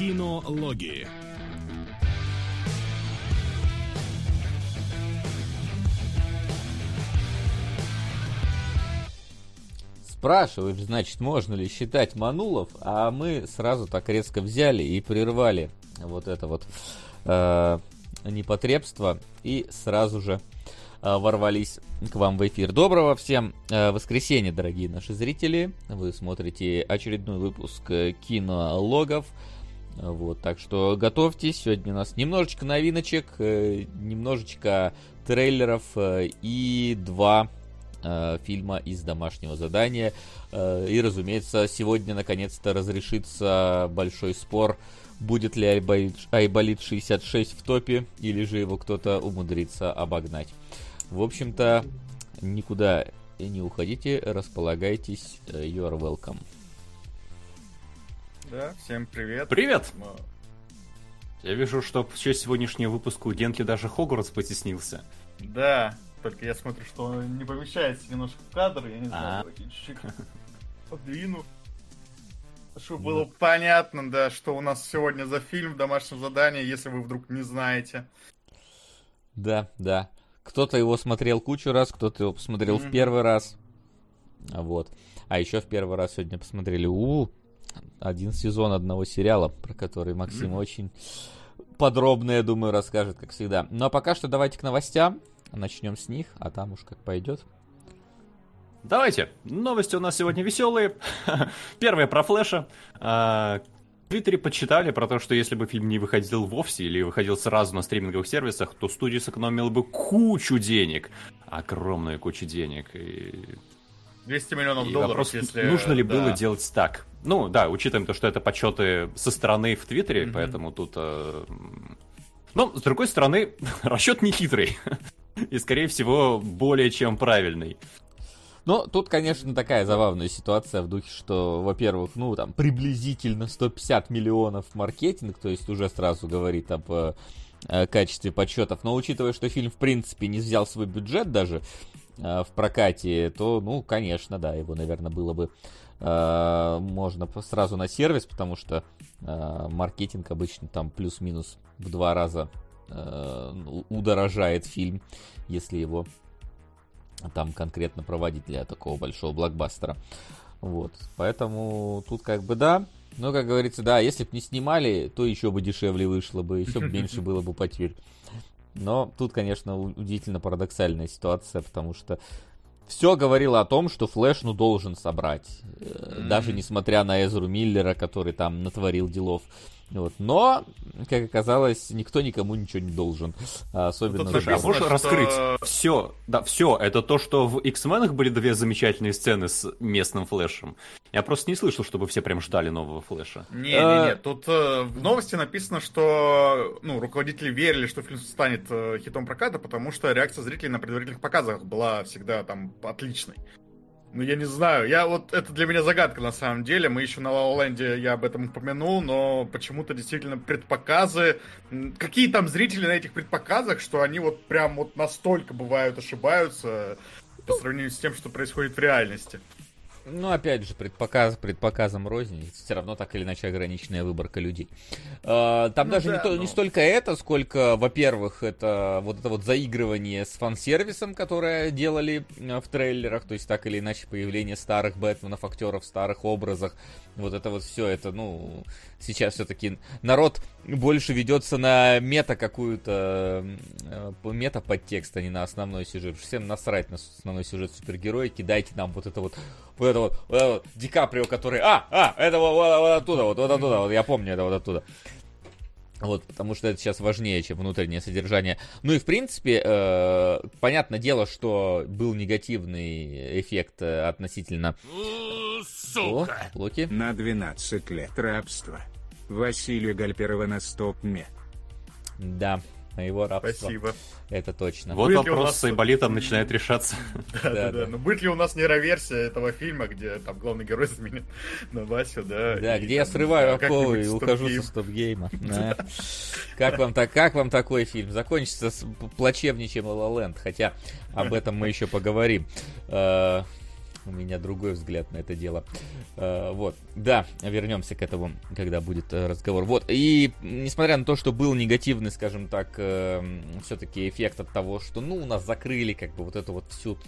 Кинологии. Спрашивают, значит, можно ли считать Манулов, а мы сразу так резко взяли и прервали вот это вот э, непотребство и сразу же э, ворвались к вам в эфир. Доброго всем э, воскресенья, дорогие наши зрители. Вы смотрите очередной выпуск э, кинологов. Вот, так что готовьтесь. Сегодня у нас немножечко новиночек, э, немножечко трейлеров э, и два э, фильма из домашнего задания. И, разумеется, сегодня наконец-то разрешится большой спор, будет ли Айболит 66 в топе, или же его кто-то умудрится обогнать. В общем-то, никуда не уходите, располагайтесь, you are welcome. Да, всем привет. Привет! Я вижу, что в честь сегодняшнего выпуска у Генки даже Хогвартс потеснился. Да, только я смотрю, что он не помещается немножко в кадр, я не знаю, А. чуть-чуть подвину. Чтобы было понятно, да, что у нас сегодня за фильм в домашнем задании, если вы вдруг не знаете. Да, да. Кто-то его смотрел кучу раз, кто-то его посмотрел в первый раз. Вот. А еще в первый раз сегодня посмотрели у один сезон одного сериала, про который Максим очень подробно, я думаю, расскажет, как всегда. Ну а пока что давайте к новостям. Начнем с них, а там уж как пойдет. Давайте, новости у нас сегодня веселые. Первая про Флэша. А, В Твиттере подсчитали про то, что если бы фильм не выходил вовсе или выходил сразу на стриминговых сервисах, то студия сэкономила бы кучу денег. Огромную кучу денег. И 200 миллионов И долларов, вопрос, если... нужно ли да. было делать так? Ну, да, учитывая то, что это подсчеты со стороны в Твиттере, Мгм. поэтому тут... э. Но, с другой стороны, расчет не хитрый. И, скорее всего, более чем правильный. Ну, тут, конечно, такая забавная ситуация в духе, что, во-первых, ну, там, приблизительно 150 миллионов маркетинг, то есть уже сразу говорит об э, качестве подсчетов. Но учитывая, что фильм, в принципе, не взял свой бюджет даже в прокате, то, ну, конечно, да, его, наверное, было бы э, можно сразу на сервис, потому что э, маркетинг обычно там плюс-минус в два раза э, у- удорожает фильм, если его там конкретно проводить для такого большого блокбастера. Вот, поэтому тут как бы да, но, как говорится, да, если бы не снимали, то еще бы дешевле вышло бы, еще бы меньше было бы потерь. Но тут, конечно, удивительно парадоксальная ситуация, потому что все говорило о том, что Флэш, ну, должен собрать. Э, Даже несмотря на Эзру Миллера, который там натворил делов. Вот. Но, как оказалось, никто никому ничего не должен. А Особенно... В Слушай, а можешь что- раскрыть все? Да, все. Это то, что в X-менах были две замечательные сцены с местным флешем. Я просто не слышал, чтобы все прям ждали нового флеша. Не-не-не, Э, тут э, в новости написано, что ну, руководители верили, что фильм станет э, хитом проката, потому что реакция зрителей на предварительных показах была всегда там отличной. Ну, я не знаю, я вот, это для меня загадка на самом деле, мы еще на Land я об этом упомянул, но почему-то действительно предпоказы, какие там зрители на этих предпоказах, что они вот прям вот настолько бывают ошибаются по сравнению с тем, что происходит в реальности. Ну, опять же, предпоказ, предпоказом рознь, все равно так или иначе ограниченная выборка людей. А, Там Ну даже да, не, то- но- не столько это, сколько, во-первых, это вот это вот заигрывание с фан-сервисом, которое делали э, в трейлерах, то есть так или иначе появление старых Бэтменов, актеров в старых образах, вот это вот все, это, ну, сейчас все-таки народ больше ведется на мета какую-то, э, мета подтекст, а не на основной сюжет. Всем насрать на основной сюжет супергероики, дайте нам вот это вот, вот это вот, вот это вот Ди Каприо, который, а, а, это вот, вот, вот оттуда, вот, вот оттуда, вот я помню это вот оттуда. Вот, потому что это сейчас важнее, чем внутреннее содержание. Ну и в принципе, э, понятное дело, что был негативный эффект э, относительно... О, Локи. На 12 лет рабства. Василия Гальперова на стопме. Да, на его рабство. Спасибо. Это точно. Вот Будет вопрос нас- с Айболитом начинает решаться. Да, да, Да. Но будет ли у нас нейроверсия этого фильма, где там главный герой заменит на Васю, да? Да, и где я срываю оковы и ухожу со стоп-гейма. Как вам, так, как вам такой фильм? Закончится плачевнее, чем La хотя об этом мы еще поговорим. Э, У меня другой взгляд на это дело. Э, вот. Да, вернемся к этому, когда будет э, разговор. Вот. И несмотря на то, что был негативный, скажем так, э, все-таки эффект от того, что, ну, у нас закрыли как бы вот эту вот всю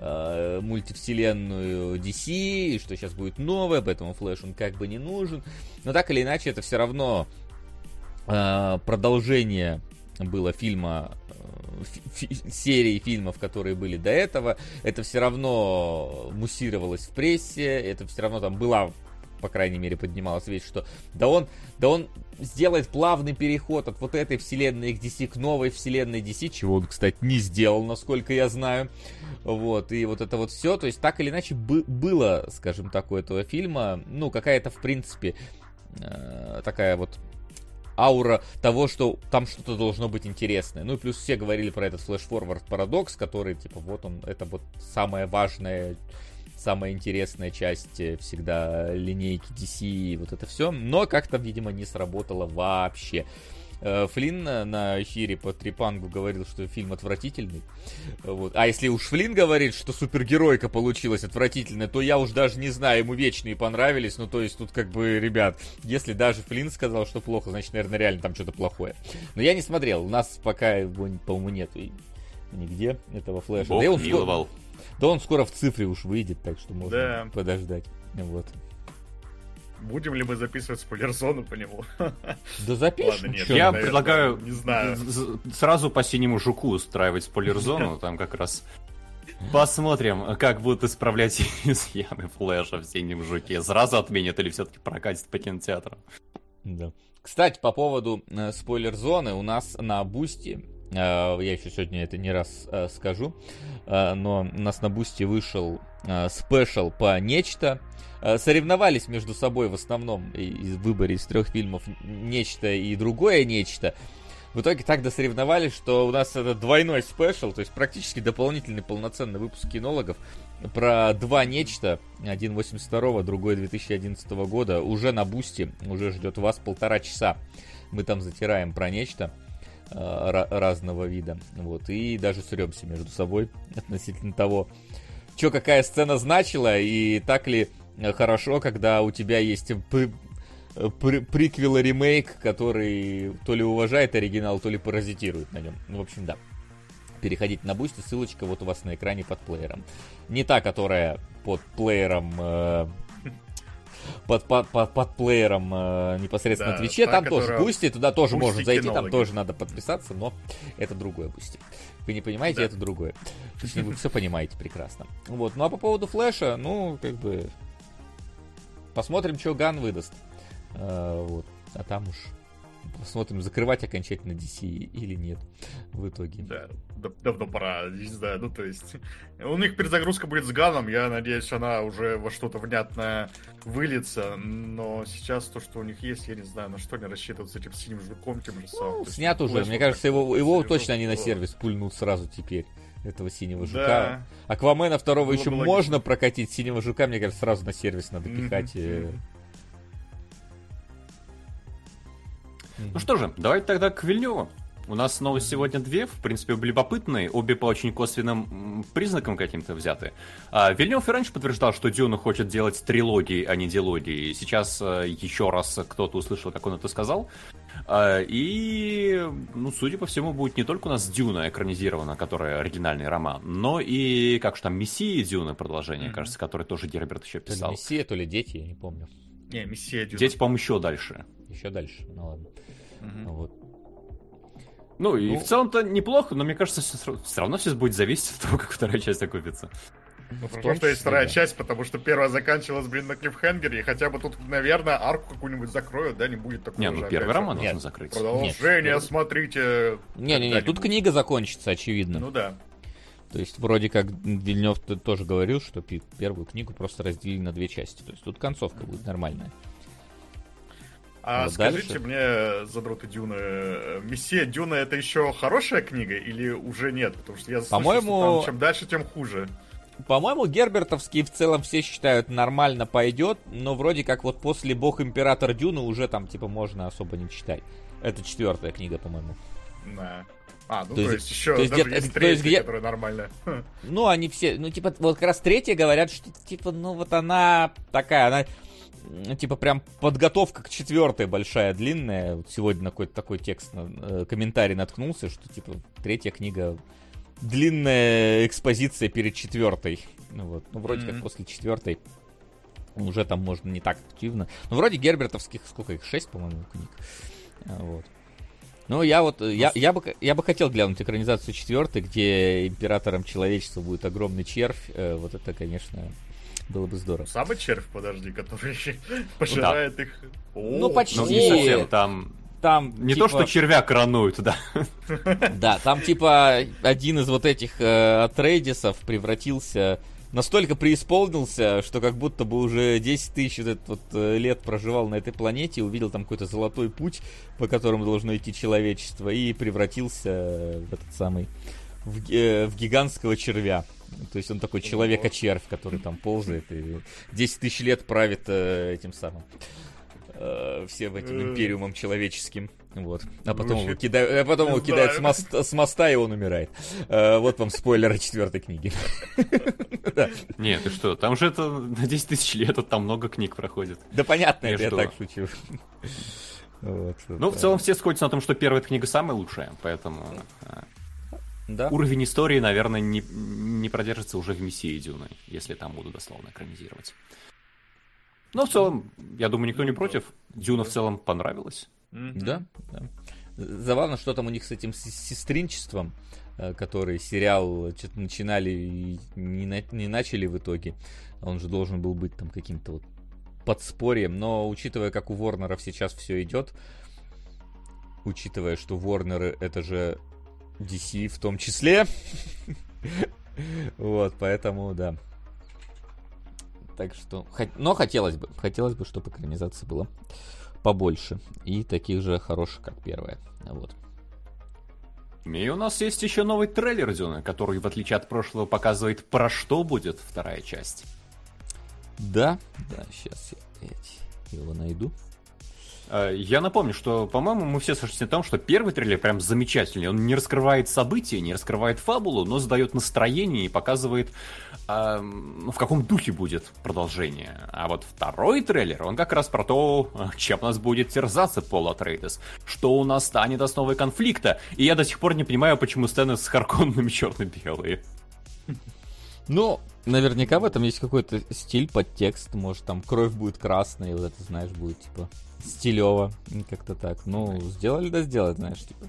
мультивселенную DC, и что сейчас будет новое, поэтому Флэш он как бы не нужен. Но так или иначе, это все равно продолжение было фильма серии фильмов, которые были до этого, это все равно муссировалось в прессе, это все равно там была по крайней мере, поднималась вещь, что да он, да он сделает плавный переход от вот этой вселенной DC к новой вселенной DC, чего он, кстати, не сделал, насколько я знаю. Вот, и вот это вот все, то есть так или иначе бы, было, скажем так, у этого фильма, ну, какая-то, в принципе, э, такая вот аура того, что там что-то должно быть интересное. Ну и плюс все говорили про этот флеш-форвард парадокс, который, типа, вот он, это вот самая важная самая интересная часть э, всегда линейки DC, вот это все, но как-то, видимо, не сработало вообще. Э, Флинн на эфире по Трипангу говорил, что фильм отвратительный. Вот. А если уж Флинн говорит, что супергеройка получилась отвратительная, то я уж даже не знаю, ему вечные понравились. Ну, то есть тут как бы, ребят, если даже Флинн сказал, что плохо, значит, наверное, реально там что-то плохое. Но я не смотрел, у нас пока его, по-моему, нет нигде этого флеша. Бог да, он миловал. Скоро, да он скоро в цифре уж выйдет, так что можно да. подождать. Вот. Будем ли мы записывать спойлер-зону по нему? Да запишем. Ладно, нет, я наверное, предлагаю не знаю. сразу по синему жуку устраивать спойлер-зону, там как раз Посмотрим, как будут исправлять изъяны флеша в синем жуке. Сразу отменят или все-таки прокатит по кинотеатрам? Да. Кстати, по поводу э, спойлер-зоны, у нас на Бусти, э, я еще сегодня это не раз э, скажу, э, но у нас на Бусти вышел special по Нечто, Э, соревновались между собой в основном на выборе из трех фильмов Нечто и другое Нечто. В итоге так досоревновались, что у нас это двойной special, то есть практически дополнительный полноценный выпуск кинологов про два Нечто, один 82 другой 2011 года, уже на Бусти, уже ждет вас полтора часа. Мы там затираем про Нечто э, разного вида, вот, и даже сремся между собой относительно того, что какая сцена значила, и так ли хорошо, когда у тебя есть при, приквел и ремейк, который то ли уважает оригинал, то ли паразитирует на нем. Ну, в общем, да. Переходите на Бусти, ссылочка вот у вас на экране под плеером. Не та, которая под плеером э, под, под, под, под плеером э, непосредственно да, Твиче, там тоже Бусти, туда тоже можно зайти, там тоже надо подписаться, но это другое Бусти. Вы не понимаете, да. это другое. Точнее, вы все понимаете прекрасно. Вот, ну а по поводу Флэша, ну, как бы, Посмотрим, что Ганн выдаст. А, вот. А там уж посмотрим, закрывать окончательно DC или нет в итоге. Да, давно пора, не знаю, ну то есть у них перезагрузка будет с Ганом, я надеюсь, она уже во что-то внятное выльется, но сейчас то, что у них есть, я не знаю, на что они рассчитывают с этим синим жуком, тем же самым. Ну, снят уже, мне кажется, его, его точно они на сервис пульнут сразу теперь этого синего жука. Да. Аквамена второго Было еще можно прокатить, синего жука, мне кажется, сразу на сервис надо пихать. Mm-hmm. Ну что же, давайте тогда к Вильневу. У нас новости сегодня две, в принципе, любопытные, обе по очень косвенным признакам каким-то взяты. А, Вильнев и раньше подтверждал, что Дюна хочет делать трилогии, а не диалогии. Сейчас а, еще раз кто-то услышал, как он это сказал. А, и, ну, судя по всему, будет не только у нас Дюна экранизирована, которая оригинальный роман, но и, как же там, Мессия Дюна продолжение, mm-hmm. кажется, который тоже Герберт еще писал. То ли Мессия, то ли Дети, я не помню. Не, Мессия Дюна. Дети, по-моему, еще дальше. Еще дальше, ну ладно. Mm-hmm. Вот. Ну, и ну, в целом-то неплохо, но мне кажется, все, все равно сейчас будет зависеть от того, как вторая часть окупится. Ну, потому что есть вторая да. часть, потому что первая заканчивалась, блин, на клиффхенгере, и хотя бы тут, наверное, арку какую-нибудь закроют, да, не будет такого Не, ну первый роман нужно закрыть. Продолжение, Нет. смотрите. Не-не-не, тут книга закончится, очевидно. Ну да. То есть, вроде как Вильнев тоже говорил, что первую книгу просто разделили на две части. То есть, тут концовка будет нормальная. А вот скажите дальше... мне, задроты Дюны, Мессия Дюна это еще хорошая книга или уже нет? Потому что я слышал, По-моему... там чем дальше, тем хуже. По-моему, Гербертовский в целом все считают нормально пойдет, но вроде как вот после Бог Император Дюны уже там типа можно особо не читать. Это четвертая книга, по-моему. Да. А, ну То то, есть- есть еще то есть даже где-то- есть то есть третья, где- которая нормальная. Ну, они все, ну, типа, вот как раз третья говорят, что, типа, ну, вот она такая, она, типа, прям подготовка к четвертой большая, длинная. Вот сегодня на какой-то такой текст, на, э, комментарий наткнулся, что, типа, третья книга длинная экспозиция перед четвертой. Ну, вот, ну, вроде как Мгм. после четвертой уже там можно не так активно. Ну, вроде гербертовских, сколько их, шесть, по-моему, книг. А, Вот. Ну, я вот, э, я, я, бы, я бы хотел глянуть экранизацию четвертой, где императором человечества будет огромный червь. Э, Вот это, конечно, было бы здорово. Самый червь, подожди, который пожирает их. Ну, почти. Ну, не совсем, там... Там, Не типа, то, что червя коронуют, да. Да, там, типа, один из вот этих э, Атрейдисов превратился... Настолько преисполнился, что как будто бы уже 10 тысяч вот вот, э, лет проживал на этой планете, увидел там какой-то золотой путь, по которому должно идти человечество, и превратился в этот самый... в, э, в гигантского червя. То есть он такой человека-червь, который там ползает и 10 тысяч лет правит э, этим самым э, всем этим Э. империумом человеческим. Вот. А потом его, кидают, а потом его кидают с моста, с моста, и он умирает. Э, вот вам спойлеры четвертой книги. Нет, ты что, там же это на 10 тысяч лет, а там много книг проходит. Да понятно, это я так шучу. Ну, в целом все сходятся на том, что первая книга самая лучшая, поэтому э, да. уровень истории, наверное, не, не продержится уже в Мессии Дюны, если там будут дословно экранизировать. Но в целом, я думаю, никто не против. Дюна в целом понравилась. Да, да. Забавно, что там у них с этим сестринчеством, э, который сериал что-то начинали и не, на- не начали в итоге. Он же должен был быть там каким-то вот подспорьем, но учитывая, как у Ворнеров сейчас все идет, учитывая, что Ворнеры это же DC в том числе, вот, поэтому, да. Так что, но хотелось бы, хотелось бы, чтобы экранизация была побольше и таких же хороших, как первая. Вот. И у нас есть еще новый трейлер Дюны, который, в отличие от прошлого, показывает, про что будет вторая часть. Да, да, сейчас я его найду. Э, Я напомню, что, по-моему, мы все сошлись на том, что первый трейлер прям замечательный. Он не раскрывает события, не раскрывает фабулу, но задает настроение и показывает, а, ну, в каком духе будет продолжение. А вот второй трейлер, он как раз про то, а, чем нас будет терзаться Пол Атрейдес, что у нас станет основой конфликта. И я до сих пор не понимаю, почему сцены с Харконнами черно-белые. Ну, наверняка в этом есть какой-то стиль, подтекст. Может, там кровь будет красная, и вот это, знаешь, будет, типа, стилево. Как-то так. Ну, сделали, да сделали, знаешь, типа.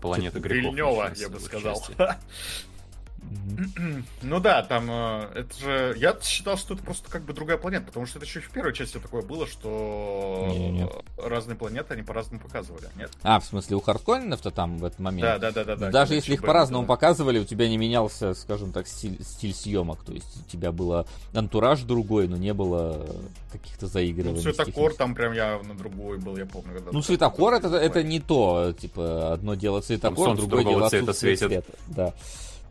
Планета грехов. Вильнёва, начнётся я бы сказал. Ну да, там э, это же. Я считал, что это просто как бы другая планета, потому что это еще и в первой части такое было, что разные планеты они по-разному показывали. Нет? А, в смысле, у Хардконнов-то там в этот момент? Да, да, да, да, да. Даже если их по-разному да. показывали, у тебя не менялся, скажем так, стиль, стиль съемок. То есть у тебя было антураж другой, но не было каких-то Ну, заигрываний. цветокор стихий. там прям явно другой был, я помню. Когда Ну, цветокор это, это не то. Типа, одно дело цветокор, другое дело цвета светит. света. Да.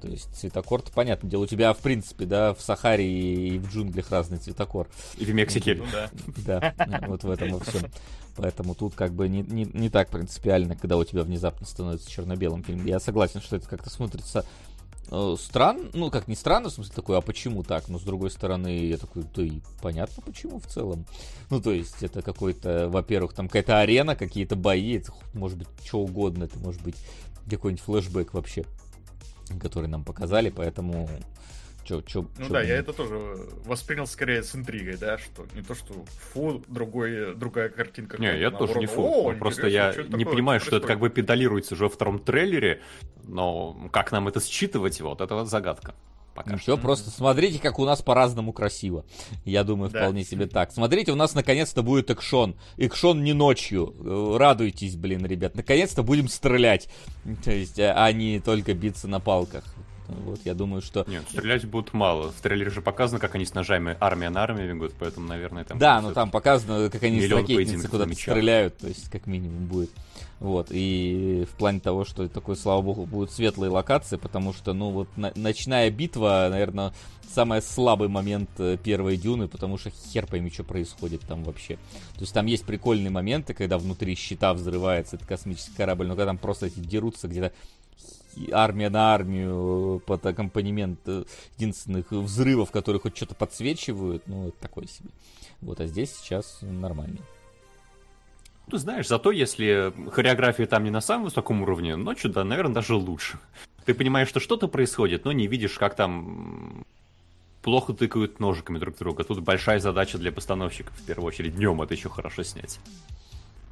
То есть цветокор-то понятное дело. У тебя, в принципе, да, в Сахаре и в джунглях разный цветокор. И в Мексике. Ну да. Да, вот в этом во всем. Поэтому тут как бы не, не, не так принципиально, когда у тебя внезапно становится черно-белым фильм. Я согласен, что это как-то смотрится э, странно, ну как не странно, в смысле такой, а почему так? Но с другой стороны, я такой, да и понятно почему в целом. Ну то есть это какой-то, во-первых, там какая-то арена, какие-то бои, это может быть что угодно, это может быть какой-нибудь флешбэк вообще, который нам показали, поэтому чё, чё, Ну чё да, я это тоже воспринял скорее с интригой, да, что не то, что фу, другой, другая картинка. Не, я тоже не фу. О, Просто интересно, я не такое, понимаю, что что это как бы педалируется уже во втором трейлере, но как нам это считывать, вот это вот загадка. Пока. Ничего, просто смотрите, как у нас по-разному красиво. Я думаю, Да. вполне себе так. Смотрите, у нас наконец-то будет экшон. Экшон не ночью. Э, Радуйтесь, блин, ребят. Наконец-то будем стрелять. То есть, а а не только биться на палках. Вот, я думаю, что... Нет, стрелять будут мало. В трейлере же показано, как они с ножами армия на армию бегут, поэтому, наверное, там... Да, но там показано, как они с ракетницы куда-то стреляют, то есть как минимум будет. Вот, и в плане того, что такой, слава богу, будут светлые локации, потому что, ну, вот на- ночная битва, наверное, самый слабый момент э, первой дюны, потому что хер пойми, что происходит там вообще. То есть там есть прикольные моменты, когда внутри щита взрывается этот космический корабль, но когда там просто эти дерутся где-то армия на армию под аккомпанемент э, единственных взрывов, которые хоть что-то подсвечивают, ну, это такое себе. Вот, а здесь сейчас нормально. Ты знаешь, зато если хореография там не на самом высоком уровне, ночью, да, наверное, даже лучше. Ты понимаешь, что что-то происходит, но не видишь, как там плохо тыкают ножиками друг друга. Тут большая задача для постановщиков, в первую очередь. Днем это еще хорошо снять.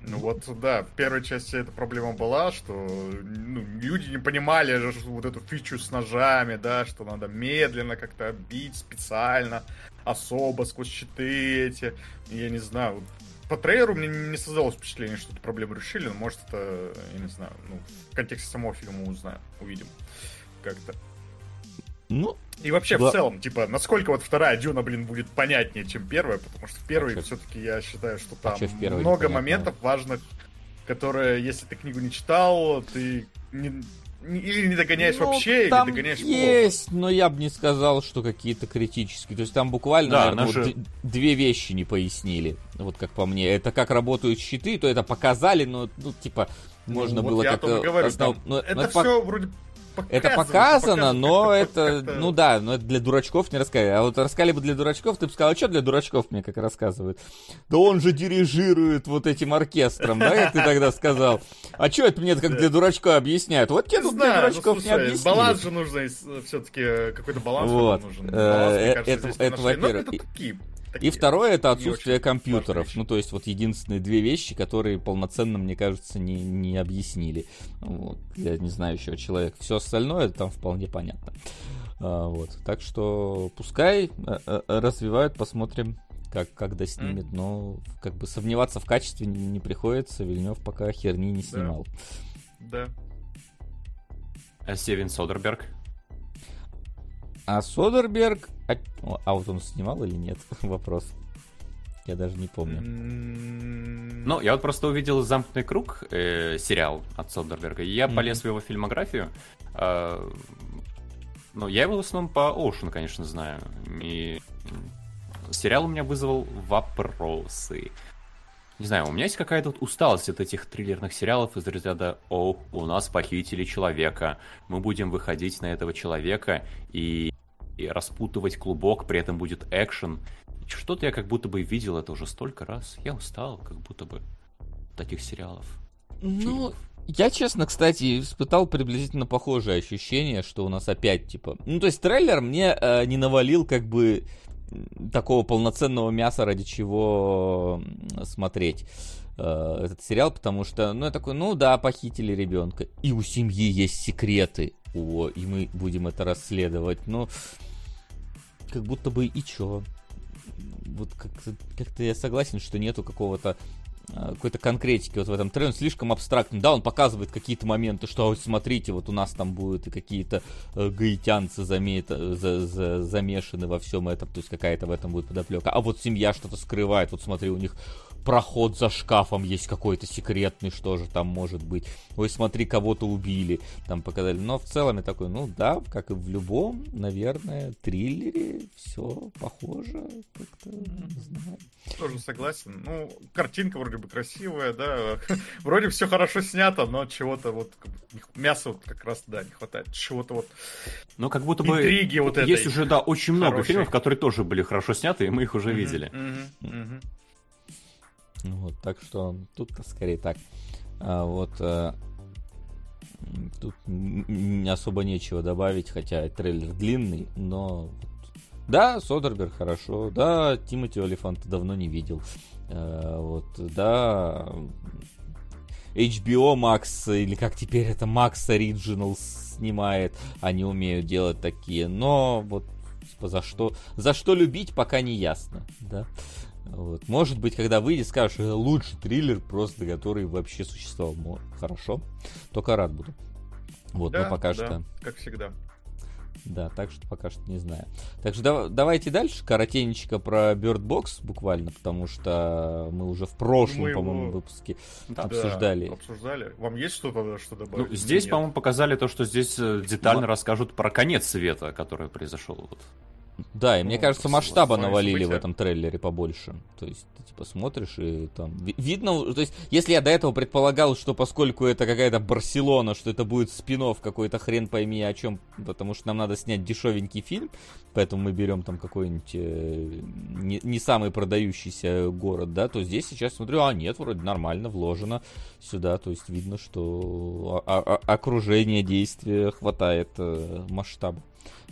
Ну вот, да, в первой части эта проблема была, что ну, люди не понимали же вот эту фичу с ножами, да, что надо медленно как-то бить специально, особо сквозь щиты эти. Я не знаю, по трейлеру мне не создалось впечатление, что эту проблему решили, но может это, я не знаю, ну, в контексте самого фильма узнаем, увидим как-то. Ну, И вообще, Да. в целом, типа, насколько вот вторая Дюна, блин, будет понятнее, чем первая, потому что в первой чё- все-таки я считаю, что а там первой много моментов важных, которые, если ты книгу не читал, ты не- или не догоняешь ну, вообще, там или догоняешь есть, но я бы не сказал, что какие-то критические. То есть там буквально, Да, наверное, вот наши- д- две вещи не пояснили. Вот как по мне. Это как работают щиты, то это показали, но, ну, типа, плохо. можно Ну, было вот я как... о том и э, говорю, основ- там ну, это ну, пок- все вроде показано, Это показано, но это, ну да, но это для дурачков не рассказали. А вот рассказали бы для дурачков, ты бы сказал, а что для дурачков мне как рассказывают? Да он же дирижирует вот этим оркестром, да, как ты тогда сказал? А что это мне как для дурачка объясняют? Вот тебе тут для ну, дурачков не объяснили. баланс же нужно, все-таки какой-то баланс нужен. Э, э, это-. Но во-первых. И- второе это отсутствие компьютеров. Ну, то есть, вот единственные две вещи, которые полноценно, мне кажется, не, не объяснили. Вот. Я не знаю еще человек. Все остальное там вполне понятно. А, вот. Так что пускай э, э, развивают, посмотрим, как, когда снимет. Но как бы сомневаться в качестве не, не приходится. Вильнев пока херни не снимал. Да. А Стивен Содерберг? А Содерберг... А, а вот он снимал или нет? Вопрос. Я даже не помню. Ну, я вот просто увидел «Замкнутый круг», э, сериал от Содерберга, и я Мгм. полез в его фильмографию. А, ну, я его в основном по Оушен, конечно, знаю. И сериал у меня вызвал вопросы. Не знаю, у меня есть какая-то вот усталость от этих триллерных сериалов из разряда «О, у нас похитили человека, мы будем выходить на этого человека и, и распутывать клубок, при этом будет экшен». Что-то я как будто бы видел это уже столько раз. Я устал, как будто бы от таких сериалов. Ну, я, честно, кстати, испытал приблизительно похожее ощущение, что у нас опять, типа... Ну, то есть трейлер мне э, не навалил, как бы, такого полноценного мяса, ради чего смотреть э, этот сериал, потому что, ну, я такой, ну да, похитили ребенка, и у семьи есть секреты, о, и мы будем это расследовать, но как будто бы и чё? Вот как-то, как-то я согласен, что нету какого-то а, какой-то конкретики вот в этом трейлере, он слишком абстрактный. Да, он показывает какие-то моменты, что вот смотрите, вот у нас там будут и какие-то э, гаитянцы заме- э, за- за- замешаны во всем этом, то есть какая-то в этом будет подоплека. А вот семья что-то скрывает, вот смотри, у них проход за шкафом есть какой-то секретный, что же там может быть. Ой, смотри, кого-то убили, там показали. Но в целом я такой, ну да, как и в любом, наверное, триллере все похоже, как-то, не знаю. Тоже согласен. Ну, картинка вроде бы красивая, да. Вроде все хорошо снято, но чего-то вот мяса вот как раз, да, не хватает. Чего-то вот. Ну, как будто бы Интриги вот есть этой уже, да, очень много хорошей. фильмов, которые тоже были хорошо сняты, и мы их уже видели. Мгм, мгм. Ну Вот, так что тут скорее так. А вот м, тут особо нечего добавить, хотя трейлер длинный, но да, Содерберг хорошо, да, Тимати Олифанта давно не видел, Э, вот, да, HBO Max, или как теперь это Max Original снимает, они умеют делать такие, но вот за что, за что любить, пока не ясно, да. Вот. Может быть, когда выйдет, скажешь, «Это лучший триллер, просто который вообще существовал. Хорошо. Только рад буду. Вот, Да, но пока да, что. как всегда. Да, так что пока что не знаю. Так что да, давайте дальше, коротенечко про Bird Box буквально, потому что мы уже в прошлом, Мы по-моему, его- выпуске Да. обсуждали. Да, обсуждали. Вам есть что-то, что добавить? Ну, здесь, по-моему, показали то, что здесь э, детально Ма- расскажут про конец света, который произошел. Вот. Да, и мне Ну, кажется, с- масштаба навалили в события. этом трейлере побольше. То есть, ты типа смотришь и там... ви- Видно, то есть, если я до этого предполагал, что поскольку это какая-то Барселона, что это будет спин какой-то хрен пойми о чем, потому что нам надо снять дешевенький фильм, поэтому мы берем там какой-нибудь э, не, не самый продающийся город, да, то здесь сейчас смотрю, а нет, вроде нормально вложено сюда, то есть видно, что окружение действия хватает э, масштаба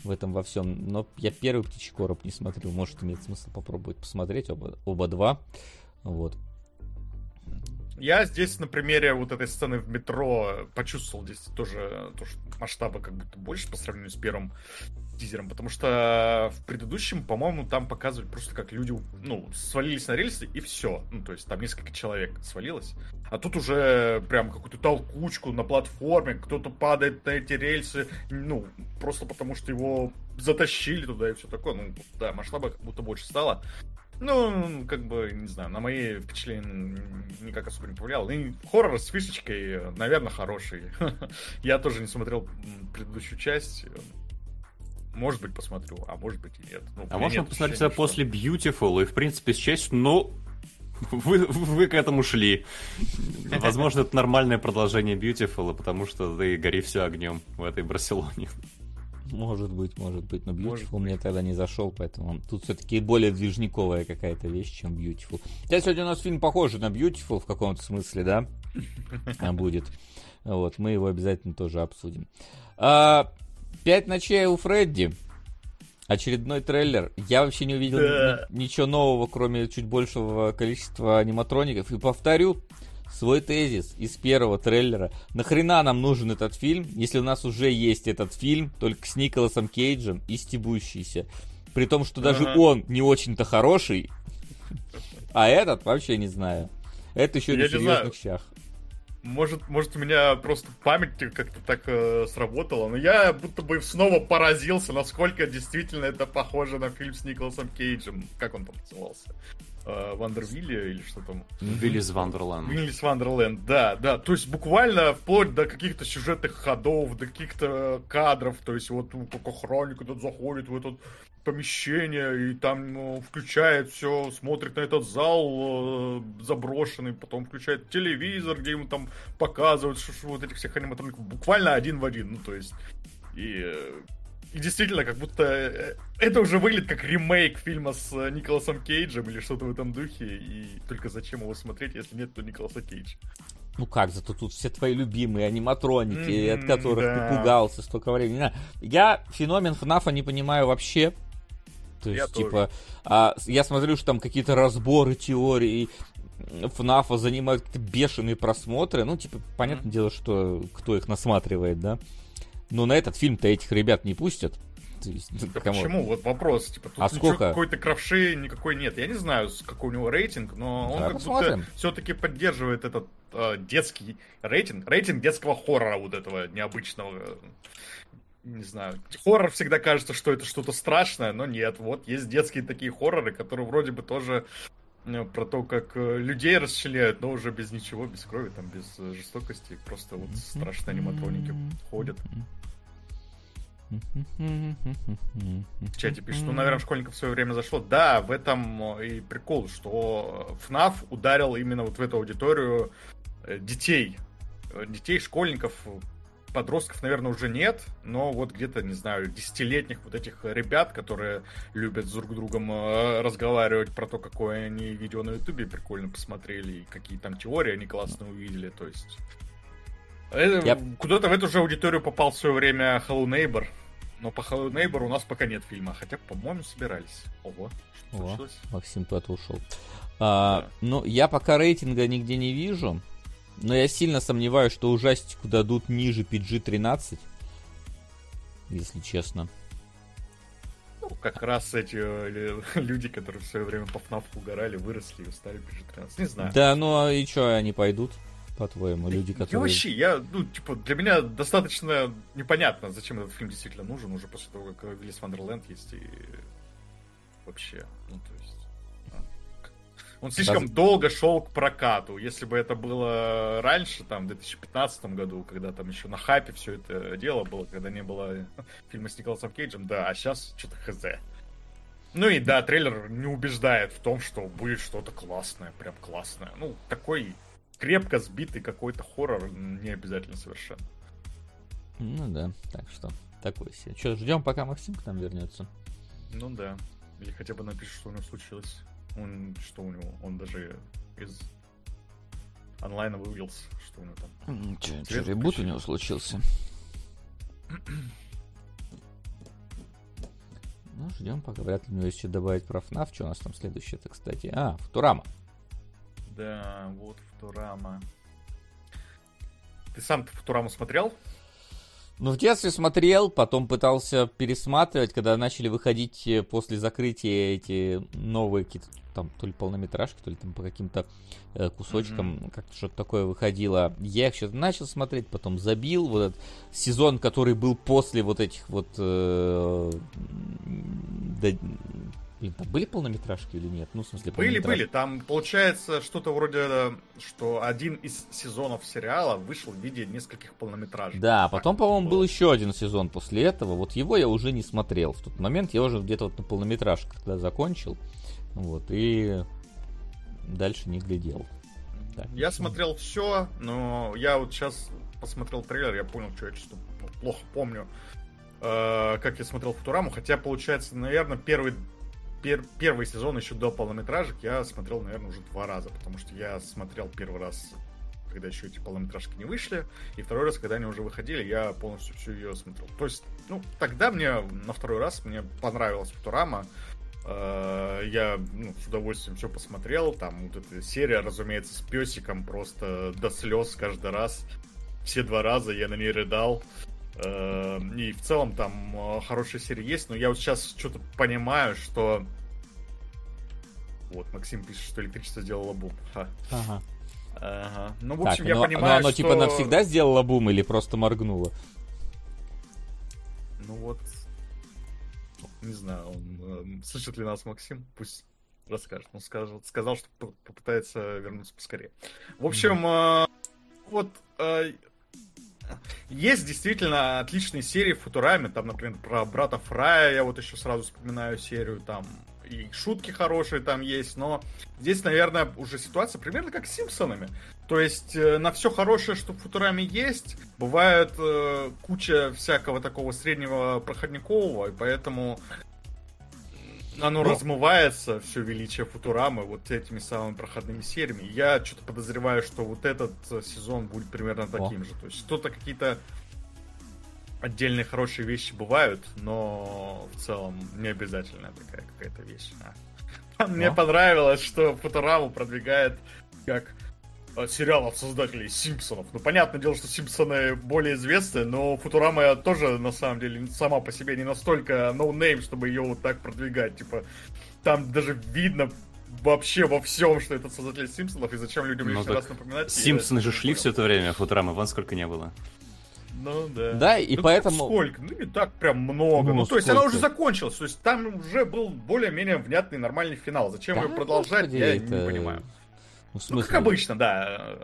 в этом во всем. Но я первый птичий короб не смотрю. Может, имеет смысл попробовать посмотреть оба, оба два. Вот. Я здесь на примере вот этой сцены в метро почувствовал здесь тоже то, что масштаба как будто больше по сравнению с первым тизером, потому что в предыдущем, по-моему, там показывали просто как люди, ну, свалились на рельсы и все. Ну, то есть там несколько человек свалилось. А тут уже прям какую-то толкучку на платформе, кто-то падает на эти рельсы, ну, просто потому что его затащили туда и все такое. Ну, да, масштаба как будто больше стало. Ну, как бы, не знаю, на мои впечатления никак особо не повлиял. И хоррор с фишечкой, наверное, хороший. Я тоже не смотрел предыдущую часть. Может быть, посмотрю, а может быть и нет. Ну, А можно нет посмотреть ощущения, после Beautiful и, в принципе, счесть, ну, вы, вы к этому шли. Возможно, это нормальное продолжение Beautiful, потому что ты гори все огнем в этой Барселоне. Может быть, может быть. Но Может Beautiful мне тогда не зашел, поэтому тут все-таки более движниковая какая-то вещь, чем Beautiful. Хотя сегодня у нас фильм похожий на Beautiful в каком-то смысле, да? А будет. Вот, мы его обязательно тоже обсудим. А, Пять ночей у Фредди. Очередной трейлер. Я вообще не увидел Да. ни- ничего нового, кроме чуть большего количества аниматроников. И повторю свой тезис из первого трейлера. Нахрена нам нужен этот фильм, если у нас уже есть этот фильм, только с Николасом Кейджем и стебущийся. При том, что даже Ага. он не очень-то хороший, а этот вообще не знаю. Это еще Я на серьезных знаю. щах. Может, может, у меня просто память как-то так э, сработала, но я будто бы снова поразился, насколько действительно это похоже на фильм с Николасом Кейджем. Как он там назывался? Э, Вандервилле или что там? Виллис Вандерланд. Виллис Вандерленд, да, да. То есть буквально вплоть до каких-то сюжетных ходов, до каких-то кадров. То есть вот как охранник этот заходит в это помещение и там ну, включает все, смотрит на этот зал э, заброшенный, потом включает телевизор, где ему там показывают что, что вот этих всех аниматроников. Буквально один в один. Ну, то есть... И э, и действительно, как будто э, это уже выглядит как ремейк фильма с э, Николасом Кейджем или что-то в этом духе. И только зачем его смотреть, если нет то Николаса Кейджа? Ну как, зато тут все твои любимые аниматроники, Мгм, от которых да. ты пугался столько времени. Я феномен ФНАФа не понимаю вообще. То Я есть, тоже. типа, а, с- я смотрю, что там какие-то разборы теорий ФНАФа занимают какие-то бешеные просмотры. Ну, типа, понятное дело, что кто их насматривает, да. Но на этот фильм-то этих ребят не пустят. То есть, ну, Да почему? Вот вопрос. Типа, тут А сколько? какой-то кровши никакой нет. Я не знаю, какой у него рейтинг, но он Давай как посмотрим. будто все-таки поддерживает этот э, детский рейтинг. Рейтинг детского хоррора вот этого необычного. Не знаю. Хоррор всегда кажется, что это что-то страшное, но нет. Вот есть детские такие хорроры, которые вроде бы тоже про то, как э, людей расчленяют, но уже без ничего, без крови, там, без э, жестокости. Просто вот страшные аниматроники ходят. В чате пишет, ну, наверное, школьников в свое время зашло. Да, в этом э, и прикол, что FNAF ударил именно вот в эту аудиторию э, детей. Э, Детей, школьников, подростков, наверное, уже нет, но вот где-то, не знаю, десятилетних вот этих ребят, которые любят с друг другом э, разговаривать про то, какое они видео на ютубе прикольно посмотрели, и какие там теории они классно увидели, то есть... э, Я- Куда-то в эту же аудиторию попал в свое время Hello Neighbor, но по Hello Neighbor у нас пока нет фильма, хотя, по-моему, собирались. Ого, что О. случилось? Максим куда-то ушел. А, Да. Ну, я пока рейтинга нигде не вижу. Но я сильно сомневаюсь, что ужастику дадут ниже PG-13. Если честно. Ну, как раз эти э, лю- люди, которые в свое время по FNAF угорали, выросли и стали PG-13. Не знаю. Да, ну а и что они пойдут? по-твоему, люди, которые... Я вообще, я, ну, типа, для меня достаточно непонятно, зачем этот фильм действительно нужен, уже после того, как Виллис Вандерленд есть, и вообще, ну, то есть... Он слишком Раз... долго шел к прокату. Если бы это было раньше, там, в 2015 году, когда там еще на хайпе все это дело было, когда не было фильма с Николасом Кейджем, да, а сейчас что-то хз. Ну и да, трейлер не убеждает в том, что будет что-то классное, прям классное. Ну, такой крепко сбитый какой-то хоррор не обязательно совершенно. Ну да, так что такой себе. Что, ждем, пока Максим к нам вернется? Ну да. Или хотя бы напишет, что у него случилось. Он, что у него? Он даже из онлайна вывелся, что у него там. Че, че ребут у него случился? Ну, ждем, пока вряд ли у него еще добавить про FNAF. Что у нас там следующее-то, кстати? А, Футурама. Да, вот Футурама. Ты сам-то Футураму смотрел? Ну, в детстве смотрел, потом пытался пересматривать, когда начали выходить э, после закрытия эти новые какие-то там то ли полнометражки, то ли там по каким-то э, кусочкам, mm-hmm. как-то что-то такое выходило. Я их что-то начал смотреть, потом забил. Вот этот сезон, который был после вот этих вот э, Блин, там были полнометражки или нет? Ну, в смысле, Были, были. Там получается что-то вроде, что один из сезонов сериала вышел в виде нескольких полнометражек. Да, а потом, по-моему, был еще один сезон после этого. Вот его я уже не смотрел. В тот момент я уже где-то вот на полнометражках тогда закончил. Вот, и дальше не глядел. Да. Я смотрел все, но я вот сейчас посмотрел трейлер, я понял, что я чисто плохо помню, э, как я смотрел Футураму, хотя, получается, наверное, первый пер, первый сезон еще до полнометражек я смотрел, наверное, уже два раза, потому что я смотрел первый раз, когда еще эти полнометражки не вышли, и второй раз, когда они уже выходили, я полностью всю ее смотрел. То есть, ну, тогда мне на второй раз мне понравилась Футурама, э, я ну, с удовольствием все посмотрел. Там вот эта серия, разумеется, с песиком просто до слез каждый раз. Все два раза я на ней рыдал. Э, и в целом там э, хорошая серия есть, но я вот сейчас что-то понимаю, что... Вот, Максим пишет, что электричество сделало бум. Ха. Ага. Ага. Ну, в общем, так, я но, понимаю, но оно типа, что... типа навсегда сделало бум или просто моргнуло? Ну вот, не знаю, он, э, слышит ли нас Максим, пусть расскажет. Он сказал, сказал что попытается вернуться поскорее. В общем, э, вот э, есть действительно отличные серии в Футураме, там, например, про брата Фрая, я вот еще сразу вспоминаю серию, там, и шутки хорошие там есть, но здесь, наверное, уже ситуация примерно как с Симпсонами. То есть э, на все хорошее, что в Футураме есть, бывает э, куча всякого такого среднего проходникового, и поэтому оно ну, размывается, все величие Футурамы, вот этими самыми проходными сериями. Я что-то подозреваю, что вот этот э, сезон будет примерно таким о. же. То есть что-то какие-то отдельные хорошие вещи бывают, но в целом не обязательно такая какая-то вещь. А. Мне понравилось, что Футураму продвигает как Э, сериал от создателей Симпсонов. Ну, понятное дело, что Симпсоны более известны, но Футурама тоже, на самом деле, сама по себе не настолько no name, чтобы ее вот так продвигать. Типа, там даже видно вообще во всем, что это создатель Симпсонов, и зачем людям ну, лишний раз напоминать. Симпсоны же шли все это время, Футурамы вон сколько не было. Ну да. Да, и ну, поэтому... Сколько? Ну не так прям много. Ну, ну то есть она уже закончилась. То есть там уже был более-менее внятный нормальный финал. Зачем да, ее продолжать, я это... не понимаю. Ну, ну, как обычно, да.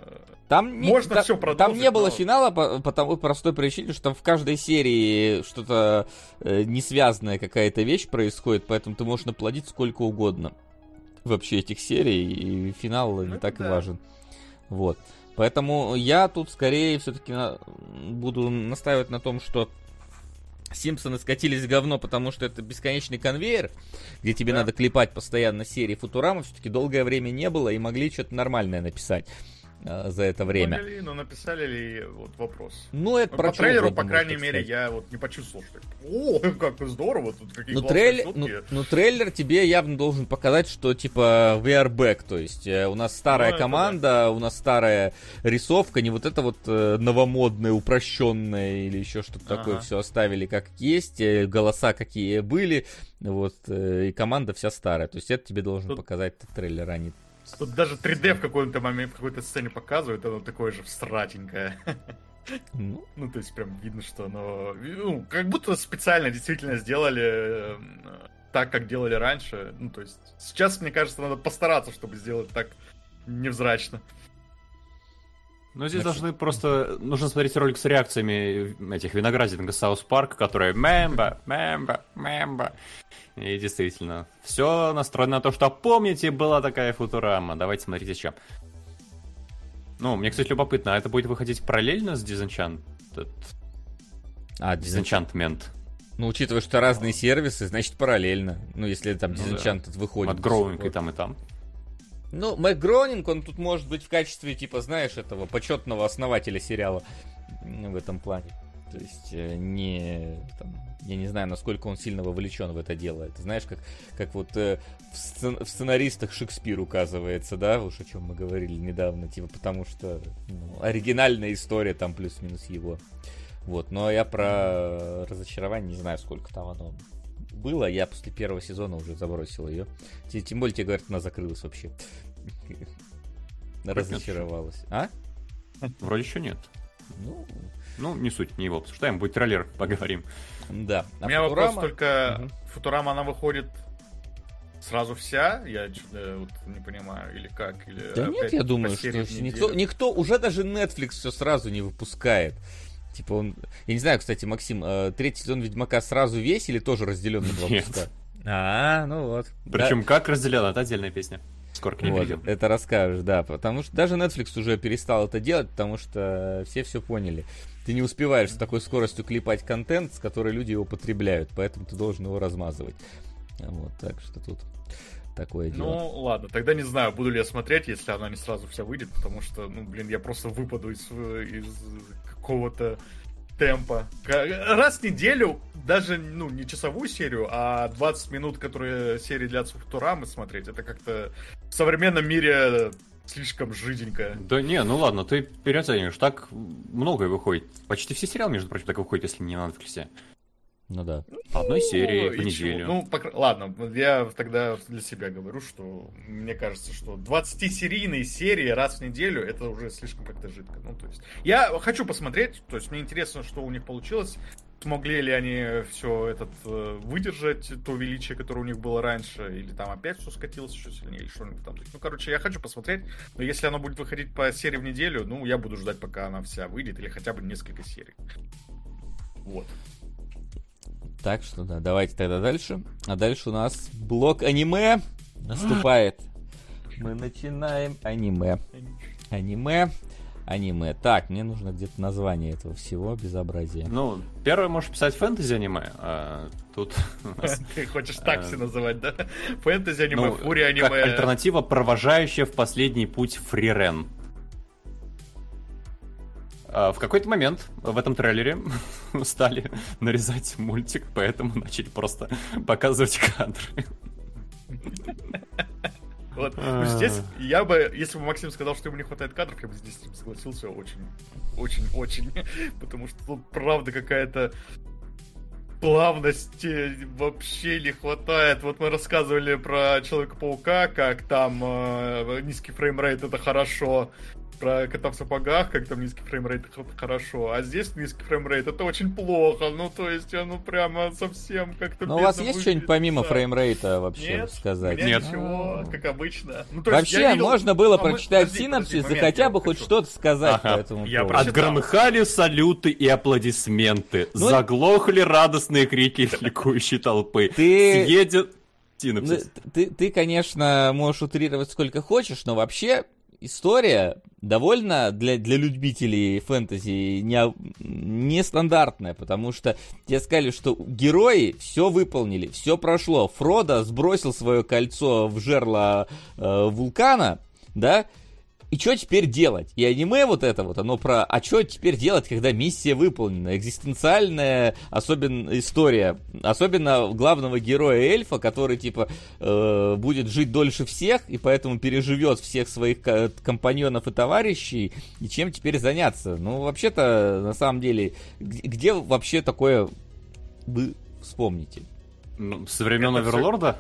Там не, Можно та, все продолжить. Там не было но... финала по, по тому простой причине, что там в каждой серии что-то э, несвязанная какая-то вещь происходит, поэтому ты можешь наплодить сколько угодно вообще этих серий, и финал ну, не так да. и важен. Вот. Поэтому я тут скорее все-таки буду настаивать на том, что Симпсоны скатились в говно, потому что это бесконечный конвейер, где тебе да. надо клепать постоянно серии Футурама, все-таки долгое время не было, и могли что-то нормальное написать за это время. Поняли, но написали ли вот вопрос. Ну, это про По трейлеру, по крайней мере, я вот не почувствовал, что о, как здорово, тут какие ну, трейлер, ну, ну, трейлер тебе явно должен показать, что типа we are back, то есть э, у нас старая ну, команда, да. у нас старая рисовка, не вот это вот э, новомодное, упрощенное или еще что-то ага. такое, все оставили как есть, э, голоса какие были, вот, э, и команда вся старая, то есть это тебе должен тут... показать трейлер, а не Тут даже 3D в какой-то момент, в какой-то сцене показывают, оно такое же всратенькое. Ну, Ну, то есть прям видно, что оно... Ну, как будто специально действительно сделали э, так, как делали раньше. Ну, то есть сейчас, мне кажется, надо постараться, чтобы сделать так невзрачно. Ну, здесь должны просто... Нужно смотреть ролик с реакциями этих виноградинок South Park, которые 'member, 'member, 'member. И действительно, все настроено на то, что помните, была такая Футурама. Давайте смотреть еще. Ну, мне, кстати, любопытно, а это будет выходить параллельно с Disenchant... а. Disenchantment? Ну, учитывая, что разные сервисы, значит, параллельно. Ну, если там Ну да. Выходит. От Growing и там, и там. Ну, Мэг Гроунинг, он тут может быть в качестве, типа, знаешь, этого почетного основателя сериала в этом плане. То есть, э, не, там, я не знаю, насколько он сильно вовлечен в это дело. Это знаешь, как, как вот э, в, сцен- в сценаристах Шекспир указывается, да, уж о чем мы говорили недавно, типа, потому что ну, оригинальная история там плюс-минус его. Вот, но я про разочарование не знаю, сколько там оно было. Я после первого сезона уже забросил ее. Те- Тем более, тебе говорят, она закрылась вообще. Разочаровалась. А? Вроде еще нет. Ну, Ну, не суть, не его обсуждаем, будет трейлер, поговорим. да. А У меня вопрос Футурама- только... Мгм. Футурама, она выходит сразу вся? Я что-то вот не понимаю, или как? Или Да нет, я думаю, что никто, никто, уже даже Netflix все сразу не выпускает. Типа он, я не знаю, кстати, Максим, э, третий сезон Ведьмака сразу весь или тоже разделен на два Нет. выпуска? А, ну вот. Причем как разделено, это отдельная песня. Скоро к ней Вот, это расскажешь, да, потому что даже Netflix уже перестал это делать, потому что все все поняли. Ты не успеваешь с такой скоростью клепать контент, с которой люди его потребляют, поэтому ты должен его размазывать. Вот, так что тут такое дело. Ну, ладно, тогда не знаю, буду ли я смотреть, если она не сразу вся выйдет, потому что, ну, блин, я просто выпаду из, из какого-то темпа. Раз в неделю, даже, ну, не часовую серию, а 20 минут, которые серии для Футурамы смотреть, это как-то в современном мире слишком жиденько. Да не, ну ладно, ты переоцениваешь. Так многое выходит. Почти все сериалы, между прочим, так выходят, если не на Netflix. Ну да. По одной серии Ну, в неделю. чего? Ну, пок- ладно, я тогда для себя говорю, что мне кажется, что 20-серийные серии раз в неделю это уже слишком как-то жидко. Ну, то есть, я хочу посмотреть, то есть мне интересно, что у них получилось. Смогли ли они все этот э, выдержать, то величие, которое у них было раньше, или там опять все скатилось еще сильнее, или что-нибудь там. Ну, короче, я хочу посмотреть, но если оно будет выходить по серии в неделю, ну, я буду ждать, пока она вся выйдет, или хотя бы несколько серий. Вот. Так что да, давайте тогда дальше. А дальше у нас блок аниме наступает. Мы начинаем аниме. Аниме. Аниме. Так, мне нужно где-то название этого всего безобразия. Ну, первое можешь писать фэнтези-аниме, а тут Ты хочешь такси называть, да? Фэнтези аниме, ну, фури аниме. как альтернатива, провожающая в последний путь фрирен. А, В какой-то момент в этом трейлере стали нарезать мультик, поэтому начали просто показывать кадры. Вот. А. Ну, здесь я бы, если бы Максим сказал, что ему не хватает кадров, я бы здесь с ним согласился очень, очень, очень. Потому что тут правда какая-то плавности вообще не хватает. Вот мы рассказывали про Человека-паука, как там э, низкий фреймрейт это хорошо. Про кота в сапогах, как там низкий фреймрейт это хорошо. А здесь низкий фреймрейт это очень плохо. Ну, то есть, оно прямо совсем как-то Но Ну, у вас есть что-нибудь помимо фреймрейта вообще Нет, сказать? Нет. ничего, как обычно. Ну, то есть Вообще, я видел- можно было А мы- прочитать подожди, синопсис подожди, и хотя бы хоть что-то сказать Ага. по этому Я поводу. Отгромыхали салюты и аплодисменты. Ну, Заглохли радостные крики ликующей толпы. Ты- Съедет... Ну, Синапсис. ты, ты, конечно, можешь утрировать сколько хочешь, но вообще история довольно для, для любителей фэнтези не, нестандартная, потому что тебе сказали, что герои все выполнили, все прошло. Фродо сбросил свое кольцо в жерло э, вулкана, да, и что теперь делать? И аниме вот это вот, оно про, а что теперь делать, когда миссия выполнена? Экзистенциальная особенно история, особенно главного героя эльфа, который типа э, будет жить дольше всех и поэтому переживет всех своих ко- компаньонов и товарищей. И чем теперь заняться? Ну, вообще-то, на самом деле, где, где вообще такое вы вспомните? Ну, со времен Это Оверлорда?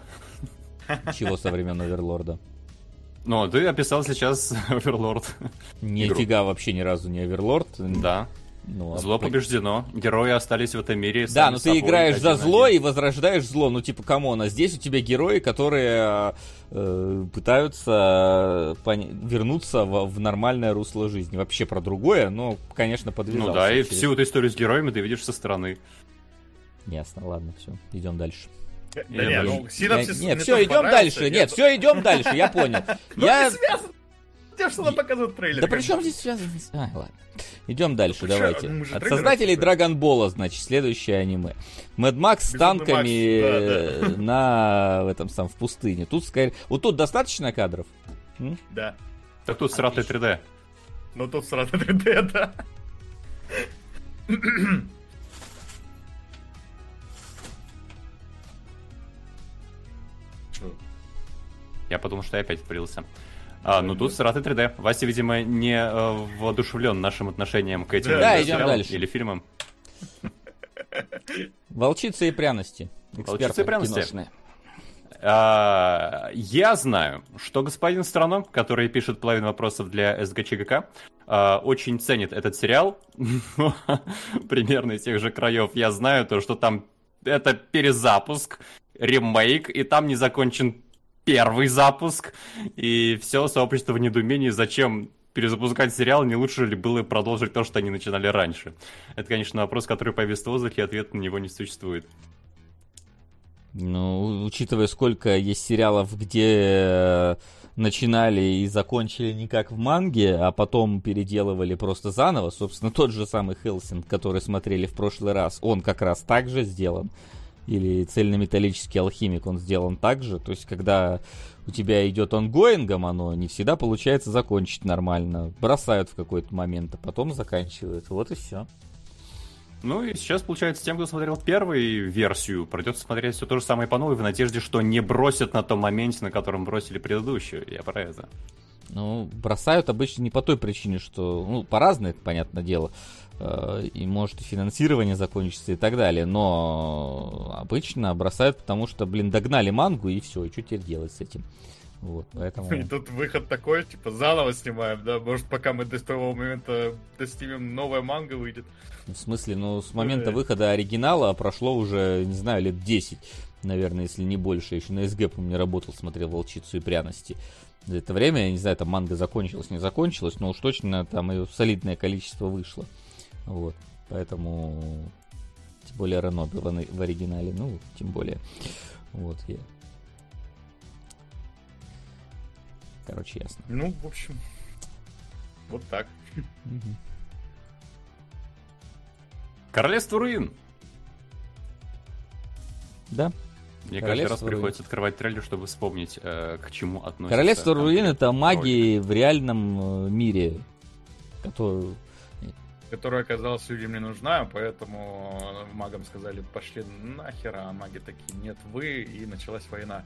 Чего со времен Оверлорда? Ну, ты описал сейчас Оверлорд. Нифига вообще ни разу не Оверлорд. Да. Ну, а Зло при- побеждено. Герои остались в этом мире. Да, но ты играешь за зло и возрождаешь зло. Ну, типа, come on, а здесь у тебя герои, которые э, пытаются поня- вернуться в, в нормальное русло жизни. Вообще про другое, но, конечно, подвязался. Ну да, и через- всю эту историю с героями ты видишь со стороны. Ясно, ладно, все, идем дальше. Да Я не, боюсь. ну, синопсис Я- нет, все, идем дальше. Нет, все, идем дальше, я понял. Ну, Я... тем, что нам показывают трейлер. Да при чем здесь связано? с- А, ладно. Идем дальше, Ну, давайте. От трейлер создателей. Dragon Ball, значит, следующее аниме. Мэд Макс с танками Макс, да, э, на в этом сам в пустыне. Тут скорее. Вот тут достаточно кадров? М? Да. Так тут сратый 3D. Но тут сразу 3D, да. Я подумал, что я опять впрился. А, ну тут сратый 3D. Вася, видимо, не э, воодушевлен нашим отношениям к этим Да, идем сериалам дальше. или фильмам. Волчица и пряности. Волчица Эксперты и пряности. киношные. А, я знаю, что господин Страно, который пишет половину вопросов для СГЧГК, а, очень ценит этот сериал. Но Примерно из тех же краев я знаю то, что там это перезапуск, ремейк, и там не закончен первый запуск, и все сообщество в недоумении, зачем перезапускать сериал, не лучше ли было продолжить то, что они начинали раньше. Это, конечно, вопрос, который повис в воздухе, ответа на него не существует. Ну, учитывая, сколько есть сериалов, где э, начинали и закончили не как в манге, а потом переделывали просто заново. Собственно, тот же самый Хелсинг, который смотрели в прошлый раз, он как раз так же сделан. Или цельнометаллический алхимик, он сделан так же. То есть, когда у тебя идет онгоингом, оно не всегда получается закончить нормально. Бросают в какой-то момент, а потом заканчивают. Вот и все. Ну и сейчас, получается, тем, кто смотрел первую версию, придется смотреть все то же самое по новой, в надежде, что не бросят на том моменте, на котором бросили предыдущую. Я про это. Ну, бросают обычно не по той причине, что, ну, по-разному, это понятное дело. Э, И может и финансирование закончится и так далее. Но обычно бросают, потому что, блин, догнали мангу и все, и что теперь делать с этим? Вот, поэтому... И тут выход такой, типа, заново снимаем, да? Может, пока мы до того момента достигнем, новая манга выйдет. В смысле, ну, с момента Да. выхода оригинала прошло уже, не знаю, лет 10, наверное, если не больше. Я еще на СГ, помню, работал, смотрел «Волчицу и пряности». За это время, я не знаю, там манга закончилась, не закончилась, но уж точно там ее солидное количество вышло. Вот, поэтому... Тем более Рено был в оригинале, ну, тем более. Вот, я... Короче, ясно. Ну, в общем, вот так. Королевство руин. Да, Мне каждый раз руин. приходится открывать трейлер, чтобы вспомнить, э, к чему относится. Королевство руин это магии в реальном э, мире, который Которая оказалась людям не нужна, поэтому магам сказали, пошли нахер, а маги такие, нет, вы, и началась война.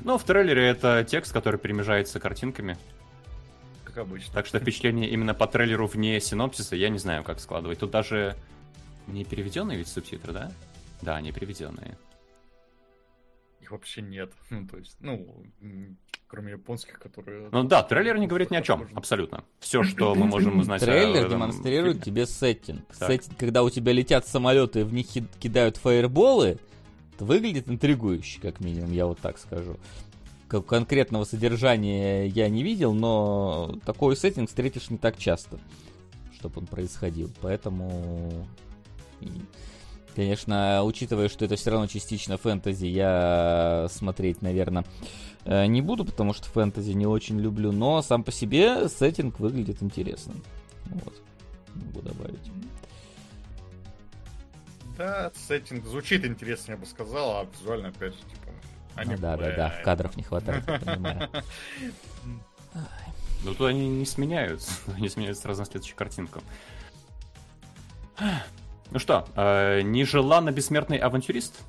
Ну, в трейлере это текст, который перемежается картинками. Как обычно. Так что впечатление именно по трейлеру вне синопсиса я не знаю, как складывать. Тут даже не переведенные ведь субтитры, да? Да, не переведенные. Их вообще нет. Ну, то есть, ну, кроме японских, которые... Ну да, трейлер не говорит ни о чем, абсолютно. Все, что мы можем узнать трейлер этом демонстрирует фильме. тебе сеттинг. Так. Сеттинг, когда у тебя летят самолеты, в них ки- кидают фаерболы, это выглядит интригующе, как минимум, я вот так скажу. Как- Конкретного содержания я не видел, но такой сеттинг встретишь не так часто, чтобы он происходил. Поэтому, конечно, учитывая, что это все равно частично фэнтези, я смотреть, наверное, не буду, потому что фэнтези не очень люблю, но сам по себе сеттинг выглядит интересно. Вот. Могу добавить. Да, сеттинг звучит интересно, я бы сказал, а визуально, опять же, типа... Ну аниме. да, да, да, кадров не хватает, я понимаю. Ну тут они не сменяются. Они сменяются сразу на следующую картинку. Ну что, э, нежеланно бессмертный авантюрист?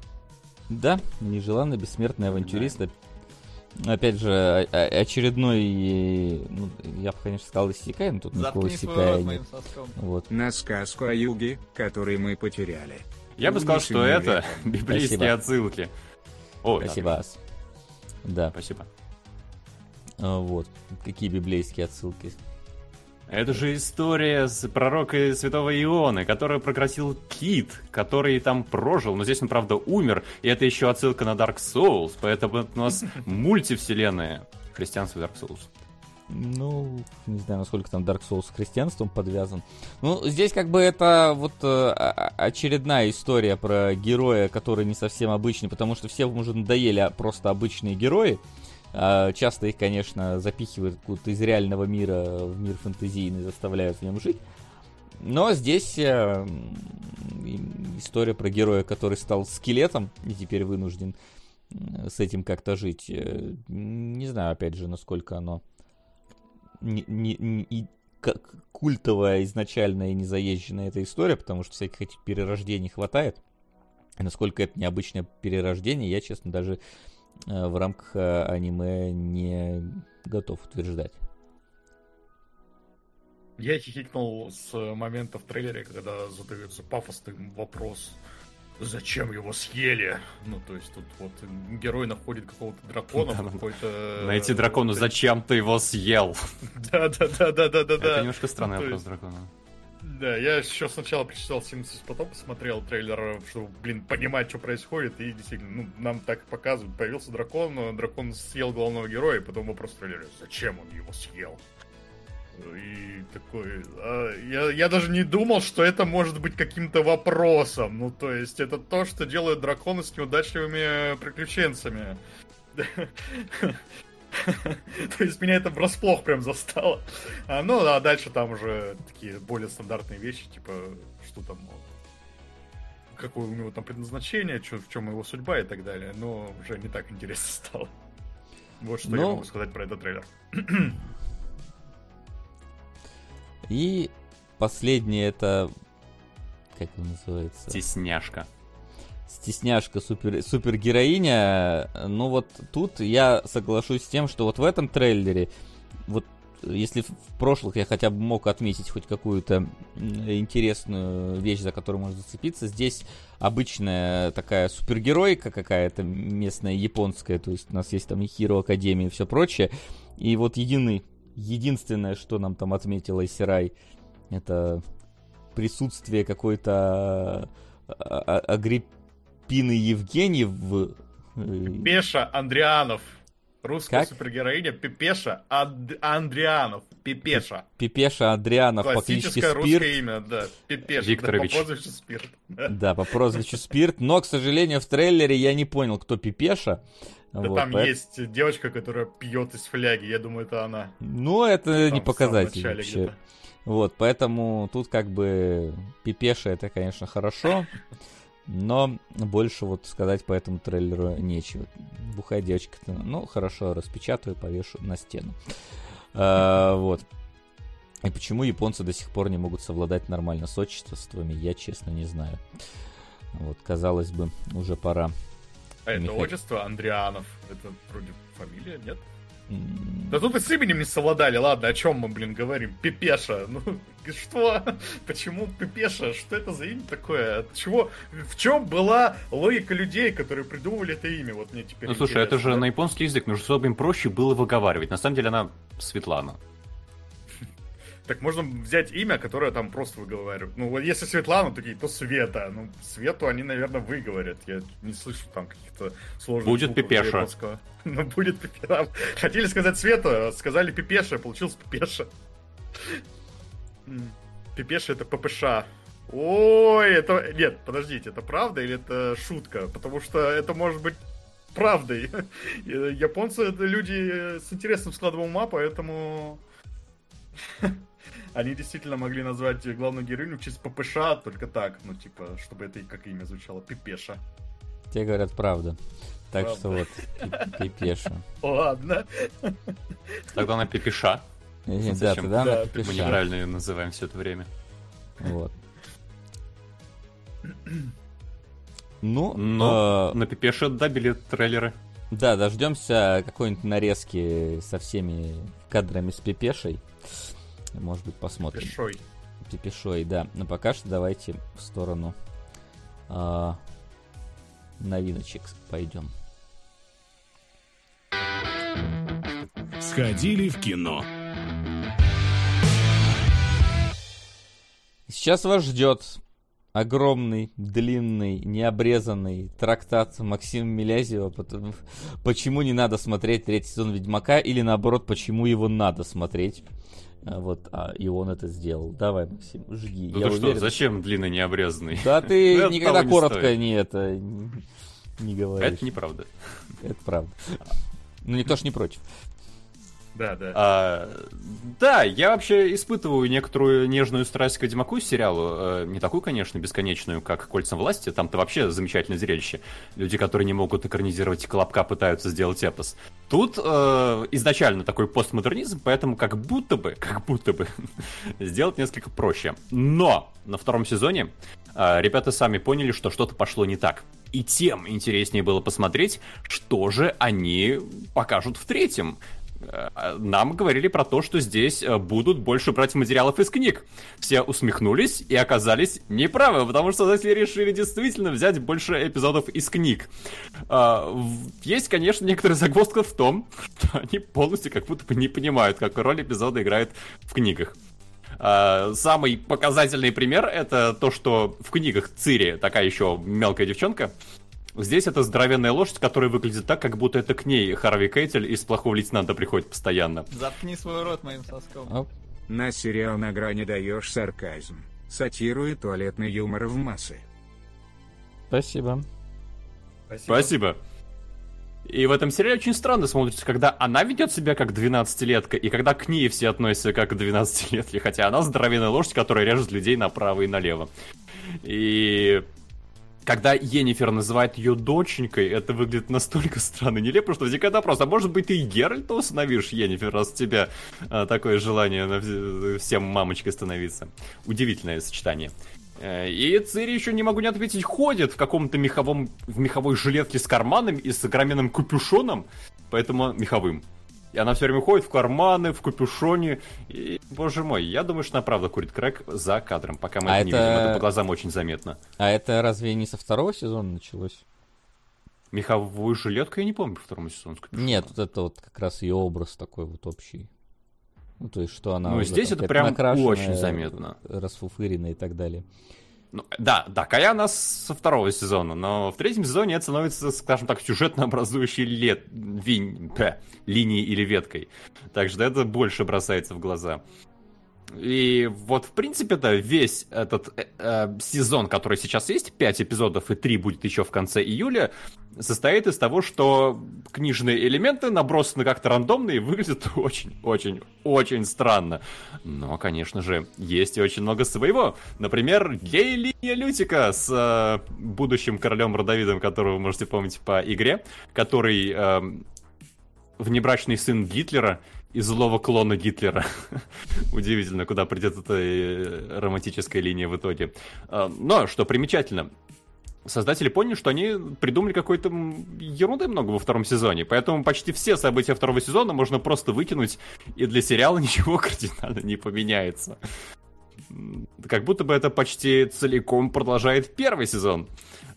Да, нежеланно бессмертный авантюрист. Опять же, очередной, ну, я бы, конечно, сказал Исикай, но тут никакого Заткни Исикая рот нет. моим соском. Вот. На сказку о юге, который мы потеряли. Я бы сказал, что это библейские Спасибо. отсылки. О, Спасибо, Ас. Да. Спасибо. А, Вот. Какие библейские отсылки. Это же история с пророка святого Ионы, который прократил кит, который там прожил, но здесь он, правда, умер, и это еще отсылка на Dark Souls, поэтому у нас мультивселенная христианство и Dark Souls. Ну, не знаю, насколько там Dark Souls с христианством подвязан. Ну, здесь как бы это вот э, очередная история про героя, который не совсем обычный, потому что всем уже надоели просто обычные герои. Часто их, конечно, запихивают откуда-то из реального мира в мир фэнтезийный, заставляют в нем жить. Но здесь э, история про героя, который стал скелетом и теперь вынужден э, с этим как-то жить. Э, Не знаю, опять же, насколько оно не, не- не- как культовая изначально и незаезженная эта история, потому что всяких этих перерождений хватает. Насколько это необычное перерождение, я, честно, даже в рамках э, аниме не готов утверждать. Я хихикнул с момента в трейлере, когда задается пафосный вопрос. Зачем его съели? Ну, то есть тут вот герой находит какого-то дракона, Да, какой-то... Найти дракону, зачем ты его съел? Да-да-да-да-да-да-да. Это немножко странный Ну, вопрос дракона. Да, я еще сначала прочитал синопсис, потом посмотрел трейлер, чтобы, блин, понимать, что происходит, и действительно, ну, нам так показывают. Появился дракон, но дракон съел главного героя, и потом вопрос в трейлере, зачем он его съел? И такой... а, я, я даже не думал, что это может быть каким-то вопросом. Ну, то есть, это то, что делают драконы с неудачливыми приключенцами. То есть меня это врасплох прям застало. А, ну, а дальше там уже такие более стандартные вещи, типа, что там, какое у него там предназначение, чё- в чем его судьба и так далее. Но уже не так интересно стало. Вот что я Ну, могу сказать про этот трейлер. И последнее это... Как он называется? Стесняшка. Стесняшка супер, супергероиня. Ну вот тут я соглашусь с тем, что вот в этом трейлере, вот если в прошлых я хотя бы мог отметить хоть какую-то интересную вещь, за которую можно зацепиться, здесь обычная такая супергеройка какая-то местная, японская, то есть у нас есть там и Hero Академия и все прочее. И вот единый, единственное, что нам там отметила Исирай, это присутствие какой-то а, Евгеньев в... э, Пеша Андрианов. Русская Как? супергероиня Пепеша Анд- Андрианов. Пепеша. Пипеша Адрианов по кличке Классическое русское Спирт. имя, да. Пепеша. Викторович. Да, по прозвищу Спирт. Да. По прозвищу Спирт. Но, к сожалению, в трейлере я не понял, кто Пипеша. Да Вот, там поэт- есть девочка, которая пьет из фляги. Я думаю, это она. Ну, это Там не показатель вообще. где-то. Вот, поэтому тут как бы Пипеша это, конечно, хорошо, но больше вот сказать по этому трейлеру нечего. Бухая девочка-то, ну, хорошо, распечатаю, повешу на стену. А, вот. И почему японцы до сих пор не могут совладать нормально с отчествами, я честно не знаю. Вот, казалось бы, уже пора. А это Михаил. отчество Андрианов. Это вроде фамилия, нет? Да тут и с именем не совладали. Ладно, о чем мы, блин, говорим? Пипеша. Ну, что? Почему Пипеша? Что это за имя такое? От чего? В чем была логика людей, которые придумывали это имя? Вот мне теперь Ну слушай, это интересно. же на японский язык, чтобы им проще было выговаривать. На самом деле она Светлана. Так можно взять имя, которое там просто выговаривают. Ну, вот если Светлана, такие, то Света. Ну, Свету они, наверное, выговорят. Я не слышу там каких-то сложных Будет Пипеша. Ну, будет Пипеша. Хотели сказать Света, сказали Пипеша, получилось Пипеша. Пипеша это ППШ. Ой, это... Нет, подождите, это правда или это шутка? Потому что это может быть правдой. Японцы это люди с интересным складом ума, поэтому... Они действительно могли назвать главную героиню в честь ППШ, только так, ну, типа, чтобы это как имя звучало, Пипеша. Те говорят правда. Так Правда. что вот, Пи- Пипеша. Ладно. Тогда она Пипиша. Э, Да, Зачем? тогда Да, она мы Мы Пипеша. неправильно ее называем все это время. Вот. Ну, Но э, на Пипеше добили трейлеры. да, дождемся какой-нибудь нарезки со всеми кадрами с Пипешей. Может быть, посмотрим. Пешой. Пипешой, да. Но пока что давайте в сторону а, новиночек пойдем. С ходили в кино. Сейчас вас ждет огромный, длинный, необрезанный трактат Максима Милязева, потому- почему не надо смотреть третий сезон Ведьмака, или наоборот, почему его надо смотреть. А, Вот, а, и он это сделал. Давай, Максим, жги. Ну Я ты что, уверен. зачем длинный необрезанный? Да ты Это никогда не коротко стоит. не это не, не говоришь. Это неправда. Это правда. Ну, никто ж не против. Да, да. А, да, я вообще испытываю некоторую нежную страсть к Ведьмаку сериалу. Э, Не такую, конечно, бесконечную, как «Кольца власти». Там-то вообще замечательное зрелище. Люди, которые не могут экранизировать Колобка, пытаются сделать эпос. Тут э, изначально такой постмодернизм, поэтому как будто бы, как будто бы, сделать несколько проще. Но на втором сезоне э, ребята сами поняли, что что-то пошло не так. И тем интереснее было посмотреть, что же они покажут в третьем. Э, Нам говорили про то, что здесь э, будут больше брать материалов из книг. Все усмехнулись и оказались неправы, потому что создатели решили действительно взять больше эпизодов из книг. В- Есть, конечно, некоторая загвоздка в том, что они полностью как будто бы не понимают, какую роль эпизода играет в книгах. Самый показательный пример это то, что в книгах Цири такая еще мелкая девчонка. Здесь это здоровенная лошадь, которая выглядит так, как будто это к ней Харви Кейтель из плохого лейтенанта приходит постоянно. Заткни свой рот моим соском. Оп. На сериал «На грани даешь сарказм». Сатирует туалетный юмор в массы. Спасибо. Спасибо. И в этом сериале очень странно смотрится, когда она ведет себя как 12-летка, и когда к ней все относятся как к 12-летке, хотя она здоровенная лошадь, которая режет людей направо и налево. И когда Енифер называет ее доченькой, это выглядит настолько странно и нелепо, что возникает вопрос, а может быть ты и Геральта усыновишь, Енифер, раз у тебя а, такое желание на вс- всем мамочкой становиться. Удивительное сочетание. Э, И Цири еще не могу не ответить, ходит в каком-то меховом, в меховой жилетке с карманами и с огроменным капюшоном, поэтому меховым. И она все время ходит в карманы, в капюшоне. И, боже мой, я думаю, что она правда курит крэк за кадром, пока мы А это не видим. Это по глазам очень заметно. А это разве не со второго сезона началось? Меховую жилетку я не помню по второму сезону. Нет, вот это вот как раз ее образ такой вот общий. Ну, то есть, что она Ну, здесь это прям очень заметно. Расфуфыренная и так далее. Ну, да, такая она со второго сезона, но в третьем сезоне это становится, скажем так, сюжетно образующей лет, винь, линией или веткой. Так что это больше бросается в глаза. И вот, в принципе, да, весь этот э, э, сезон, который сейчас есть, 5 эпизодов и 3 будет еще в конце июля, состоит из того, что книжные элементы набросаны как-то рандомно и выглядят очень-очень-очень странно. Но, конечно же, есть и очень много своего. Например, гей-линия Лютика с э, будущим королем Родовидом, которого вы можете помнить по игре, который эм, внебрачный сын Гитлера и злого клона Гитлера. Удивительно, куда придет эта э, романтическая линия в итоге. А, Но, что примечательно, создатели поняли, что они придумали какой-то ерунды много во втором сезоне, поэтому почти все события второго сезона можно просто выкинуть, и для сериала ничего кардинально не поменяется. Как будто бы это почти целиком продолжает первый сезон.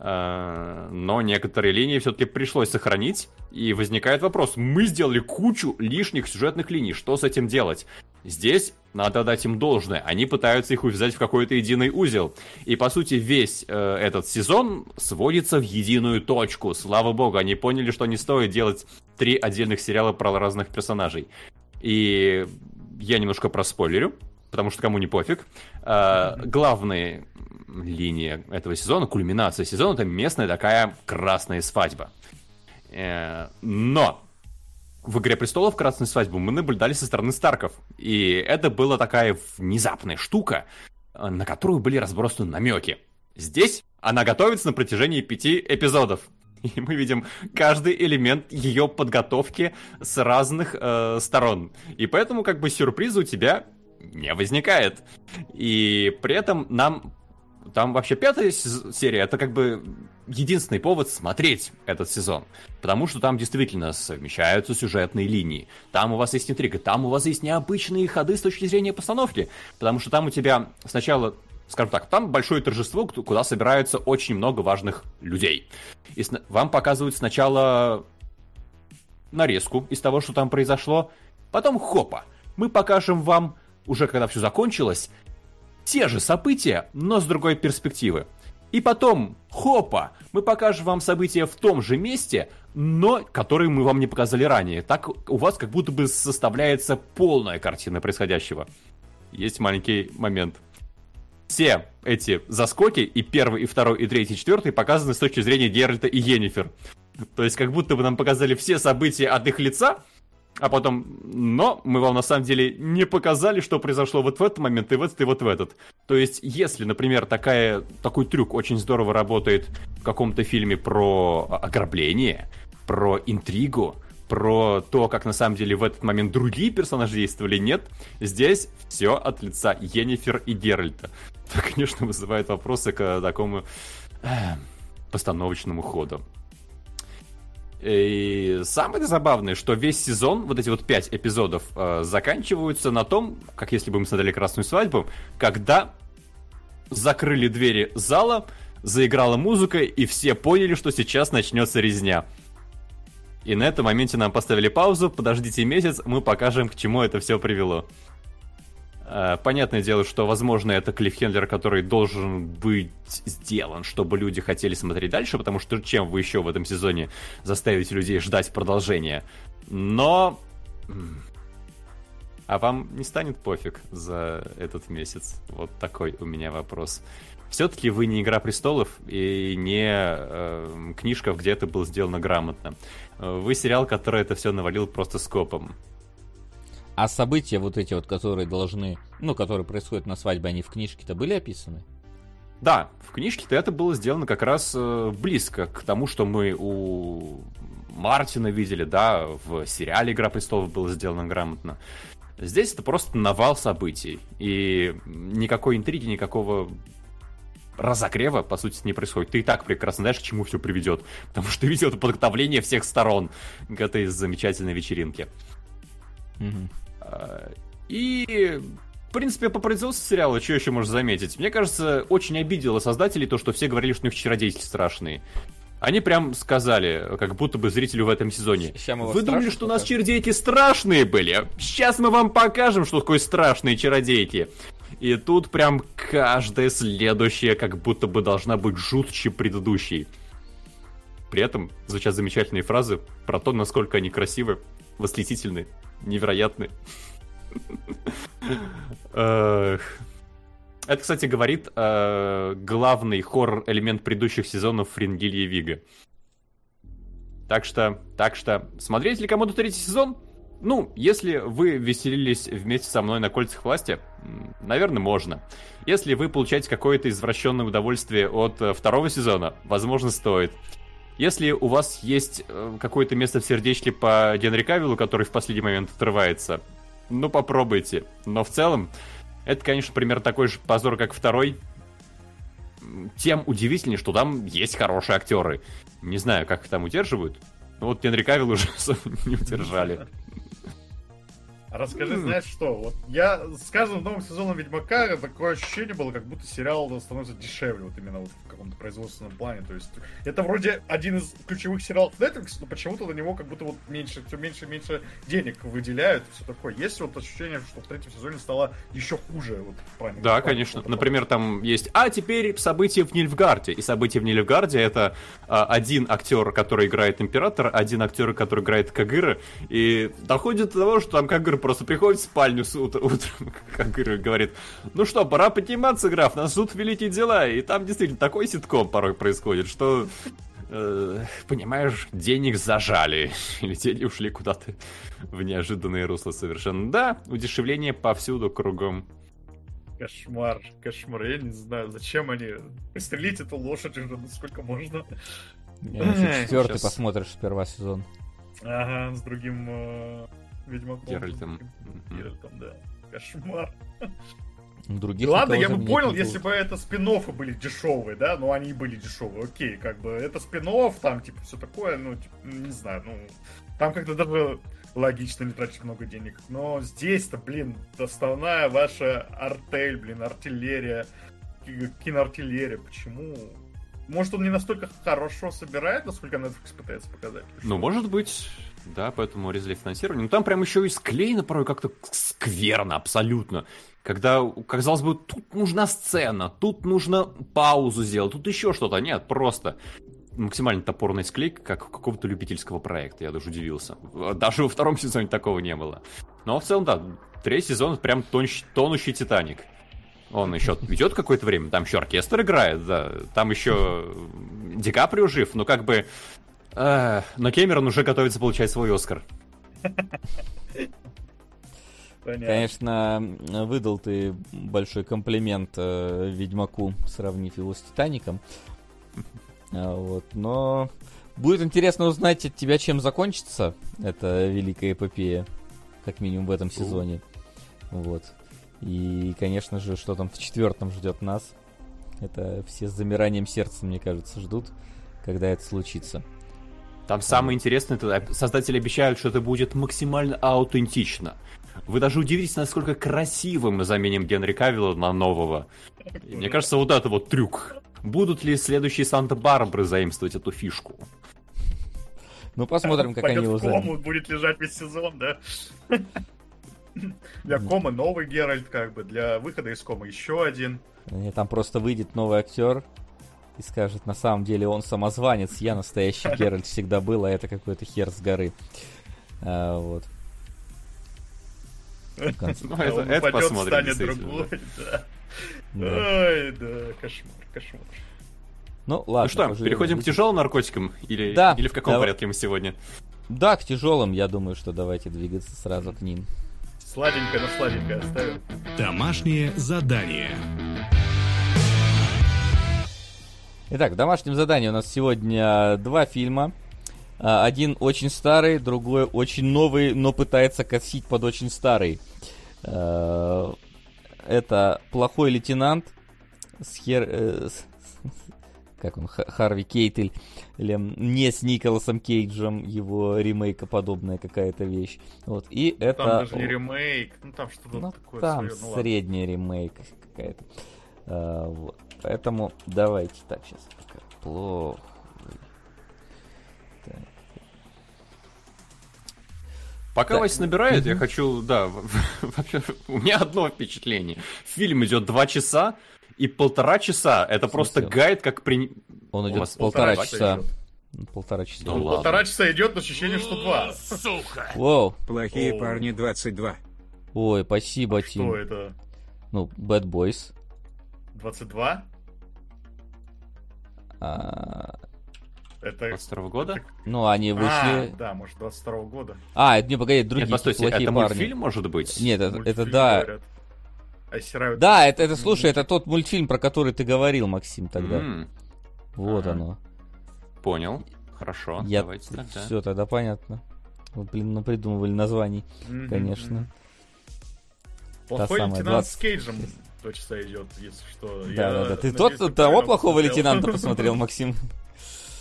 А, Но некоторые линии все-таки пришлось сохранить, и возникает вопрос, мы сделали кучу лишних сюжетных линий, что с этим делать? Здесь надо дать им должное, они пытаются их увязать в какой-то единый узел. И по сути весь э, этот сезон сводится в единую точку. Слава богу, они поняли, что не стоит делать три отдельных сериала про разных персонажей. И я немножко проспойлерю, потому что кому не пофиг. А, главная линия этого сезона, кульминация сезона, это местная такая красная свадьба. Э, но в «Игре престолов» красную свадьбу мы наблюдали со стороны Старков. И это была такая внезапная штука, э, на которую были разбросаны намеки. Здесь она готовится на протяжении пяти эпизодов. И мы видим каждый элемент ее подготовки с разных э, сторон. И поэтому как бы сюрприза у тебя не возникает. И при этом нам... Там вообще пятая серия, это как бы единственный повод смотреть этот сезон. Потому что там действительно совмещаются сюжетные линии. Там у вас есть интрига, там у вас есть необычные ходы с точки зрения постановки. Потому что там у тебя сначала, скажем так, там большое торжество, ку- куда собираются очень много важных людей. И вам показывают сначала нарезку из того, что там произошло, Потом хопа, мы покажем вам, уже когда все закончилось, те же события, но с другой перспективы. И потом, хопа, мы покажем вам события в том же месте, но которые мы вам не показали ранее. Так у вас как будто бы составляется полная картина происходящего. Есть маленький момент. Все эти заскоки, и первый, и второй, и третий, и четвертый, показаны с точки зрения Геральта и Йеннифер. То есть как будто бы нам показали все события от их лица, а потом, но мы вам на самом деле не показали, что произошло вот в этот момент и в этот, и вот в этот. То есть, если, например, такая, такой трюк очень здорово работает в каком-то фильме про ограбление, про интригу, про то, как на самом деле в этот момент другие персонажи действовали, нет. Здесь все от лица Йеннифер и Геральта. Это, конечно, вызывает вопросы к такому э, постановочному ходу. И самое забавное, что весь сезон, вот эти вот пять эпизодов, э, заканчиваются на том, как если бы мы смотрели «Красную свадьбу», когда закрыли двери зала, заиграла музыка, и все поняли, что сейчас начнется резня. И на этом моменте нам поставили паузу, подождите месяц, мы покажем, к чему это все привело. Э, понятное дело, что, возможно, это клиффхендлер, который должен быть сделан, чтобы люди хотели смотреть дальше, потому что чем вы еще в этом сезоне заставите людей ждать продолжения. Но... А вам не станет пофиг за этот месяц? Вот такой у меня вопрос. Все-таки вы не Игра престолов и не э, книжка, где это было сделано грамотно. Вы сериал, который это все навалил просто скопом. А события вот эти вот, которые должны, ну, которые происходят на свадьбе, они в книжке-то были описаны? Да, в книжке-то это было сделано как раз э, близко к тому, что мы у Мартина видели, да, в сериале «Игра престолов» было сделано грамотно. Здесь это просто навал событий, и никакой интриги, никакого разогрева, по сути, не происходит. Ты и так прекрасно знаешь, к чему все приведет, потому что ведет подготовление всех сторон к этой замечательной вечеринке. Угу. И в принципе, по производству сериала, что еще можно заметить? Мне кажется, очень обидело создателей то, что все говорили, что у них чародейки страшные. Они прям сказали, как будто бы зрителю в этом сезоне. Вы думали, что у нас чародейки страшные были? Сейчас мы вам покажем, что такое страшные чародейки. И тут прям каждая следующая как будто бы должна быть жутче предыдущей. При этом звучат замечательные фразы про то, насколько они красивы, восхитительны невероятный. Это, кстати, говорит э, главный хоррор-элемент предыдущих сезонов Фрингилья Вига. Так что, так что, смотреть ли кому-то третий сезон? Ну, если вы веселились вместе со мной на кольцах власти, наверное, можно. Если вы получаете какое-то извращенное удовольствие от э, второго сезона, возможно, стоит. Если у вас есть э, какое-то место в сердечке по Генри Кавиллу, который в последний момент отрывается, ну попробуйте. Но в целом, это, конечно, примерно такой же позор, как второй. Тем удивительнее, что там есть хорошие актеры. Не знаю, как их там удерживают. Но вот Генри Кавилл уже не удержали. Расскажи, знаешь что? Вот я с каждым новым сезоном Ведьмака такое ощущение было, как будто сериал становится дешевле, вот именно вот в каком-то производственном плане. То есть это вроде один из ключевых сериалов Netflix, но почему-то на него как будто вот меньше, все меньше и меньше денег выделяют, все такое. Есть вот ощущение, что в третьем сезоне стало еще хуже. Вот, в да, конечно. Например, там есть, а теперь события в Нильфгарде. И события в Нильфгарде это а, один актер, который играет Император, один актер, который играет Кагыра, и доходит до того, что там Кагыра просто приходит в спальню с утра, утром, как говорит, ну что, пора подниматься, граф, нас ждут великие дела. И там действительно такой ситком порой происходит, что э, понимаешь, денег зажали. Или деньги ушли куда-то в неожиданные русла совершенно. Да, удешевление повсюду кругом. Кошмар, кошмар. Я не знаю, зачем они... Пристрелить эту лошадь уже, насколько можно. Четвертый посмотришь сперва сезон. Ага, с другим э, Ведьмаком. Геральтом. Геральтом, да. Кошмар. Других Ладно, я бы понял, если бы это спин были дешевые, да, но они были дешевые, окей, как бы это спин там, типа, все такое, ну, типа, не знаю, ну, там как-то даже логично не тратить много денег. Но здесь-то, блин, основная ваша артель, блин, артиллерия, киноартиллерия, почему? Может, он не настолько хорошо собирает, насколько Netflix пытается показать? Ну, может быть. Да, поэтому резали финансирование. Но там прям еще и склеено порой как-то скверно, абсолютно. Когда, казалось бы, тут нужна сцена, тут нужно паузу сделать, тут еще что-то. Нет, просто максимально топорный склейка, как какого-то любительского проекта, я даже удивился. Даже во втором сезоне такого не было. Но в целом, да, третий сезон прям тонущий, тонущий Титаник. Он еще ведет какое-то время, там еще оркестр играет, да, там еще Ди Каприо жив, но как бы... Э, но Кэмерон уже готовится получать свой Оскар. Понятно. Конечно, выдал ты большой комплимент э, Ведьмаку, сравнив его с Титаником. А, вот, но будет интересно узнать от тебя, чем закончится эта великая эпопея, как минимум в этом сезоне. Вот. И, конечно же, что там в четвертом ждет нас. Это все с замиранием сердца, мне кажется, ждут, когда это случится. Там самое интересное, это создатели обещают, что это будет максимально аутентично. Вы даже удивитесь, насколько красивым мы заменим Генри Кавилла на нового. И мне кажется, вот это вот трюк. Будут ли следующие Санта-Барбары заимствовать эту фишку? Ну, посмотрим, как они его кому будет лежать весь сезон, да? Для кома новый Геральт, как бы, для выхода из кома еще один. Там просто выйдет новый актер и скажет, на самом деле он самозванец, я настоящий Геральт всегда был, а это какой-то хер с горы. А, вот. Ну, это, это посмотрим. станет другой, да. Ой, да, кошмар, кошмар. Ну, ладно. Ну что, переходим к тяжелым наркотикам? Или, да, или в каком давай. порядке мы сегодня? Да, к тяжелым, я думаю, что давайте двигаться сразу к ним. Сладенькое, но сладенькое оставим. Домашнее задание. Итак, в домашнем задании у нас сегодня два фильма. А, один очень старый, другой очень новый, но пытается косить под очень старый. А, это «Плохой лейтенант» с, Хер... Э, как он, Харви Кейтель, или не с Николасом Кейджем, его ремейка подобная какая-то вещь. Вот, и ну, это... Там даже не ремейк, ну там что-то ну, такое там свое, ну, средний ладно. ремейк какая-то. А, вот. Поэтому давайте так сейчас. Плохо. Пока Вася набирает, я хочу, да, вообще, у меня одно впечатление. Фильм идет два часа, и полтора часа это просто гайд, как при... Он идет полтора часа. Полтора часа. Ну, полтора часа идет, но ощущение, что два. Сука! Воу. Плохие парни 22. Ой, спасибо, а Тим. Что это? Ну, Bad Boys. 22? А... Это... 22 года? Ну, они вышли... А, да, может, 22 года. А, это не, погоди, другие Нет, постойте, плохие это парни. мультфильм, может быть? Нет, это, это да... А да, это, это, слушай, это тот мультфильм, про который ты говорил, Максим, тогда. Mm. Вот ага. оно. Понял. Хорошо, Я... давайте тогда. Все, тогда понятно. Вот, блин, напридумывали названий, mm-hmm. конечно. Плохой лейтенант 20... с Кейджем два часа идет, если что. Да, Я да, да. Ты тот того плохого лейтенанта посмотрел, Максим?